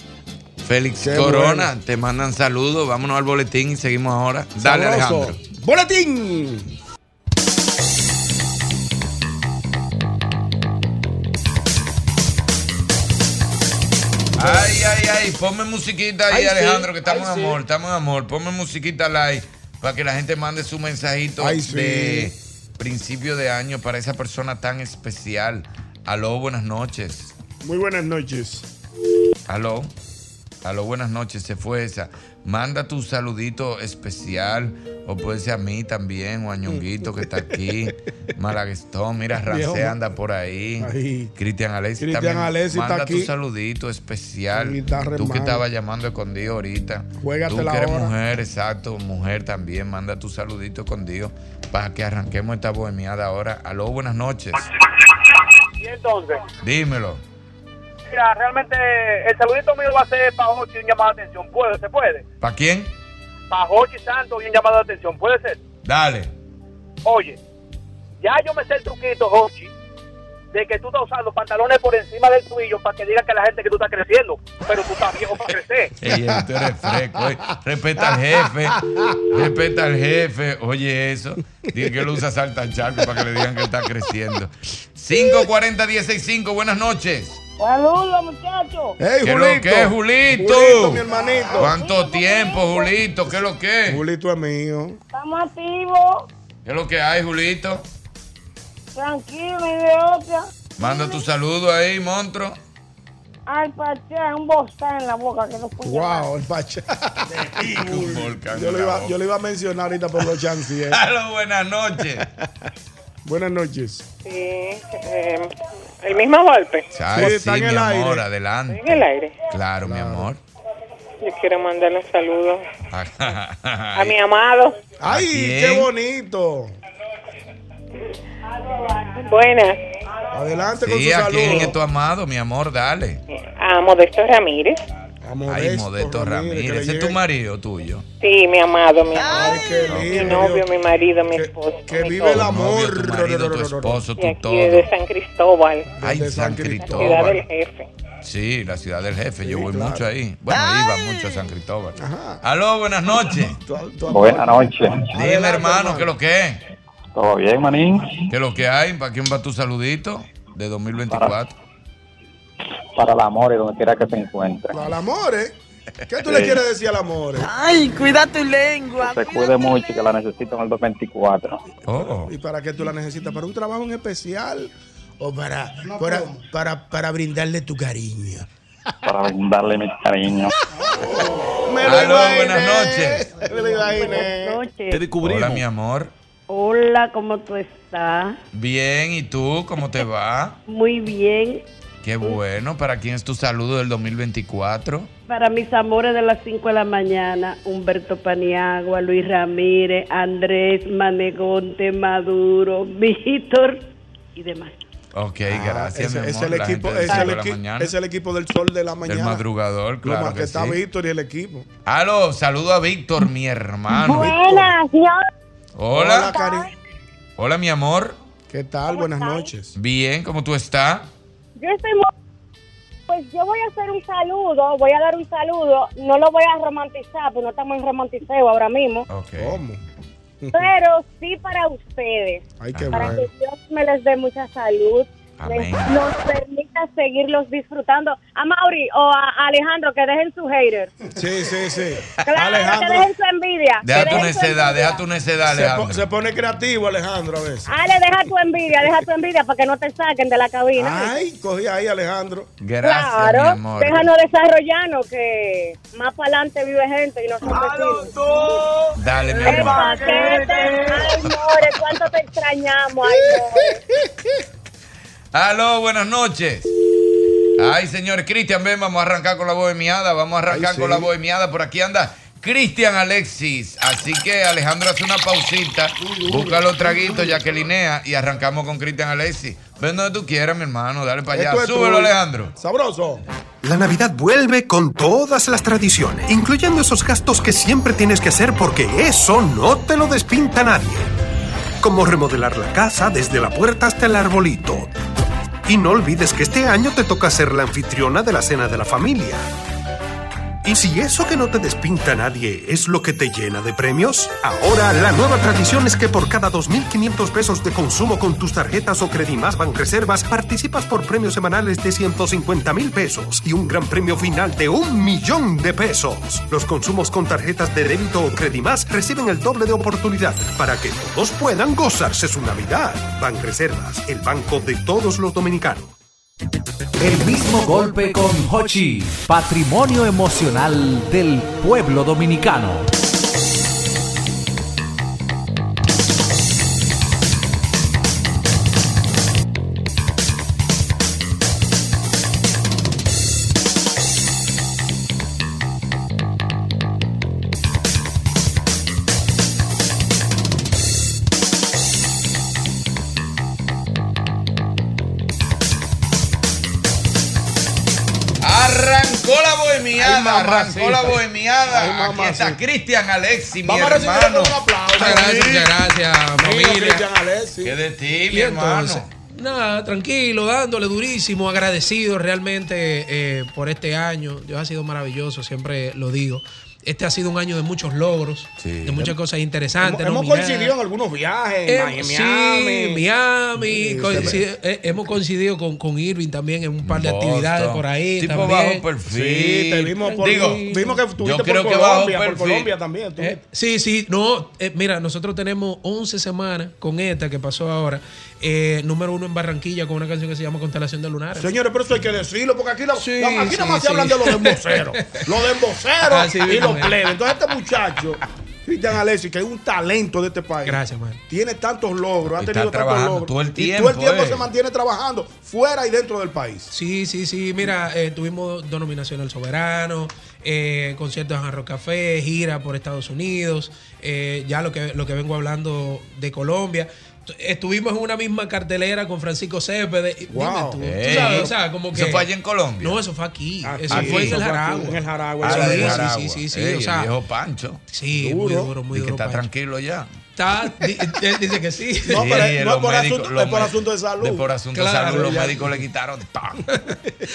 Félix Qué Corona, bueno. te mandan saludos. Vámonos al boletín y seguimos ahora. Dale, Sabroso. Alejandro. ¡Boletín! Ay, ay, ay, ponme musiquita ahí, Ay, sí, Alejandro, que estamos ay, en sí. amor, estamos en amor. Ponme musiquita live para que la gente mande su mensajito Ay, sí. de principio de año para esa persona tan especial. Aló, buenas noches. Muy buenas noches. Aló. Aló, buenas noches. Se fue esa. Manda tu saludito especial. O puede ser a mí también. O a Ñonguito que está aquí. (laughs) Malaguestón. Mira, Rancé anda por ahí. Ahí. Cristian Alessi Cristian también. Alessi está Manda tu saludito especial. Tú que estabas llamando escondido ahorita. Juégate Tú la que eres hora. mujer, exacto. Mujer también. Manda tu saludito escondido. Para que arranquemos esta bohemiada ahora. Aló, buenas noches. Y entonces, Dímelo. Mira, realmente el saludito mío va a ser para Jochi un llamado de atención. ¿Puede? ¿Se puede? ¿Para quién? Para Jochi Santos y un llamado de atención. ¿Puede ser? Dale. Oye, ya yo me sé el truquito, Jochi, de que tú estás usando pantalones por encima del tuyo para que diga que la gente que tú estás creciendo, pero tú estás viejo para crecer. (laughs) Ey, tú eres fresco, eh. Respeta al jefe. Respeta al jefe. Oye, eso. Dile que lo usa salta charco para que le digan que está creciendo. (laughs) 540-165, buenas noches. Saludos, muchachos. ¡Ey, ¿Qué Julito! lo que es, Julito? Julito, mi hermanito. ¿Cuánto tiempo, Julito? ¿Qué es lo que es? Julito es mío. Estamos activos, ¿Qué es lo que hay, Julito? tranquilos, idiota. Manda tu saludo ahí, monstruo. Al pachá, un bostán en la boca que no puede Wow, el Pachá. Un volcán Yo en le, la iba, boca. yo le iba a mencionar ahorita por los chances. (laughs) Aló, buenas noches. Buenas noches. Sí, eh, el mismo golpe. Ay, Sí, está sí, en mi el amor, aire. adelante. En el aire. Claro, mi amor. Yo quiero mandarle un saludo (laughs) a mi amado. ¡Ay, qué bonito! Buenas, Adelante con Sí, su ¿a quién es tu amado, mi amor? Dale. a Modesto Ramírez. Ay, Modesto que Ramírez. ¿Ese es tu marido tuyo? Sí, mi amado, mi amado. Ay, qué Mi lindo. novio, mi marido, mi esposo. Que mi vive el amor. Tu marido, tu esposo, tu todo. desde San Cristóbal, Ay, Desde San Cristóbal. ciudad del jefe. Sí, la ciudad del jefe. Yo voy claro. mucho ahí. Bueno, iba mucho a San Cristóbal. Ajá. Aló, buenas noches. Buenas noches. Dime, Adelante, hermano, hermano. ¿qué es lo que es? ¿Todo bien, manín? ¿Qué es lo que hay? ¿Para quién va tu saludito de 2024? Para el amor y donde quiera que se encuentre. Al amor, ¿eh? ¿Qué tú le quieres decir al amor? Ay, cuida tu lengua. Se cuide mucho que la necesito en el 224. Oh. ¿Y para qué tú la necesitas? ¿Para un trabajo en especial? ¿O para, para, para, para brindarle tu cariño? Para darle mi cariño. Me Aló, imaginé, buenas noches. Me lo. Buenas noches. Te descubrimos. Hola, mi amor. Hola, ¿cómo tú estás? Bien, ¿y tú? ¿Cómo te va? Muy bien. Qué bueno. ¿Para quién es tu saludo del 2024? Para mis amores de las 5 de la mañana, Humberto Paniagua, Luis Ramírez, Andrés Manegonte, Maduro, (laughs) Víctor y demás. Ok, Ah, gracias, ese- mi es amor. el La equipo, es el, sol de la equi- mañana. es el equipo del sol de la Del mañana. madrugador, Lo claro más que, que está sí. Víctor y el equipo. Aló, saludo a Víctor, mi hermano. Buenas, señor. Hola. Cari. Hola, mi amor. ¿Qué tal? Buenas noches. Bien, ¿cómo tú estás? Yo estoy muy... Pues yo voy a hacer un saludo, voy a dar un saludo, no lo voy a romantizar, pues no estamos en romanticeo ahora mismo, pero sí para ustedes, Ay, qué para bueno. que Dios me les dé mucha salud, Amén. les- nos, permi- a seguirlos disfrutando. A Mauri o a Alejandro que dejen su hater. Sí, sí, sí. Claro, que dejen su envidia. Deja tu necedad, deja tu necedad, Se, po- Alejandro. se pone creativo Alejandro a veces. Ale, deja tu envidia, deja tu envidia para que no te saquen de la cabina. Ay, cogí ahí Alejandro. Gracias, claro, mi amor. déjanos desarrollarnos que más para adelante vive gente y no son vecinos. Dale, mi El amor. paquete, ay, more, cuánto te extrañamos, ay, more. (laughs) Aló, buenas noches. Ay, señores, Cristian, ven, vamos a arrancar con la bohemiada. Vamos a arrancar Ay, sí. con la bohemiada. Por aquí anda Cristian Alexis. Así que Alejandro hace una pausita, busca los traguitos, Jacquelinea, y arrancamos con Cristian Alexis. Ven donde tú quieras, mi hermano, dale para allá. Esto es Súbelo. Alejandro. Sabroso. La Navidad vuelve con todas las tradiciones, incluyendo esos gastos que siempre tienes que hacer porque eso no te lo despinta nadie. Como remodelar la casa desde la puerta hasta el arbolito. Y no olvides que este año te toca ser la anfitriona de la cena de la familia. Y si eso que no te despinta nadie es lo que te llena de premios, ahora la nueva tradición es que por cada 2.500 pesos de consumo con tus tarjetas o Credimas Banreservas participas por premios semanales de 150 mil pesos y un gran premio final de un millón de pesos. Los consumos con tarjetas de débito o Credimas reciben el doble de oportunidad para que todos puedan gozarse su Navidad. Banreservas, el banco de todos los dominicanos. El mismo golpe con Hochi, patrimonio emocional del pueblo dominicano. Bohemiada, arrancó la bohemiada. Aquí está Cristian Alexis, mi Vamos a hermano. un aplauso. Muchas gracias, muchas gracias, familia. Alexis. ¿Qué de ti, mi hermano? Nada, tranquilo, dándole durísimo, agradecido realmente eh, por este año. Dios ha sido maravilloso, siempre lo digo. Este ha sido un año de muchos logros, de muchas cosas interesantes. Hemos, hemos coincidido en algunos viajes, Eh, sí, Miami. Miami. Eh, hemos coincidido con, con Irving también en un par de Boston. actividades por ahí. Tipo también. bajo perfil. Sí, te vimos por, Digo, vimos que estuviste yo por Colombia, bajo por. Colombia también. Eh, sí, sí, no, eh, mira, nosotros tenemos 11 semanas con esta que pasó ahora, eh, número uno en Barranquilla con una canción que se llama Constelación de Lunares. Señores, pero eso hay que decirlo, porque aquí, la- Sí, la- aquí sí, nada más se hablan de los (laughs) emboceros. los emboceros Así y los es. plebes. Entonces, este muchacho, Cristian Alexis, que es un talento de este país. Gracias, man. Tiene tantos logros, ha tenido tantos logros. todo el y tiempo, todo el tiempo eh. se mantiene trabajando fuera y dentro del país. Sí, sí, sí. Mira, eh, tuvimos dos nominaciones al Soberano, eh, conciertos en Jarro Café, gira por Estados Unidos, eh, ya lo que, lo que vengo hablando de Colombia. Estuvimos en una misma cartelera con Francisco Cepeda. y- Wow. Dime tú, tú Ey. sabes, o sea, como que... ¿Eso fue allá en Colombia? No, eso fue aquí. Aquí, eso fue en el Jaragua. en el Jaragua, Sí, Ah, sí, sí, sí, sí, Ey, o sea, el viejo Pancho. Sí, muy Duro. duro, muy Y que duro. está Pancho. tranquilo ya. Está, él dice que sí. No, Sí, pero es- no por médicos- asunto- es por asunto de salud. de por asunto Claro, de salud, los ya. médicos le quitaron. ¡ta!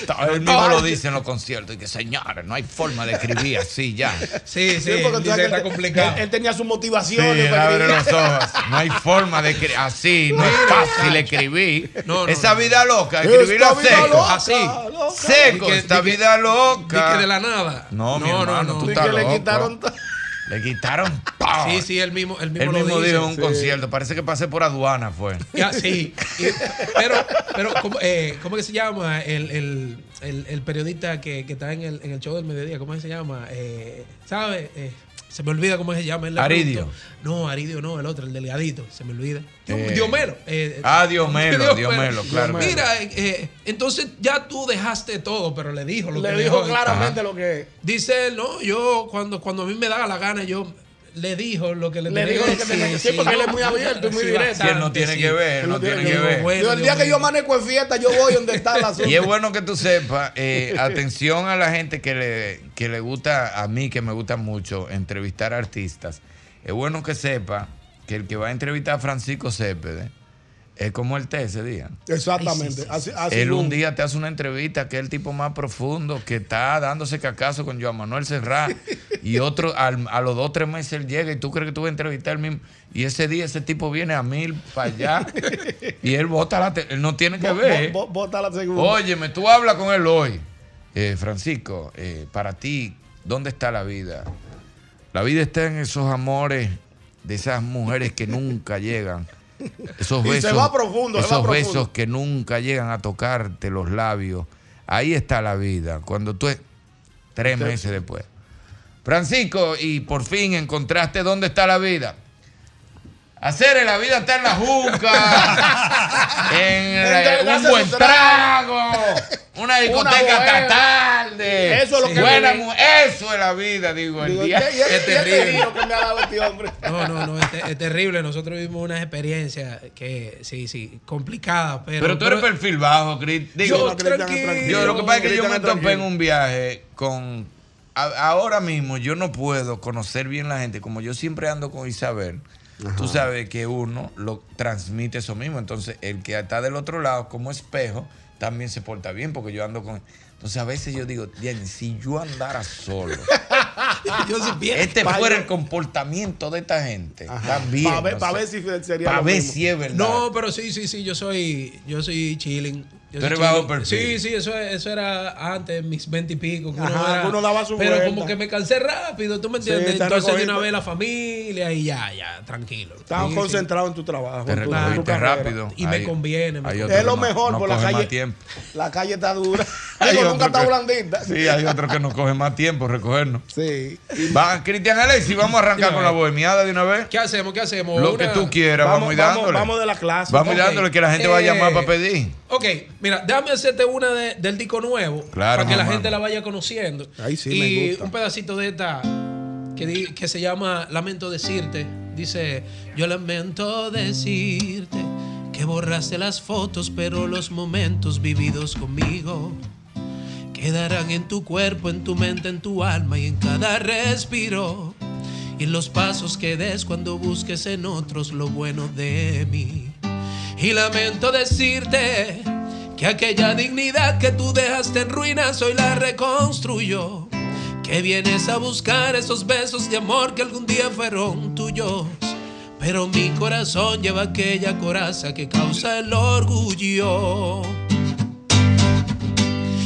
Ta, Él mismo lo dice en los conciertos. Y que, señores, no hay forma de escribir así ya. Sí, sí, Sí, porque tú dice que está él- complicado. Él, él tenía sus Sí, motivaciones. él para los ojos. No hay forma de escribir así. No es fácil escribir. No, no, Esa no. vida loca, vida seco. loca, Así. loca. Seco, que- esta vida loca. que de la nada. No, mi hermano, tú Y estás que le loco. quitaron. Le quitaron. Sí, sí, él mismo, él mismo Él lo mismo dice. dijo en un Sí. concierto. Parece que pasé por aduana, fue. Ya, sí. (laughs) Pero, pero ¿cómo, eh, ¿cómo que se llama el, el, el, el periodista que, que está en el, en el show del mediodía? ¿Cómo que se llama? Eh, ¿Sabe? Eh, se me olvida cómo se llama. Le Aridio. No, Aridio no, el otro, el delgadito. Se me olvida. Eh, Diomelo. eh, ah, Diomelo, (laughs) Diomelo, claro. Mira, eh, eh, entonces ya tú dejaste todo, pero le dijo lo Le que dijo dejó. claramente Ajá. lo que. Dice él, no, yo cuando, cuando a mí me da la gana, yo le dijo lo que le, Le dijo que lo que tenía que decir, decir, porque él es muy abierto y muy Sí, directo. Él no tiene que ver, no tiene que ver. Bueno, Yo, el día que yo amanezco en fiesta, yo voy donde está la Y es bueno que tú sepas, eh, (laughs) atención a la gente que le, que le gusta, a mí que me gusta mucho entrevistar artistas. Es bueno que sepa que el que va a entrevistar a Francisco Cepede Es como el té ese día. Exactamente. Así, así Él un día te hace una entrevista que es el tipo más profundo, que está dándose cacazo con Joan Manuel Serrat. (laughs) y otro, al- a los dos o tres meses él llega y tú crees que tú vas a entrevistar al mismo. Y ese día ese tipo viene a mil para allá. (laughs) y él bota la. te- Él no tiene que Bo- ver. bo- bo- Bota la segunda. Óyeme, tú hablas con él hoy. Eh, Francisco, eh, para ti, ¿dónde está la vida? La vida está en esos amores de esas mujeres que nunca llegan. Esos Y se besos, va profundo, se va esos profundo. besos que nunca llegan a tocarte los labios. Ahí está la vida. Cuando tú tres meses después. Francisco, y por fin encontraste dónde está la vida. Hacer la vida está en la juca, (laughs) en la- Entregarse un buen trago. una discoteca hasta tarde. Eso es lo que Buena Eso es la vida, digo, el Digo, día. ¿y- y- y- Es terrible. giro que me ha dado este hombre? No, no, no, es, te- es terrible. Nosotros vivimos una experiencia que, sí, sí, complicada. Pero, Pero tú eres perfil bajo, Cris. Digo, Yo, tranquilo. Yo lo que pasa es que yo me topé en un viaje con. a- ahora mismo yo no puedo conocer bien la gente. Como yo siempre ando con Isabel, tú sabes que uno lo transmite eso mismo. Entonces, el que está del otro lado como espejo también se porta bien porque yo ando con. Entonces, a veces yo digo, "Diane, si yo andara solo, (laughs) Yo supiera. este fuera el comportamiento de esta gente. También. Para ver, no pa' ver si sería Pa' lo ver mismo. si es verdad. No, pero sí, sí, sí, yo soy, yo soy chilling. Yo eres bajo perfil. Sí, sí, eso, eso era antes, mis veinte y pico. Que uno era- daba su Pero vuelta. como que me cansé rápido, ¿tú me Sí, entiendes? te Entonces de una vez la familia y ya, ya, tranquilo. Estaban Sí, sí. concentrados en tu trabajo. Te en tu- en tu recogiste carrera. rápido. Y me Hay- conviene, me conviene. Es lo no- mejor, no por la calle. más tiempo. La calle está dura. (laughs) Digo, otro nunca está que- blandita. Sí, hay otros que nos cogen más tiempo recogernos. (laughs) Sí. Va, Cristian Alexis, vamos a arrancar con la a bohemiada de una vez. ¿Qué hacemos? ¿Qué hacemos? Lo que tú quieras, vamos, y dándole. Vamos de la clase. Vamos dándole que la gente va a llamar Eh, para pedir. Ok, mira, déjame hacerte una de- del disco nuevo Claro, para que la gente la vaya conociendo. Ahí sí y me gusta. un pedacito de esta que, di- que se llama Lamento decirte. Dice, yo lamento decirte que borraste las fotos, pero los momentos vividos conmigo quedarán en tu cuerpo, en tu mente, en tu alma y en cada respiro. Y en los pasos que des cuando busques en otros lo bueno de mí. Y lamento decirte que aquella dignidad que tú dejaste en ruinas hoy la reconstruyo. Que vienes a buscar esos besos de amor que algún día fueron tuyos. Pero mi corazón lleva aquella coraza que causa el orgullo.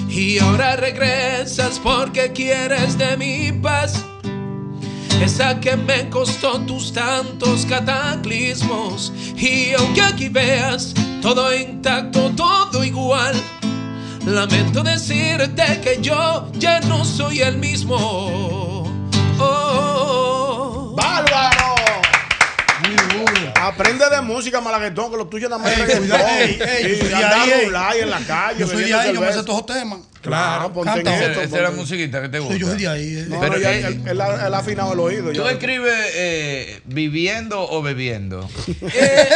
Y ahora regresas porque quieres de mi paz. Esa que me costó tus tantos cataclismos. Y aunque aquí veas todo intacto, todo igual. Lamento decirte que yo ya no soy el mismo. Oh. Aprende de música, malaguetón, que lo tuyo nada más es reggaetón. Y andar ahí, ey. rulay en la calle. Yo soy de ahí, yo me sé todos esos temas. Claro, ponte en esto, Esa es la musiquita que te gusta. Sí, yo soy de ahí. eh. No, Pero que- él, él ha, él ha afinado el oído. ¿Tú escribes eh, viviendo o bebiendo? (laughs) Eh,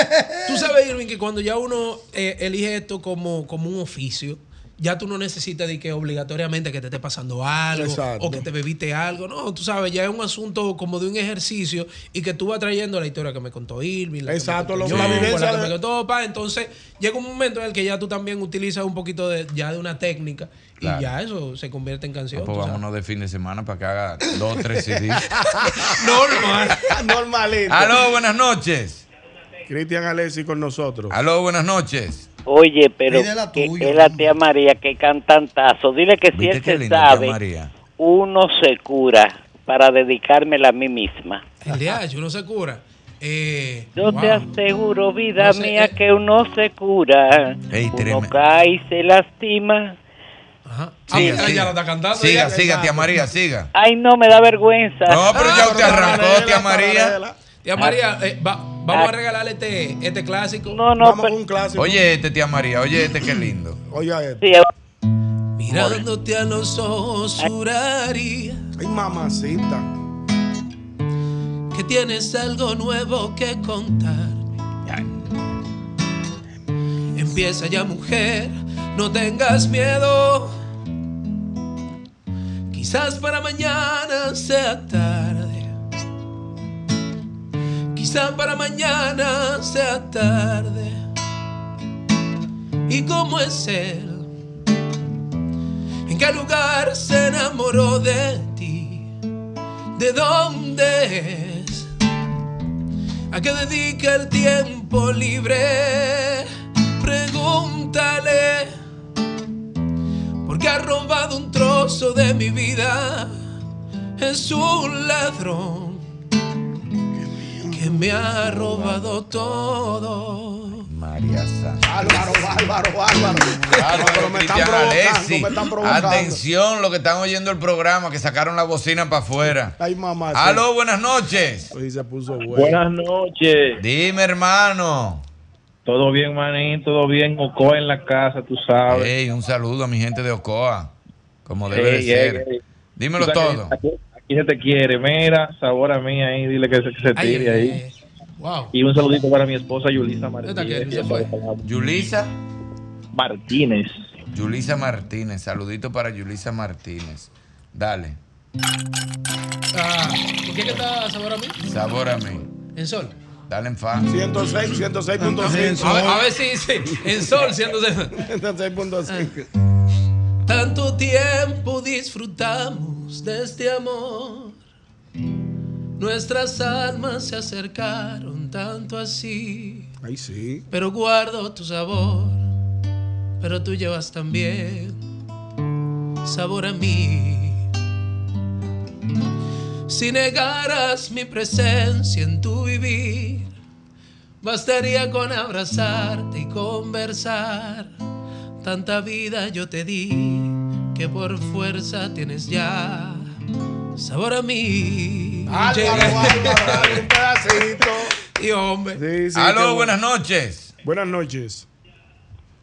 Tú sabes, Irving, que cuando ya uno eh, elige esto como, como un oficio, ya tú no necesitas de que obligatoriamente que te esté pasando algo Exacto. o que te bebiste algo. No, tú sabes, ya es un asunto como de un ejercicio y que tú vas trayendo la historia que me contó Irving. la que me Exacto, contó lo- la John, vivencia la que de- me contó Pa. Entonces llega un momento en el que ya tú también utilizas un poquito de, ya de una técnica Claro. y ya eso se convierte en canción. Pues vámonos de fin de semana para que haga dos tres CDs. (laughs) Normal. (laughs) Normalito. Aló, buenas noches. Cristian Alessi con nosotros. Aló, buenas noches. Oye, pero la que tuya, es la tía María que cantantazo. Dile que si ¿Viste él se sabe, María? uno se cura para dedicármela a mí misma. El DH, uno se cura. Eh, Yo wow. te aseguro, vida No sé, mía, eh. que uno se cura. Ey, uno cae y se lastima. Ajá. Siga, Ah, siga. ya lo está cantando. Siga, ya. siga, tía María, siga. Ay, no, me da vergüenza. No, pero ya usted arrancó, tía María. Tía María, eh, va- vamos a regalarle este, este clásico. No, no, Vamos pero- con un clásico. Oye, este, tía María, oye, este, qué lindo. (laughs) Oye sí, Mirándote a los ojos juraría Ay, mamacita. que tienes algo nuevo que contar. Empieza ya mujer, no tengas miedo. Quizás para mañana sea tarde. Quizás para mañana sea tarde. ¿Y cómo es él? ¿En qué lugar se enamoró de ti? ¿De dónde es? ¿A qué dedica el tiempo libre? Pregúntale. Porque ha robado un trozo de mi vida. Es un ladrón que me ha robado todo. María Santa. Álvaro, Álvaro, Álvaro. Álvaro, Pero me están Cristian Alexis. me están provocando. Atención, los que están oyendo el programa, que sacaron la bocina para afuera. Ay, mamá. Aló, buenas noches. Hoy se puso bueno. Buenas noches. Dime, hermano. Todo bien, manín, todo bien. Ocoa en la casa, tú sabes. Ey, un saludo a mi gente de Ocoa, como debe Ey, de ser. ey, ey. Dímelo todo. que Aquí se te quiere. Mira, sabor a mí ahí, dile que se, que se tire ay, ahí. ay. Wow. Y un saludito para mi esposa Yulisa ¿Esta quién? Martínez. Yulisa. Martínez. Yulisa Martínez. Saludito para Yulisa Martínez. Dale. Ah, ¿Por qué que está sabor a mí? Sabor a mí. En sol. Dale en fa. 106, 106.5. A ver, a ver si sí, en sol 106. 106.5. (laughs) Tanto tiempo disfrutamos de este amor. Nuestras almas se acercaron tanto así. Ay, sí. Pero guardo tu sabor. Pero tú llevas también sabor a mí. Si negaras mi presencia en tu vivir, bastaría con abrazarte y conversar. Tanta vida yo te di que por fuerza tienes ya sabor a mí. Álvaro, Álvaro, dale un pedacito. (laughs) Y hombre. Sí, sí, Aló, buenas bueno. noches. Buenas noches.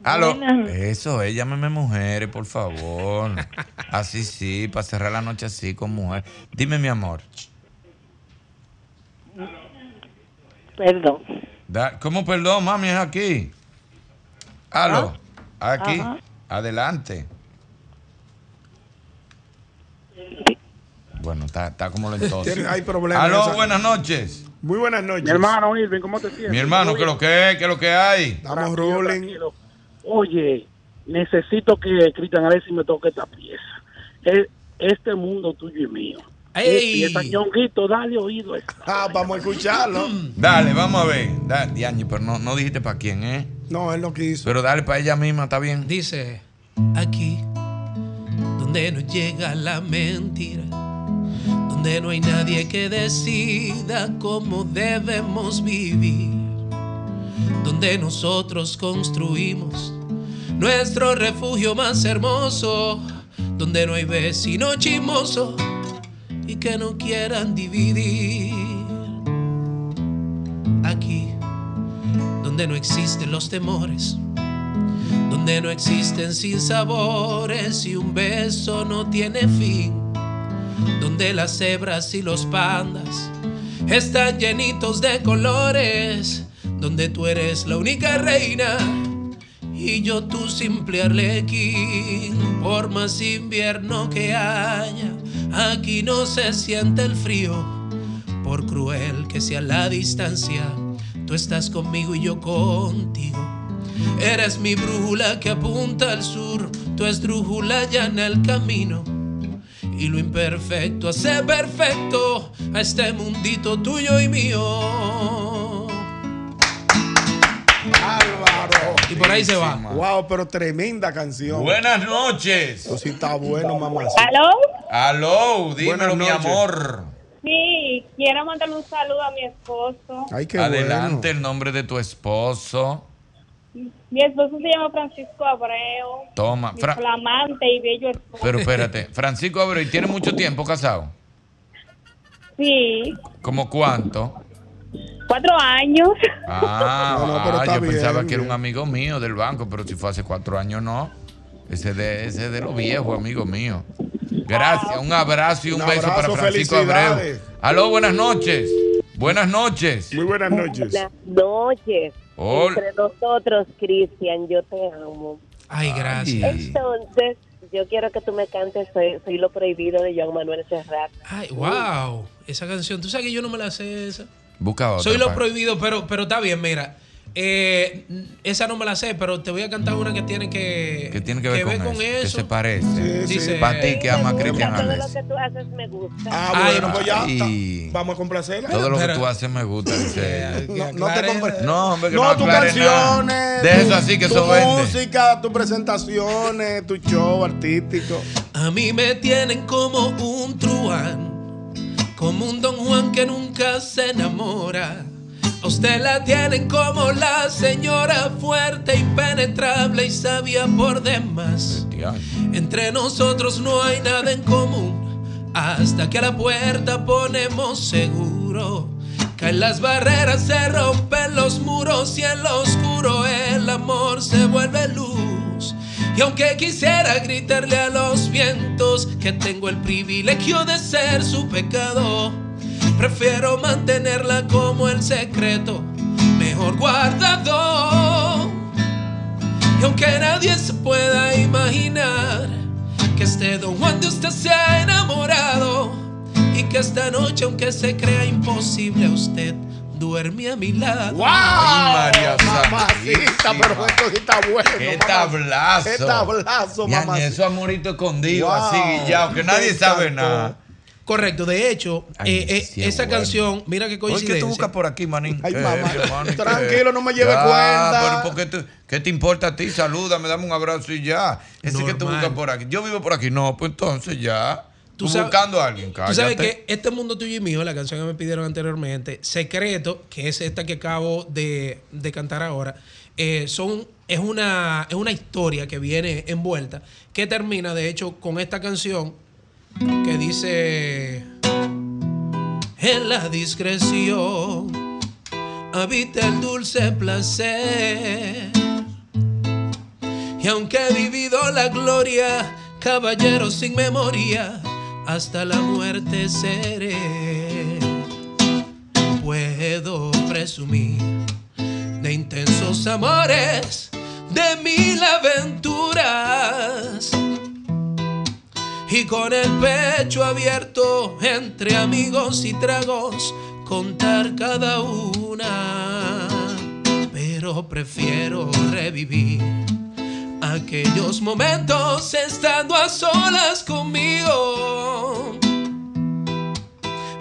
Aló. Buenas. Eso, eh, llámeme mujeres, por favor. (laughs) Así sí, para cerrar la noche así con mujer. Dime, mi amor. Perdón. Da- ¿Cómo perdón, mami? Es aquí. Aló. Aquí. Ajá. Adelante. Bueno, está, está como lento. Tiene- hay problemas Aló, buenas noches. Muy buenas noches. Mi hermano Irving, ¿cómo te sientes? Mi hermano, ¿qué es lo que es? ¿Qué es lo que hay? Estamos rolling. Oye, necesito que Cristian Alexis me toque esta pieza. Es este mundo tuyo y mío. ¡Ey! Y esa ñonguito, dale oído. a esta. Ah, vamos a escucharlo. (clears throat) Dale, vamos a ver. Da, Diañe, pero no, no dijiste para quién, ¿eh? No, él no quiso. Pero dale para ella misma, ¿está bien? Dice, aquí, donde no llega la mentira, donde no hay nadie que decida cómo debemos vivir, donde nosotros construimos nuestro refugio más hermoso, donde no hay vecino chismoso y que no quieran dividir. Aquí, donde no existen los temores, donde no existen sinsabores y un beso no tiene fin, donde las cebras y los pandas están llenitos de colores, donde tú eres la única reina y yo tu simple arlequín, por más invierno que haya, aquí no se siente el frío, por cruel que sea la distancia, tú estás conmigo y yo contigo. Eres mi brújula que apunta al sur, tu esdrújula llana el camino. Y lo imperfecto hace perfecto a este mundito tuyo y mío. Álvaro. Y por ahí se va. Wow, pero tremenda canción. Buenas noches. Eso sí está bueno, mamá. ¿Aló? Aló, dímelo, mi amor. Sí, quiero mandarle un saludo a mi esposo. Ay, qué Adelante el nombre de tu esposo. Mi esposo se llama Francisco Abreu. Toma. Mi Fra- flamante y bello esposo. pero espérate, Francisco Abreu, ¿y tiene mucho tiempo casado? Sí, ¿Cómo cuánto? cuatro años. Ah, No, no, pero ah, está yo bien, pensaba que era un amigo mío del banco, pero si fue hace cuatro años, no. Ese de, ese de los viejos, amigo mío. Gracias, un abrazo y un, Un beso para Francisco Abreu. Aló, buenas noches. Buenas noches. Muy buenas noches. Buenas noches. Hola. Entre nosotros, Cristian, yo te amo. Ay, gracias. Entonces, yo quiero que tú me cantes Soy, Soy lo prohibido de Joan Manuel Serrat. Ay, wow. Esa canción, tú sabes que yo no me la sé esa. Busca otra. Soy lo pa- prohibido, pero, pero está bien, mira. Eh, esa no me la sé, pero te voy a cantar una que tiene que, Que tiene que ver, con, con eso, Que eso. se parece. Dice- Para ti que ama a Cristian Todo lo que tú haces me gusta. Ah, Ay, bueno, pues ya. Y Vamos a complacerla. todo lo que tú haces me gusta, dice. No, no te compre- No, hombre, que no, No, tus canciones. De tu- eso así que tu eso vende. música, tus presentaciones, tu show artístico. A mí me tienen como un truán, como un don Juan que nunca se enamora. Usted la tienen como la señora fuerte, impenetrable y sabia por demás. Entre nosotros no hay nada en común, hasta que a la puerta ponemos seguro. Caen las barreras, se rompen los muros y en lo oscuro el amor se vuelve luz. Y aunque quisiera gritarle a los vientos que tengo el privilegio de ser su pecado, prefiero mantenerla como el secreto mejor guardado. Y aunque nadie se pueda imaginar que este don Juan de usted se ha enamorado y que esta noche, aunque se crea imposible, usted duerme a mi lado. ¡Wow! Ay, María Mamacita, pero esto sí está bueno. ¡Qué tablazo! ¡Qué tablazo, mamá! ni eso amorito escondido, Wow. así guillado, que nadie sabe nada. Correcto, de hecho, Ay, eh, eh, sí, esa bueno. canción, mira qué Oye, coincidencia. ¿qué tú buscas por aquí, manín? Ay, mamá, (laughs) tranquilo, no me lleve Ya, cuenta. pero ¿por qué, te importa a ti? Salúdame, dame un abrazo y ya. Ese que tú buscas por aquí. Yo vivo por aquí. No, pues entonces ya. Tú, Tú sabes- buscando a alguien, cállate. Tú sabes que este mundo tuyo y mío, la canción que me pidieron anteriormente, Secreto, que es esta que acabo de, de cantar ahora, eh, son, es, una, es una historia que viene envuelta, que termina de hecho con esta canción que dice, en la discreción habita el dulce placer. Y aunque he vivido la gloria, caballero sin memoria, hasta la muerte seré. Puedo presumir de intensos amores, de mil aventuras. Y con el pecho abierto entre amigos y tragos, contar cada una. Pero prefiero revivir aquellos momentos estando a solas conmigo.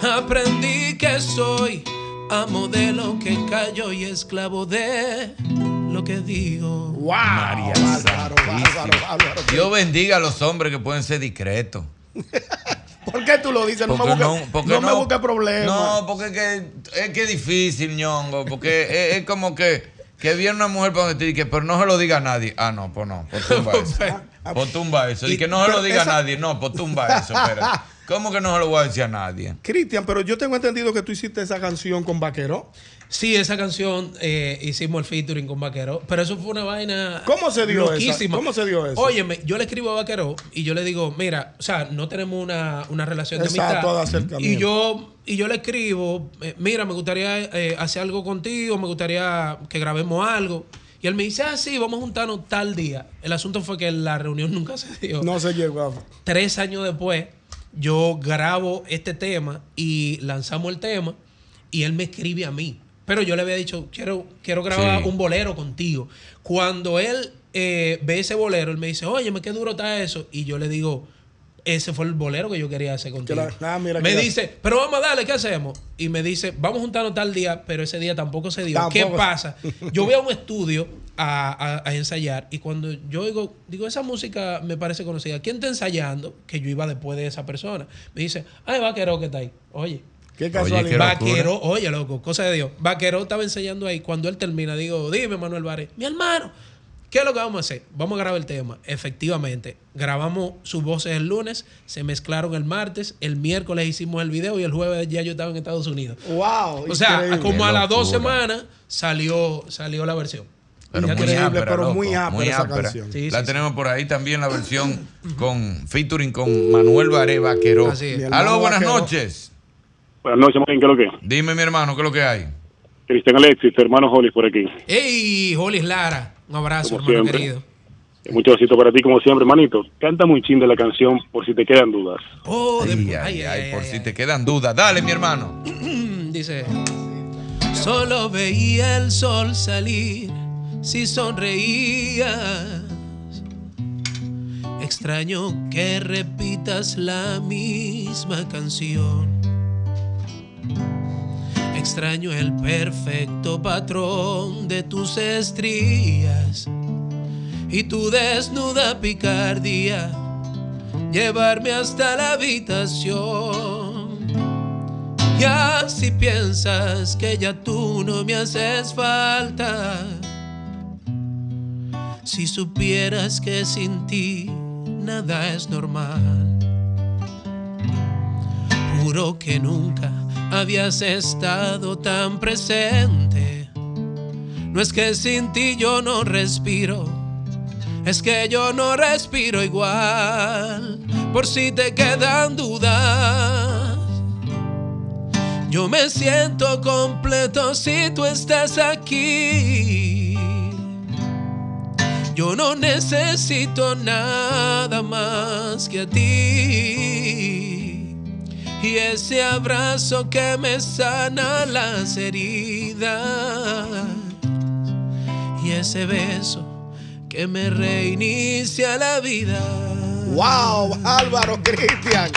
Aprendí que soy amo de lo que callo y esclavo de lo que digo. ¡Wow! María Santísima. Dios bendiga a los hombres que pueden ser discretos. (laughs) ¿Por qué tú lo dices? No, me busques no- me busques problemas. No, porque es que es, que es difícil, ñongo. Porque es, es como que, que viene una mujer para donde te dice, pero no se lo diga a nadie. Ah, no, pues no, pues tumba (laughs) eso. Pues tumba eso. Y que no se lo diga esa- a nadie. No, pues tumba eso. espera. (laughs) ¿Cómo que no se lo voy a decir a nadie? Cristian, pero yo tengo entendido que tú hiciste esa canción con Vaquero. Sí, esa canción eh, hicimos el featuring con Vaquero, pero eso fue una vaina. ¿Cómo se dio esa? loquísima. ¿Cómo se dio eso? Óyeme, yo le escribo a Vaquero y yo le digo, mira, o sea, no tenemos una, una relación de Exacto, de amistad. acercamiento. Y yo, y yo le escribo, eh, mira, me gustaría eh, hacer algo contigo, me gustaría que grabemos algo. Y él me dice, ah, sí, vamos a juntarnos tal día. El asunto fue que la reunión (laughs) nunca se dio. No se llegó. Tres años después, yo grabo este tema y lanzamos el tema y él me escribe a mí. Pero yo le había dicho, quiero, quiero grabar Sí. un bolero contigo. Cuando él eh, ve ese bolero, él me dice, oye, qué duro está eso. Y yo le digo, ese fue el bolero que yo quería hacer contigo. La- ah, mira, me la- dice, pero vamos a darle, ¿qué hacemos? Y me dice, vamos a juntarnos tal día, pero ese día tampoco se dio. ¿Qué pasa? Yo voy a un estudio a, a- a ensayar y cuando yo digo, digo, esa música me parece conocida. ¿Quién está ensayando? Que yo iba después de esa persona. Me dice, ay, vaquero que está ahí. Oye. Qué casualidad. qué locura. Vaquero, oye, loco, cosa de Dios. Vaquero estaba ensayando ahí. Cuando él termina, digo, dime, Manuel Vares, mi hermano, ¿qué es lo que vamos a hacer? Vamos a grabar el tema. Efectivamente, grabamos sus voces el lunes, se mezclaron el martes, el miércoles hicimos el video y el jueves ya yo estaba en Estados Unidos. ¡Wow! O sea, increíble. como a las dos semanas salió, salió la versión. Pero muy ápera, pero loco, muy ápera esa ápera. canción. Sí, la sí, tenemos por ahí también la versión con featuring con Manuel Baré Vaqueró. Así es. Mi hermano Aló, buenas noches. Buenas noches, Marín, ¿qué es lo que? Dime, mi hermano, ¿qué es lo que hay? Cristian Alexis, hermano Holly por aquí. ¡Ey, Jolis Lara! Un abrazo, Como hermano siempre. querido. Mucho éxito para ti, como siempre, manito. Canta muy chin de la canción por si te quedan dudas. Oh, de- Ay, ay, ay, por si te quedan dudas. Dale, mi hermano. (clears throat) Dice, Solo veía el sol salir si sonreías. Extraño que repitas la misma canción. Extraño el perfecto patrón de tus estrías y tu desnuda picardía. Llevarme hasta la habitación. Y así piensas que ya tú no me haces falta. Si supieras que sin ti nada es normal. Juro que nunca habías estado tan presente. No es que sin ti yo no respiro, es que yo no respiro igual. Por si te quedan dudas, yo me siento completo si tú estás aquí. Yo no necesito nada más que a ti. Y ese abrazo que me sana las heridas. Y ese beso que me reinicia la vida. ¡Wow! Álvaro, Cristian.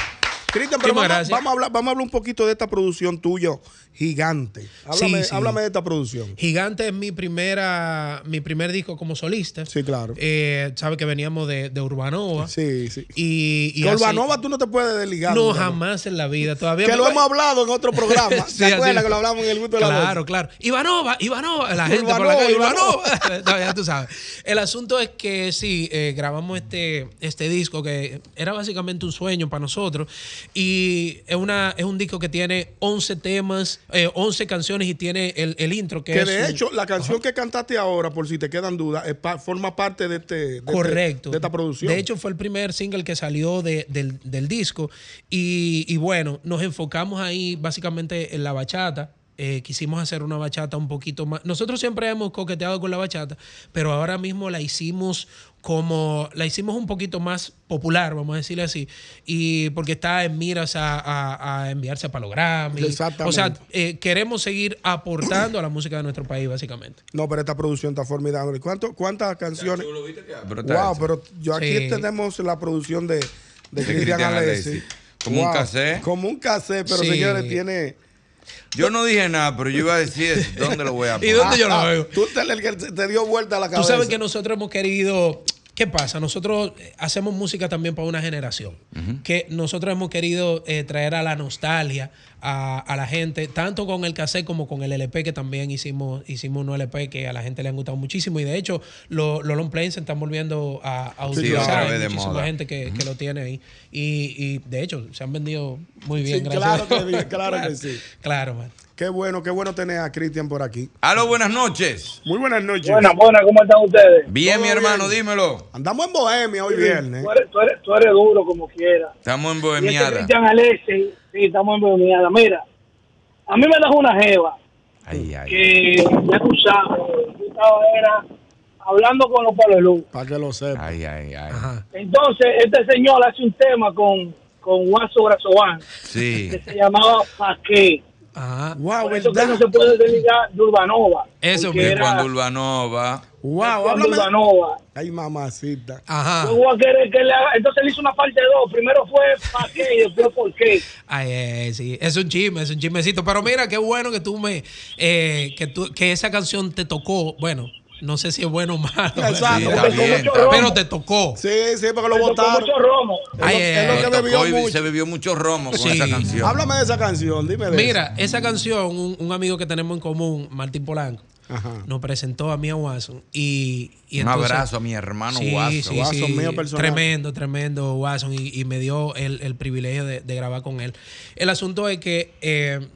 Cristian, pero vamos, a hablar, vamos a hablar un poquito de esta producción tuya, gigante. Háblame, Sí, sí. háblame de esta producción. Gigante es mi primera, mi primer disco como solista. Sí, claro. Eh, Sabe que veníamos de, de Urbanova. Sí, sí. Y, y así- Urbanova tú no te puedes desligar. No, Urbanova. jamás en la vida. Todavía Que lo hemos hablado en otro programa. (laughs) Sí, ¿Te acuerdas así. que lo hablamos en el gusto de la Claro, claro. Ivanova, Ivanova, la gente por la Urbanova, calle, Ivanova. Ivanova. (laughs) No, ya tú sabes. El asunto es que sí, eh, grabamos este, este disco que era básicamente un sueño para nosotros. Y es, una, es un disco que tiene 11 temas, eh, 11 canciones y tiene el, el intro que, Que es de un- hecho, la canción que cantaste ahora, por si te quedan dudas, pa- forma parte de, este, de este- Correcto. de esta producción. De hecho, fue el primer single que salió de- del, del disco. Y, y bueno, nos enfocamos ahí básicamente en la bachata. Eh, quisimos hacer una bachata un poquito más.Nosotros siempre hemos coqueteado con la bachata, pero ahora mismo la hicimos como. La hicimos un poquito más popular, vamos a decirle así. Y porque está en miras a, a- a enviarse a Palo Grammy. Exactamente. O sea, eh, queremos seguir aportando a la música de nuestro país, básicamente. No, pero esta producción está formidable. ¿Cuánto, ¿Cuántas canciones? Pero está wow, pero yo aquí Sí. tenemos la producción de, de, De Cristian Alessi. Como un cassette. Como un cassette, pero Sí. señores, tiene. Yo no dije nada, pero yo iba a decir dónde lo voy a poner. (laughs) ¿Y dónde yo lo Ah, veo? Tú te, el que te dio vuelta a la Tú cabeza. sabes que nosotros hemos querido. ¿Qué pasa? Nosotros eh, hacemos música también para una generación. Que nosotros hemos querido eh, traer a la nostalgia a, a la gente, tanto con el cassette como con el LP, que también hicimos, hicimos un LP que a la gente le han gustado muchísimo. Y de hecho, lo- los long plays se están volviendo a, a Sí, utilizar. Hay muchísima moda. gente que, que lo tiene ahí. Y, y, de hecho, se han vendido muy bien. Sí, gracias claro que sí, claro que (laughs) sí. Claro, man. Qué bueno, qué bueno tener a Cristian por aquí. Aló, buenas noches. Muy buenas noches. Buenas, buenas, ¿cómo están ustedes? Bien, mi hermano, bien. dímelo. Andamos en Bohemia hoy viernes. Tú eres, tú, eres, tú eres duro como quieras. Estamos en este Bohemiada. Cristian Alessi, sí, estamos en. Mira, a mí me dejó una jeva Ay, ay. que, ya tú sabes, yo estaba era hablando con los palelú. Para que lo sepa. Ay, ay, ay. Entonces, este señor hace un tema con, con Guaso Sí. que se llamaba Pa' qué. Ajá. Wow, Por eso que no se puede desligar de Urbanova. Eso era cuando Urbanova. Wow. Urbanova. Ay, mamacita. Ajá. Yo voy a querer que le haga- Entonces le hizo una parte 2. Primero fue pa' qué y después por qué. Ay, eh, sí, es un chisme, es un chismecito. Pero mira, qué bueno que tú me, eh, que tú, que esa canción te tocó. Bueno, no sé si es bueno o malo. Exacto. Sí, está bien. Pero te tocó. Sí, sí, porque lo votaron. mucho romo. Ay, Es lo- eh, es lo Le que tocó bebió y mucho. se bebió mucho romo con Sí. esa canción. Háblame de esa canción, dime de Mira, esa canción, un, un amigo que tenemos en común, Martín Polanco, Ajá. nos presentó a mí a Watson. Y, y Un entonces- abrazo a mi hermano Sí, Watson, sí. mío personal. Tremendo, tremendo Watson. Y, y me dio el, el privilegio de, de grabar con él. El asunto es que, eh,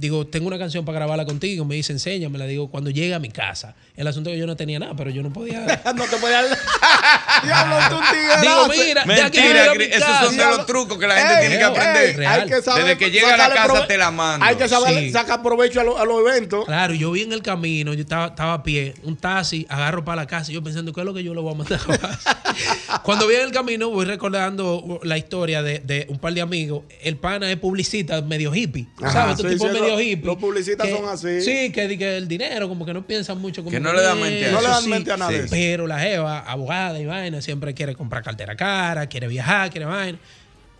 digo, tengo una canción para grabarla contigo. Me dice, enséñamela. Digo, cuando llegue a mi casa. El asunto es que yo no tenía nada, pero yo no podía. (laughs) no te podía (laughs) Diablo, tú. Digo, mira, Mentira, llego a mi Cris, esos son de los trucos que la gente tiene que aprender. Hay que saber Desde que llega a la casa prove- te la mando. Hay que saber Sí. sacar provecho a, lo- a los eventos. Claro, yo vi en el camino, yo estaba, estaba a pie, un taxi, agarro para la casa, y yo pensando, ¿qué es lo que yo le voy a mandar a? (laughs) Cuando vi en el camino, voy recordando la historia de, de un par de amigos. El pana es publicista, medio hippie, Ajá, ¿sabes? sí, Este tipo sí, medio medio hippie. Los publicistas que- son así. Sí, que, el dinero, como que no piensan mucho. Como Que no le dan mente a. No le dan sí. mente a eso. Pero la Jeva, abogada y vaina, siempre quiere comprar cartera cara, quiere viajar, quiere vaina.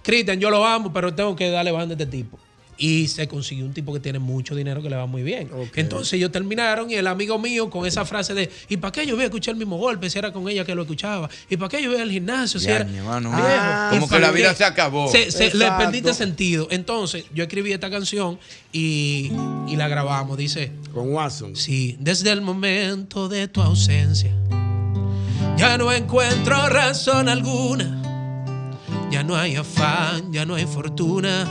Cristian, yo lo amo, pero tengo que darle banda a este tipo. Y se consiguió un tipo que tiene mucho dinero que le va muy bien. Entonces ellos terminaron y el amigo mío con esa frase de ¿y para qué yo voy a escuchar el mismo golpe si era con ella que lo escuchaba? ¿Y para qué yo voy al gimnasio si era viejo? ah, ¿Y como que la vida se acabó. Se- se- le perdiste sentido. Entonces yo escribí esta canción y, y la grabamos. Dice... Con Watson. Sí, desde el momento de tu ausencia. Ya no encuentro razón alguna. Ya no hay afán, ya no hay fortuna,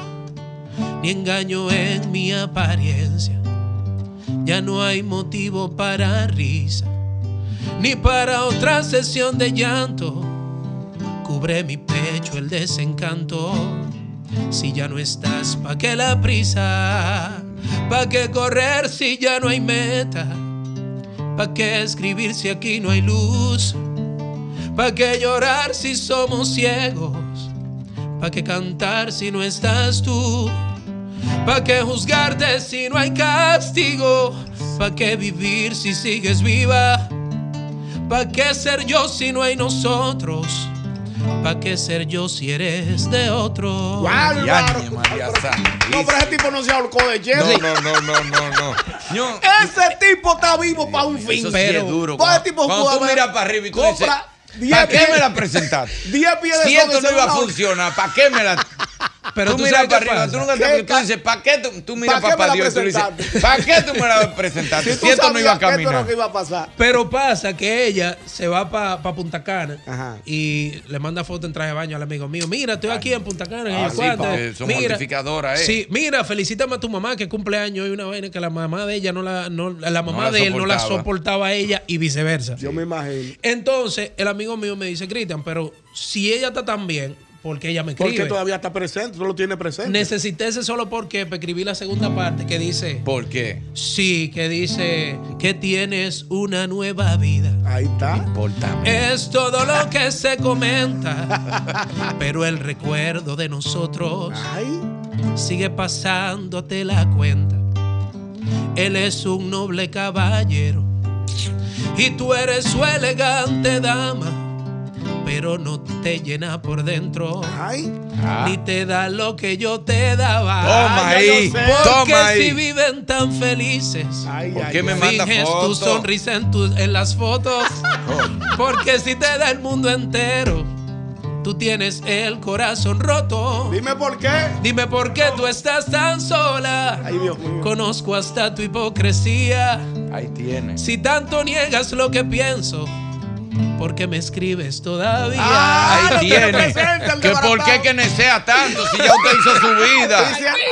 ni engaño en mi apariencia. Ya no hay motivo para risa, ni para otra sesión de llanto. Cubre mi pecho el desencanto. Si ya no estás, ¿pa' qué la prisa? ¿Pa' qué correr si ya no hay meta? ¿Pa' qué escribir si aquí no hay luz? ¿Pa' qué llorar si somos ciegos? ¿Pa' qué cantar si no estás tú? ¿Pa' qué juzgarte si no hay castigo? ¿Pa' qué vivir si sigues viva? ¿Pa' qué ser yo si no hay nosotros? ¿Pa' qué ser yo si eres de otro? ¡Bárbaro! No, pero ese tipo no se ahorcó de Jerry. No, no, no, no, no, no. Ese tipo está vivo para un fin. Eso sí es duro. Pues ese Cuando, tipo cuando tú miras para arriba y tú dices, compra ¿para qué me la presentaste? (laughs) 10 pies de Si esto no iba a- funcionar, ¿para qué me la...? Pero tú, tú miras para arriba, tú nunca te ¿Qué tú dices, ¿para qué tú, tú miras ¿Pa' para me la Dios tú dices? ¿para qué tú me la (laughs) presentaste? Si Si esto no iba a esto caminar. que iba a pasar. Pero pasa que ella se va para Punta Cana y le manda foto en traje de baño al amigo mío. Mira, estoy aquí en Punta Cana. Ah, sí, porque son Mira, mortificadoras, ¿eh? Sí, mira, felicítame a tu mamá que cumple años y una vaina que la mamá de ella no la, no, la mamá la de él no la soportaba. soportaba a ella y viceversa. Yo me imagino. Entonces, el amigo mío me dice, Cristian, pero si ella está tan bien, ¿por qué ella me escribe? Porque todavía está presente, tú lo tienes presente. Necesité ese solo porque para escribir la segunda parte que dice. ¿Por qué? Sí, que dice que tienes una nueva vida. Ahí está. Es todo lo que se comenta, (laughs) pero el recuerdo de nosotros sigue pasándote la cuenta. Él es un noble caballero y tú eres su elegante dama, pero no te llena por dentro. Ni te da lo que yo te daba. Toma Ay, ahí. Porque toma ahí. si viven tan felices, ¿Por qué me manda finges tu sonrisa en, tus- en las fotos. (laughs) Porque si te da el mundo entero, tú tienes el corazón roto. Dime por qué. Dime por qué tú estás tan sola. Conozco hasta tu hipocresía. Ahí tienes. Si tanto niegas lo que pienso, ¿por qué me escribes todavía? Ahí tiene. Que por qué que nesea tanto si ya usted hizo su vida.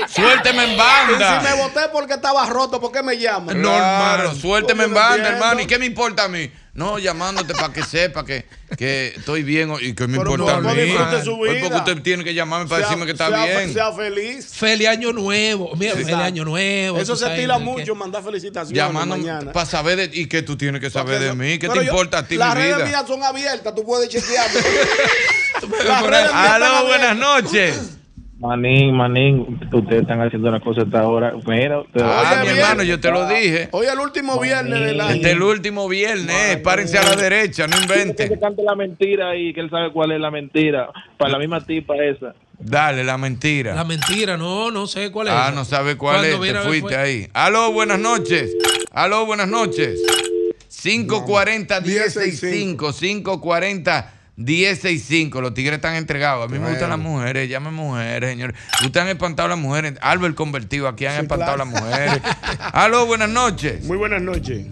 Suélteme en Y banda. si me voté porque estaba roto, ¿por qué me llaman? Claro, suélteme en banda, entiendo. hermano. ¿Y qué me importa a mí? No, llamándote para que sepa que, que estoy bien. ¿Y qué me Pero importa no, a no mí? vida. porque usted tiene que llamarme para Sea- decirme que está sea- bien. Sea feliz. Feliz año nuevo. Mira, Sí. feliz año nuevo. Eso se que- mucho, mandar felicitaciones Llamando mañana. para saber de y que tú tienes que saber de mí. ¿Qué te yo- importa a ti, Las mi redes vida? mías son abiertas, tú puedes chequear. Por ahí. Aló, buenas noches. Manín, manín, ustedes están haciendo una cosa hasta ahora. Mira, ustedes- Ah, mi hermano, yo te lo dije. Hoy es el último viernes del año. Este es el último viernes. Párense a la derecha, no Que inventen. se cante la mentira y que él sabe cuál es la mentira. Para la misma tipa esa. Dale, la mentira. La mentira, no, no sé cuál es. Ah, no sabe cuál Cuando es. Te fuiste fue- ahí. Aló, buenas noches. Aló, buenas noches. 540 1065 540 1065 Los tigres están entregados. A mí me gustan las mujeres. Llamen mujeres, señores. Ustedes han espantado a las mujeres. Albert convertido. Aquí han Sí, espantado claro. a las mujeres. (laughs) Aló, buenas noches. Muy buenas noches.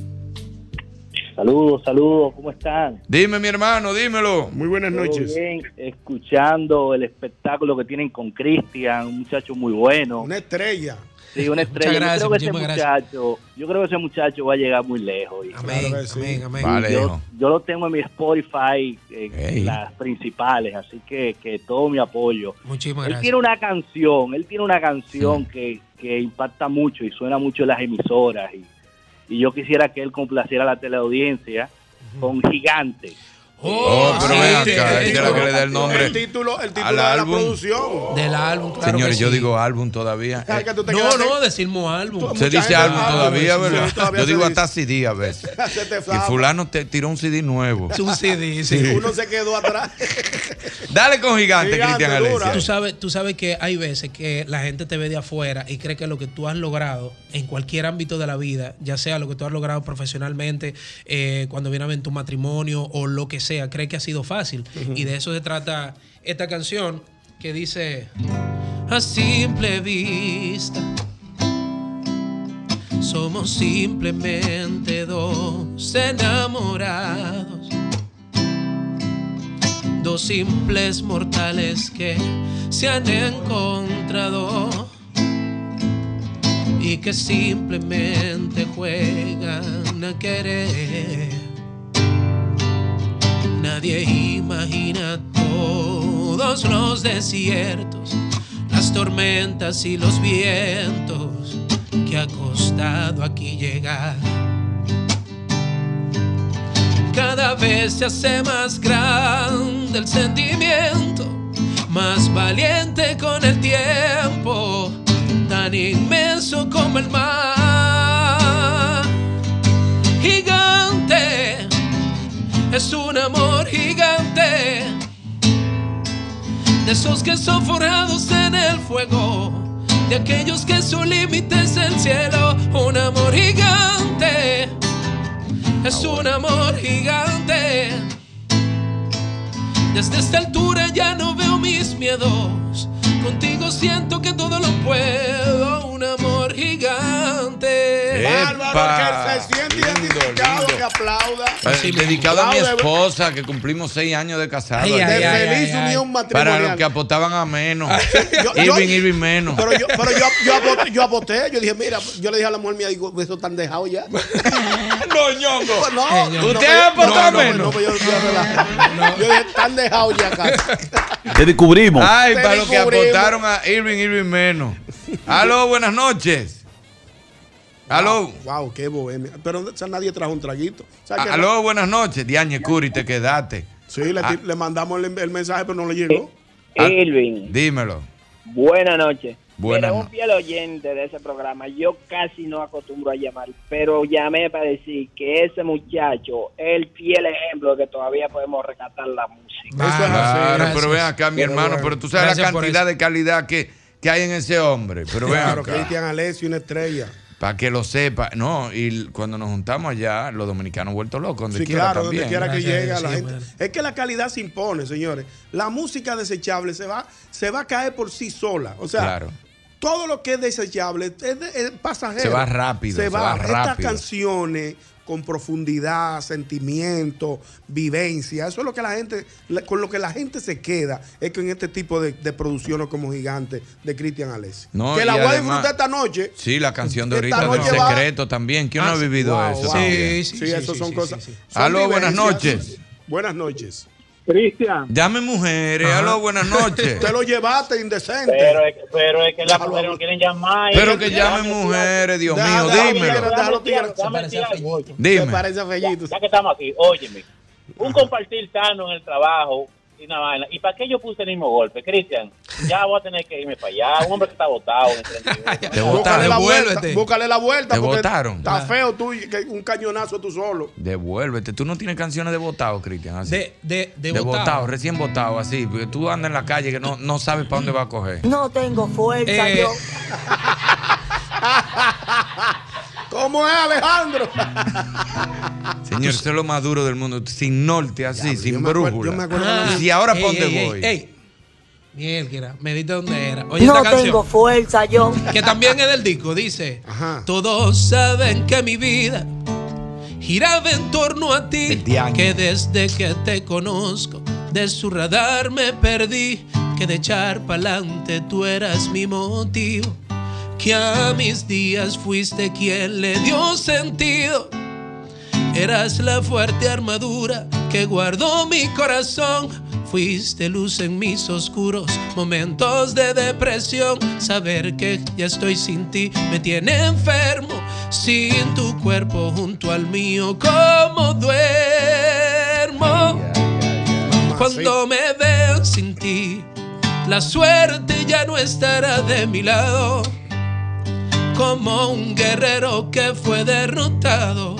Saludos, saludos, ¿cómo están? Dime, mi hermano, dímelo. Muy buenas Todo noches. bien, escuchando el espectáculo que tienen con Cristian, un muchacho muy bueno. Una estrella. Sí, una estrella. gracias, yo creo que ese muchacho, yo creo que ese muchacho va a llegar muy lejos. y- Amén, amén, amén. Vale, yo, lo tengo en mi Spotify, en las principales, así que, que todo mi apoyo. Muchísimas Él gracias. tiene una canción, él tiene una canción que, que impacta mucho y suena mucho en las emisoras y, y yo quisiera que él complaciera a la teleaudiencia con Gigante. Oh, pero sí, ven sí, acá, es la que le da el nombre El título, el título al de la álbum. producción. Del álbum, claro. Señores, que yo digo álbum todavía. No, quedaste- no, decimos álbum. Se dice álbum todavía, sí, ¿verdad? todavía Yo digo dice. hasta CD a veces. (laughs) Y fulano te tiró un CD nuevo. Es un CD, (laughs) sí. Sí. Uno se quedó atrás. (laughs) Dale con gigante, Gigante, Cristian dura. Alessia. Tú sabes, tú sabes que hay veces que la gente te ve de afuera y cree que lo que tú has logrado en cualquier ámbito de la vida, ya sea lo que tú has logrado profesionalmente, eh, cuando viene a ver tu matrimonio o lo que sea, cree que ha sido fácil. Y de eso se trata esta canción que dice, a simple vista, somos simplemente dos enamorados dos simples mortales que se han encontrado y que simplemente juegan a querer. Nadie imagina todos los desiertos, las tormentas y los vientos que ha costado aquí llegar cada vez se hace más grande el sentimiento, más valiente con el tiempo, tan inmenso como el mar. Gigante, es un amor gigante, de esos que son forjados en el fuego, de aquellos que su límite es el cielo, un amor gigante es un amor gigante. Desde esta altura ya no veo mis miedos. Contigo siento que todo lo puedo. Un amor gigante. Bárbaro, que se siente identificado, lindo. que aplauda. Eh, dedicado a mi esposa, que cumplimos seis años de casado. Ay, ay, De ay, feliz ay, ay. unión Para matrimonial. los que apostaban a menos. Yo- yo- Irving, Irving menos. Pero yo, pero yo, yo, apoté, yo apoté, yo dije, mira, yo le dije a la mujer mía, digo, eso están dejados ya. (laughs) no, ñongo. No, no, ¿Usted no, apostó no, no, menos? no, yo, yo. Yo dije, están dejados ya acá. Te descubrimos. Ay, Te para los que apostaron a Irving, Irving menos. Aló, buenas noches. Aló. Wow, qué bohemia. Pero o sea, nadie trajo un traguito. O sea, que Aló, buenas noches. Diañe Curi, te quedaste. Sí, le, Ah. le mandamos el, el mensaje, pero no le llegó. Ah, Irving, Dímelo. buenas noches. Buenas Mira, un fiel oyente de ese programa. Yo casi no acostumbro a llamar, pero llamé para decir que ese muchacho es el fiel ejemplo de que todavía podemos rescatar la música. Claro, pero ven acá, mi Pero hermano, bueno. pero tú sabes Gracias la cantidad de calidad que, que hay en ese hombre. Pero Claro. Cristian Alessio, una estrella. Para que lo sepa. No, y cuando nos juntamos allá, los dominicanos vueltos locos, donde Sí, quiera claro, también. donde quiera que llegue a Dios, la sí, gente. Es que la calidad se impone, señores. La música desechable se va, se va a caer por sí sola. O sea, Claro. todo lo que es desechable es, de- es pasajero. Se va rápido, se va Estas rápido. canciones con profundidad, sentimiento, vivencia, eso es lo que la gente, con lo que la gente se queda, es con este tipo de, de producciones como Gigante de Cristian Alessi. No, que la voy a disfrutar esta noche. Sí, la canción de Esta ahorita del va- secreto también. ¿Quién no Ah, ha vivido wow, eso? wow. también? Sí, eso son cosas. son Aló, buenas noches. Buenas noches. Cristian. Llame mujeres. Aló, buenas noches. (laughs) Te lo llevaste indecente. Pero es, pero es que las mujeres no quieren llamar. Pero que llamen mujeres, Dios mío, dímelo. Déjalo, déjame decir algo. Dime. Ya, ya que estamos aquí, óyeme. Un compartir sano en el trabajo y una vaina. ¿Y para qué yo puse el mismo golpe? Cristian, ya voy a tener que irme para allá. Un hombre que está botado en el 31. Te (laughs) Búscale votaron. la vuelta, Devuélvete. búscale la vuelta Te botaron. está feo tú y que un cañonazo tú solo. Devuélvete. Tú no tienes canciones de votado, Cristian. así. De, de, de, de botado. votado, recién votado, así. Porque tú andas en la calle que no, no sabes para dónde va a coger. No tengo fuerza, Eh, yo. (laughs) (laughs) ¿Cómo es, Alejandro? Señor, eso es lo más duro del mundo. Sin norte, así, sin me acuerdo- brújula. yo me acuerdo Ah, ¿Y ahora ey, para dónde ey, voy? ey, ey. Mierda, me diste dónde era. Oye, No esta canción. tengo fuerza, yo. que también es del disco, dice, todos saben que mi vida giraba en torno a ti, que desde que te conozco, de su radar me perdí, que de echar pa'lante tú eras mi motivo, que a mis días fuiste quien le dio sentido. Eras la fuerte armadura que guardó mi corazón. Fuiste luz en mis oscuros momentos de depresión. Saber que ya estoy sin ti me tiene enfermo. Sin tu cuerpo junto al mío, como duermo. Cuando me vean sin ti, la suerte ya no estará de mi lado. Como un guerrero que fue derrotado.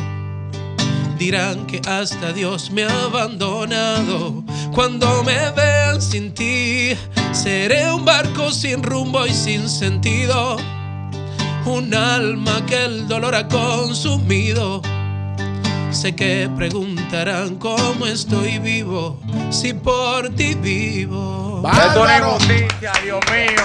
Dirán que hasta Dios me ha abandonado. Cuando me vean sin ti, seré un barco sin rumbo y sin sentido. Un alma que el dolor ha consumido. Sé que preguntarán cómo estoy vivo, si por ti vivo. Esto no es justicia, Dios mío.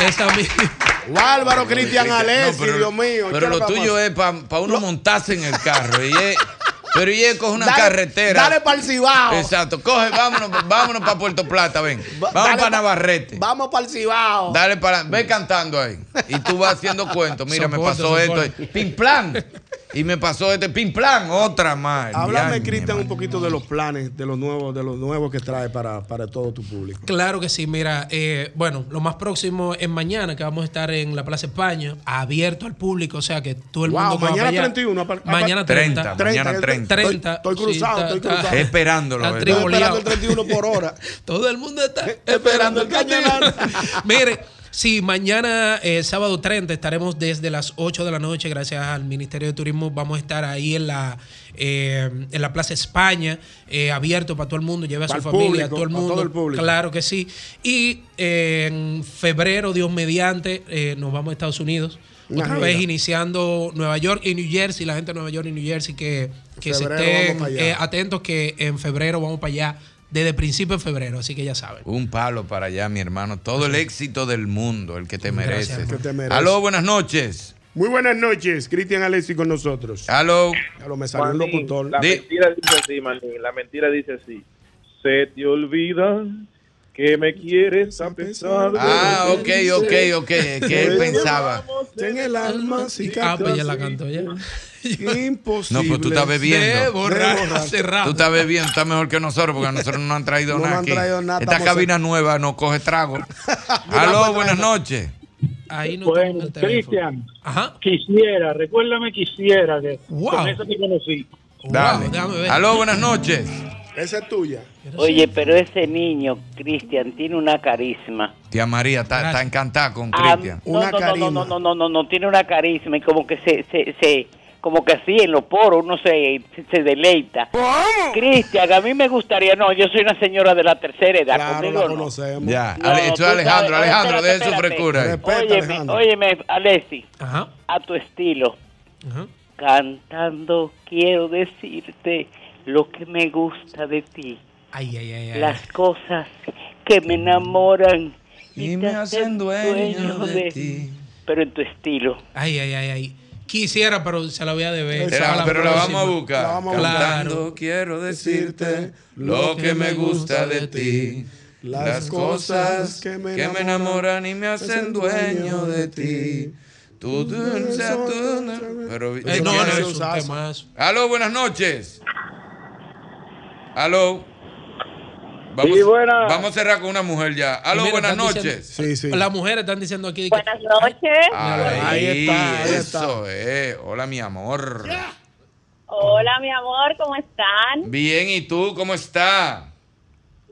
Esa misma. Bárbaro Cristian Alessi, No, Dios mío. ¿qué Pero es lo tuyo es para uno montarse en el carro. Y es- (laughs) pero y él coge una Dale- carretera. dale pa'l Cibao. Exacto. Coge, vámonos, vámonos para Puerto Plata, ven. Vamos para pa- Navarrete. Vamos para el Cibao. Dale para, ve cantando ahí. Y tú vas haciendo cuentos. Mira, me pasó soporte. esto. Pim plan. (laughs) Y me pasó este pim plan. Otra más. Háblame, Cristian, un poquito de los planes, de los nuevos, de los nuevos que trae para, para todo tu público. Claro que sí, mira, eh, bueno, lo más próximo es mañana, que vamos a estar en la Plaza España, abierto al público, o sea que todo el Wow, mundo va mañana para allá- 31, apar- Mañana 30. 30, mañana 30. 30. Estoy- estoy cruzado, está- estoy está- cruzado. Esperándolo, está ¿verdad? Estoy esperando el 31 por hora. (laughs) Todo el mundo está (laughs) Esperando el cañonazo. Mire, sí, mañana, eh, sábado 30, estaremos desde las 8 de la noche, gracias al Ministerio de Turismo. Vamos a estar ahí en la, eh, en la Plaza España, eh, abierto para todo el mundo, lleve a su Para familia, público, todo el mundo. todo el público. Claro que sí. Y eh, en febrero, Dios mediante, eh, nos vamos a Estados Unidos. Una Otra gira. vez iniciando Nueva York y New Jersey, la gente de Nueva York y New Jersey que, que se estén eh, atentos que en febrero vamos para allá, desde principio de febrero, así que ya saben. Un palo para allá, mi hermano. Todo el éxito del mundo, el que te Gracias, mereces. Que te mereces. Aló, buenas noches. Muy buenas noches, Cristian Alessi con nosotros. Aló. A lo me salió un Manín, locutor. La Di- mentira dice así, Manín. La mentira dice así. Se te olvida que me quieres a pesar de Ah, ok, ok, ok. Que él pensaba. En el alma, Ah, pues ya la cantó ya. Imposible. No, pues tú estás bebiendo. De. Tú estás bebiendo, estás mejor que nosotros porque nosotros no han traído nada. Esta cabina nueva no coge trago. (laughs) Aló, buenas noches. Ahí no bueno, Cristian, quisiera, recuérdame quisiera que wow. con eso te conocí. Dale. Aló, buenas noches. Esa es tuya. Oye, pero ese niño, Cristian, tiene una carisma. Tía María está encantada con ah, Cristian. No, una no, carisma. no, no, no, no, no, no, tiene una carisma y como que se, se, se como que así en los poros uno se, se deleita. Cristian, a mí me gustaría, no, yo soy una señora de la tercera edad, Claro, conmigo la no. conocemos. Ya, No, Ale- esto tú es Alejandro, sabes- Alejandro, deje su frescura. Óyeme, Alejandro. óyeme, Alessi, Ajá. a tu estilo, Ajá. cantando quiero decirte lo que me gusta de ti, Ay, ay, ay, ay. las cosas que me enamoran Y me hacen dueño de ti. pero en tu estilo. Ay, ay, ay, ay. Quisiera, pero se la voy a deber. Era- pero la vamos a buscar. La vamos. Cantando quiero decirte lo que me gusta de ti. Las cosas que me enamoran y me hacen dueño de ti. Tu dulce, tu- Pero, Eh, no, no, es un temazo. Aló, buenas noches. Aló. Vamos, Sí, vamos a cerrar con una mujer ya. Aló, mira, buenas noches. diciendo- Sí, sí. Las mujeres están diciendo aquí. que- Buenas noches. Ahí, Ahí está, ahí eso es. Hola, mi amor. Hola, mi amor, ¿cómo están? Bien, ¿y tú cómo estás?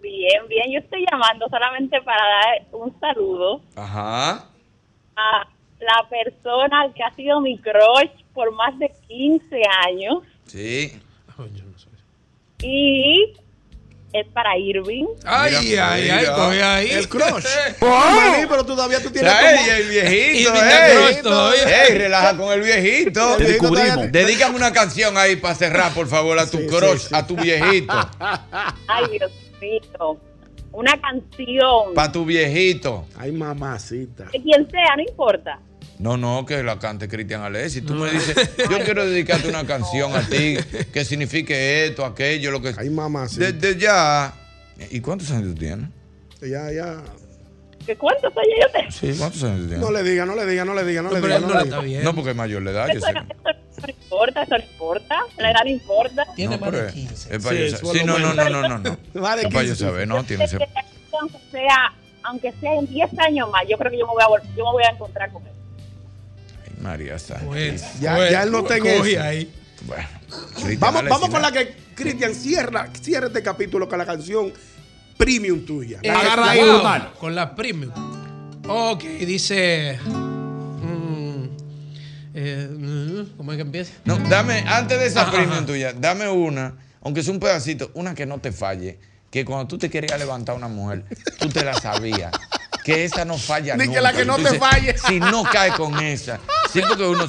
Bien, bien. Yo estoy llamando solamente para dar un saludo Ajá. a la persona que ha sido mi crush por más de 15 años Sí. y es para Irving. Ay, Mira, ay, ay, coge ahí. El crush. (laughs) Maní, pero todavía tú tienes como- el viejito, ey. Ey, relaja con el viejito. El viejito todavía- Dedícame una canción ahí para cerrar, por favor, a tu Sí, crush, sí, sí. a tu viejito. (laughs) Ay, Dios mío. Una canción Para tu viejito. Ay, mamacita. de quien sea, no importa. No, no, que la cante Cristian Alessi. Tú me dices, yo quiero dedicarte una (laughs) canción a ti que signifique esto, aquello, lo que. Ay, mamacita. Desde ya. ¿Y cuántos años tú tienes? Ya, ya. ¿Qué cuántos años yo tengo? Sí, ¿cuántos años tú tienes? No le diga, no le diga, no le diga, no le diga. No no le diga. está bien. No, porque es mayor de edad, yo Eso sé. no, eso no importa, eso no importa. La edad no importa. Tiene No, más de es- 15. Es para Sí, yo Sí, no, no, no, no, (laughs) no. no. Es para yo 15. saber, no, tiene que ser. aunque sea, aunque sea en 10 años más, yo creo que yo me voy a, yo me voy a encontrar con él. María está. Bueno, Ya- él no eso. ahí. Bueno, Cristian Vamos, vamos con la que Cristian cierra, cierra este capítulo con la canción premium tuya. Eh, Agarra ahí, wow, hermano. Con la premium. Ok, dice. mm, eh, mm, ¿Cómo es que empieza? No, dame, antes de esa Ajá, premium ajá. tuya, dame una, aunque sea un pedacito, una que no te falle, que cuando tú te querías levantar a una mujer, tú te la sabías. Que esa no falla Ni que nunca. la que no te falle. Si no cae con esa. Siento que uno,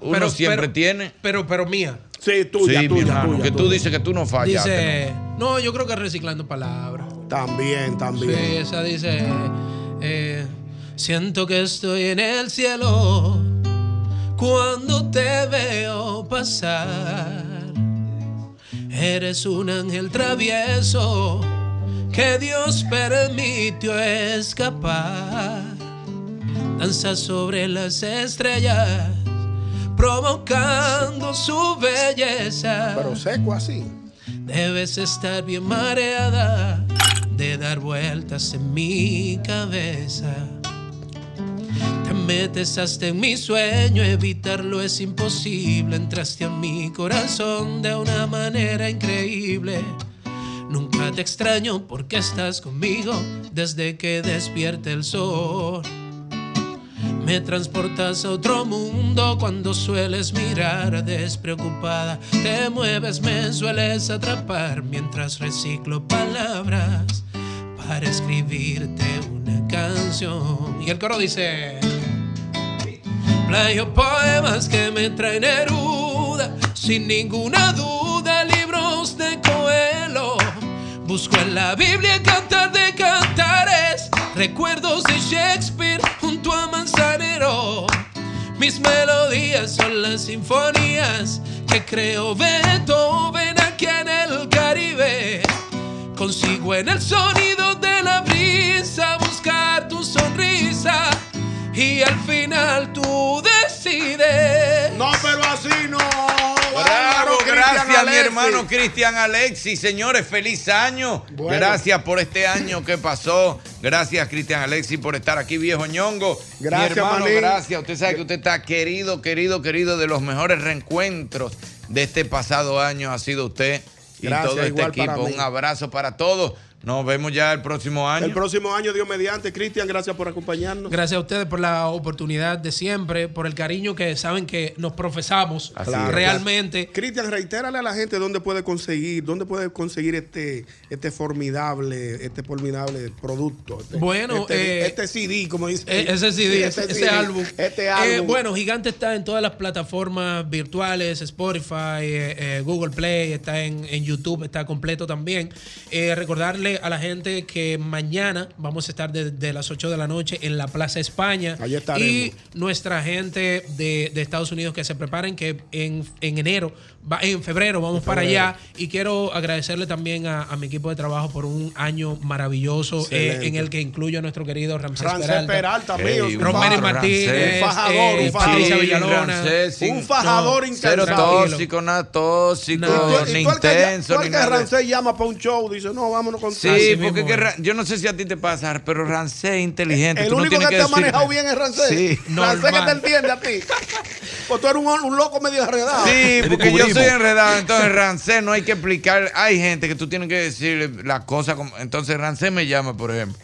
uno siempre tiene. Pero, pero mía. Sí, tuya, sí, tuya, mi hermano, tuya, que tú tuya. dices que tú no fallas. Dice. No, yo creo que reciclando palabras. También, también. Sí, esa dice. eh, siento que estoy en el cielo cuando te veo pasar. Eres un ángel travieso que Dios permitió escapar. Danza sobre las estrellas, provocando su belleza. Pero seco así. Debes estar bien mareada de dar vueltas en mi cabeza. Te metes hasta en mi sueño, evitarlo es imposible. Entraste a mi corazón de una manera increíble. Nunca te extraño porque estás conmigo desde que despierte el sol. Me transportas a otro mundo cuando sueles mirar despreocupada. Te mueves, me sueles atrapar mientras reciclo palabras para escribirte una canción. Y el coro dice: Playo poemas que me traen Neruda, sin ninguna duda, Busco en la Biblia cantar de cantares, recuerdos de Shakespeare junto a Manzanero. Mis melodías son las sinfonías que creó Beethoven aquí en el Caribe. Consigo en el sonido de la brisa buscar tu sonrisa y al final tú decides. Mi Alexis. hermano Cristian Alexi. Señores, feliz año. Bueno. Gracias por este año que pasó. Gracias, Cristian Alexi, por estar aquí, viejo ñongo. Gracias, mi hermano, gracias. Usted sabe que usted está querido, querido, querido. De los mejores reencuentros de este pasado año ha sido usted y Gracias, todo este equipo. Un abrazo para todos. Nos vemos ya el próximo año. El próximo año, Dios mediante. Cristian, gracias por acompañarnos. Gracias a ustedes por la oportunidad de siempre, por el cariño que saben que nos profesamos Claro, realmente. Cristian, reitérale a la gente dónde puede conseguir, dónde puede conseguir este, este formidable, este formidable producto. Este, Bueno, este, eh, este CD, como dice. Eh, ese CD, ese, ese CD, álbum. Este Eh, álbum. bueno, Gigante está en todas las plataformas virtuales, Spotify, eh, eh, Google Play, está en, en YouTube, está completo también. Eh, recordarle a la gente que mañana vamos a estar desde las 8 de la noche en la Plaza España. Y nuestra gente de, de Estados Unidos que se preparen, que en, en enero, va, en febrero vamos En para allá. Y quiero agradecerle también a, a mi equipo de trabajo por un año maravilloso eh, en el que incluyo a nuestro querido Ramsés, Ramsés Peralta. Peralta, mío, Ey, un Romero Martínez, un fajador, eh, un fajador. Patricia Sí, Villalona. Ramsés. Un fajador No, Cero tóxico, nada tóxico, tú- ni intenso, ni nada. Rancé llama para un show, dice, no, vámonos con Sí, Así porque que. Ra- yo no sé si a ti te pasa, pero Rancé es inteligente. El tú no único que te ha manejado bien es Rancé. Sí. Rancé que te entiende a ti. Pues tú eres un, un loco medio enredado. Sí, porque yo soy enredado, entonces Rancé no hay que explicar. Hay gente que tú tienes que decirle las cosas. como- Entonces Rancé me llama, por ejemplo.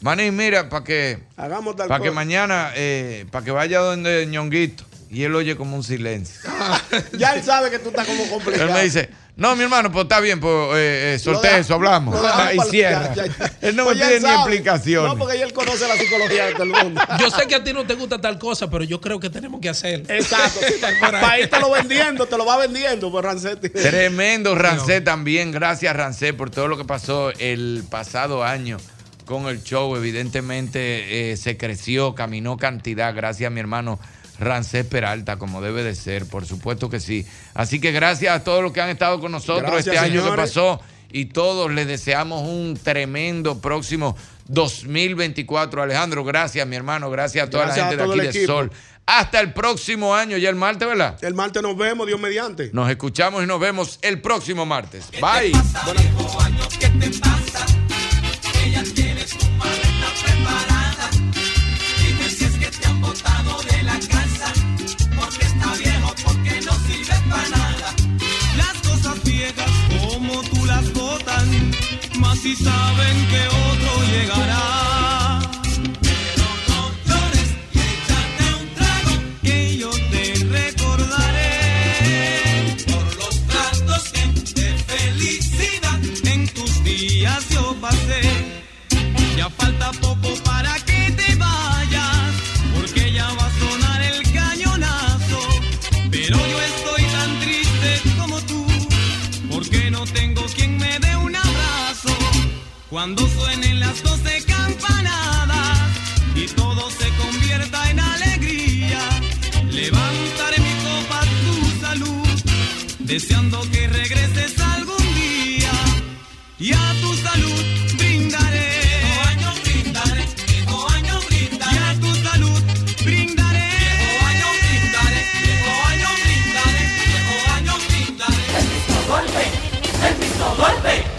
Maní, mira, para que, Hagamos tal para que cosa. mañana, eh, para que vaya donde ñonguito. Y él oye como un silencio. (laughs) Ya él sabe que tú estás como complicado. Él me dice, no, mi hermano, pues está bien, pues eh, eh, deja- eso, hablamos. y cierra. ya, ya, ya. Él no Pues me ya pide ni sabe. explicaciones. No, porque él conoce la psicología de todo el mundo. Yo sé que a ti no te gusta tal cosa, pero yo creo que tenemos que hacer. Exacto. (laughs) Para irte lo vendiendo, te lo va vendiendo, pues Rancé. Tremendo Rancé también. Gracias Rancé por todo lo que pasó el pasado año con el show. Evidentemente eh, se creció, caminó cantidad. Gracias a mi hermano Rancé Peralta, como debe de ser, por supuesto que sí. Así que gracias a todos los que han estado con nosotros Gracias, este año que pasó. Y todos les deseamos un tremendo próximo 2024. Alejandro, gracias, mi hermano. Gracias a toda Gracias la gente de aquí de equipo. Sol. Hasta el próximo año, ya el martes, ¿verdad? El martes nos vemos, Dios mediante. Nos escuchamos y nos vemos el próximo martes. Bye. Ella más si saben que otro llegará. Pero no llores y échate un trago que yo te recordaré por los tratos que de felicidad en tus días yo pasé. Ya falta poco para Cuando suenen las doce campanadas y todo se convierta en alegría, le va a gustar en mis copas tu salud, deseando que regreses algún día. Y a tu salud brindaré, viejo año brindaré, viejo año brindaré, viejo año brindaré, viejo año brindaré. El piso duelpe, el piso duelpe.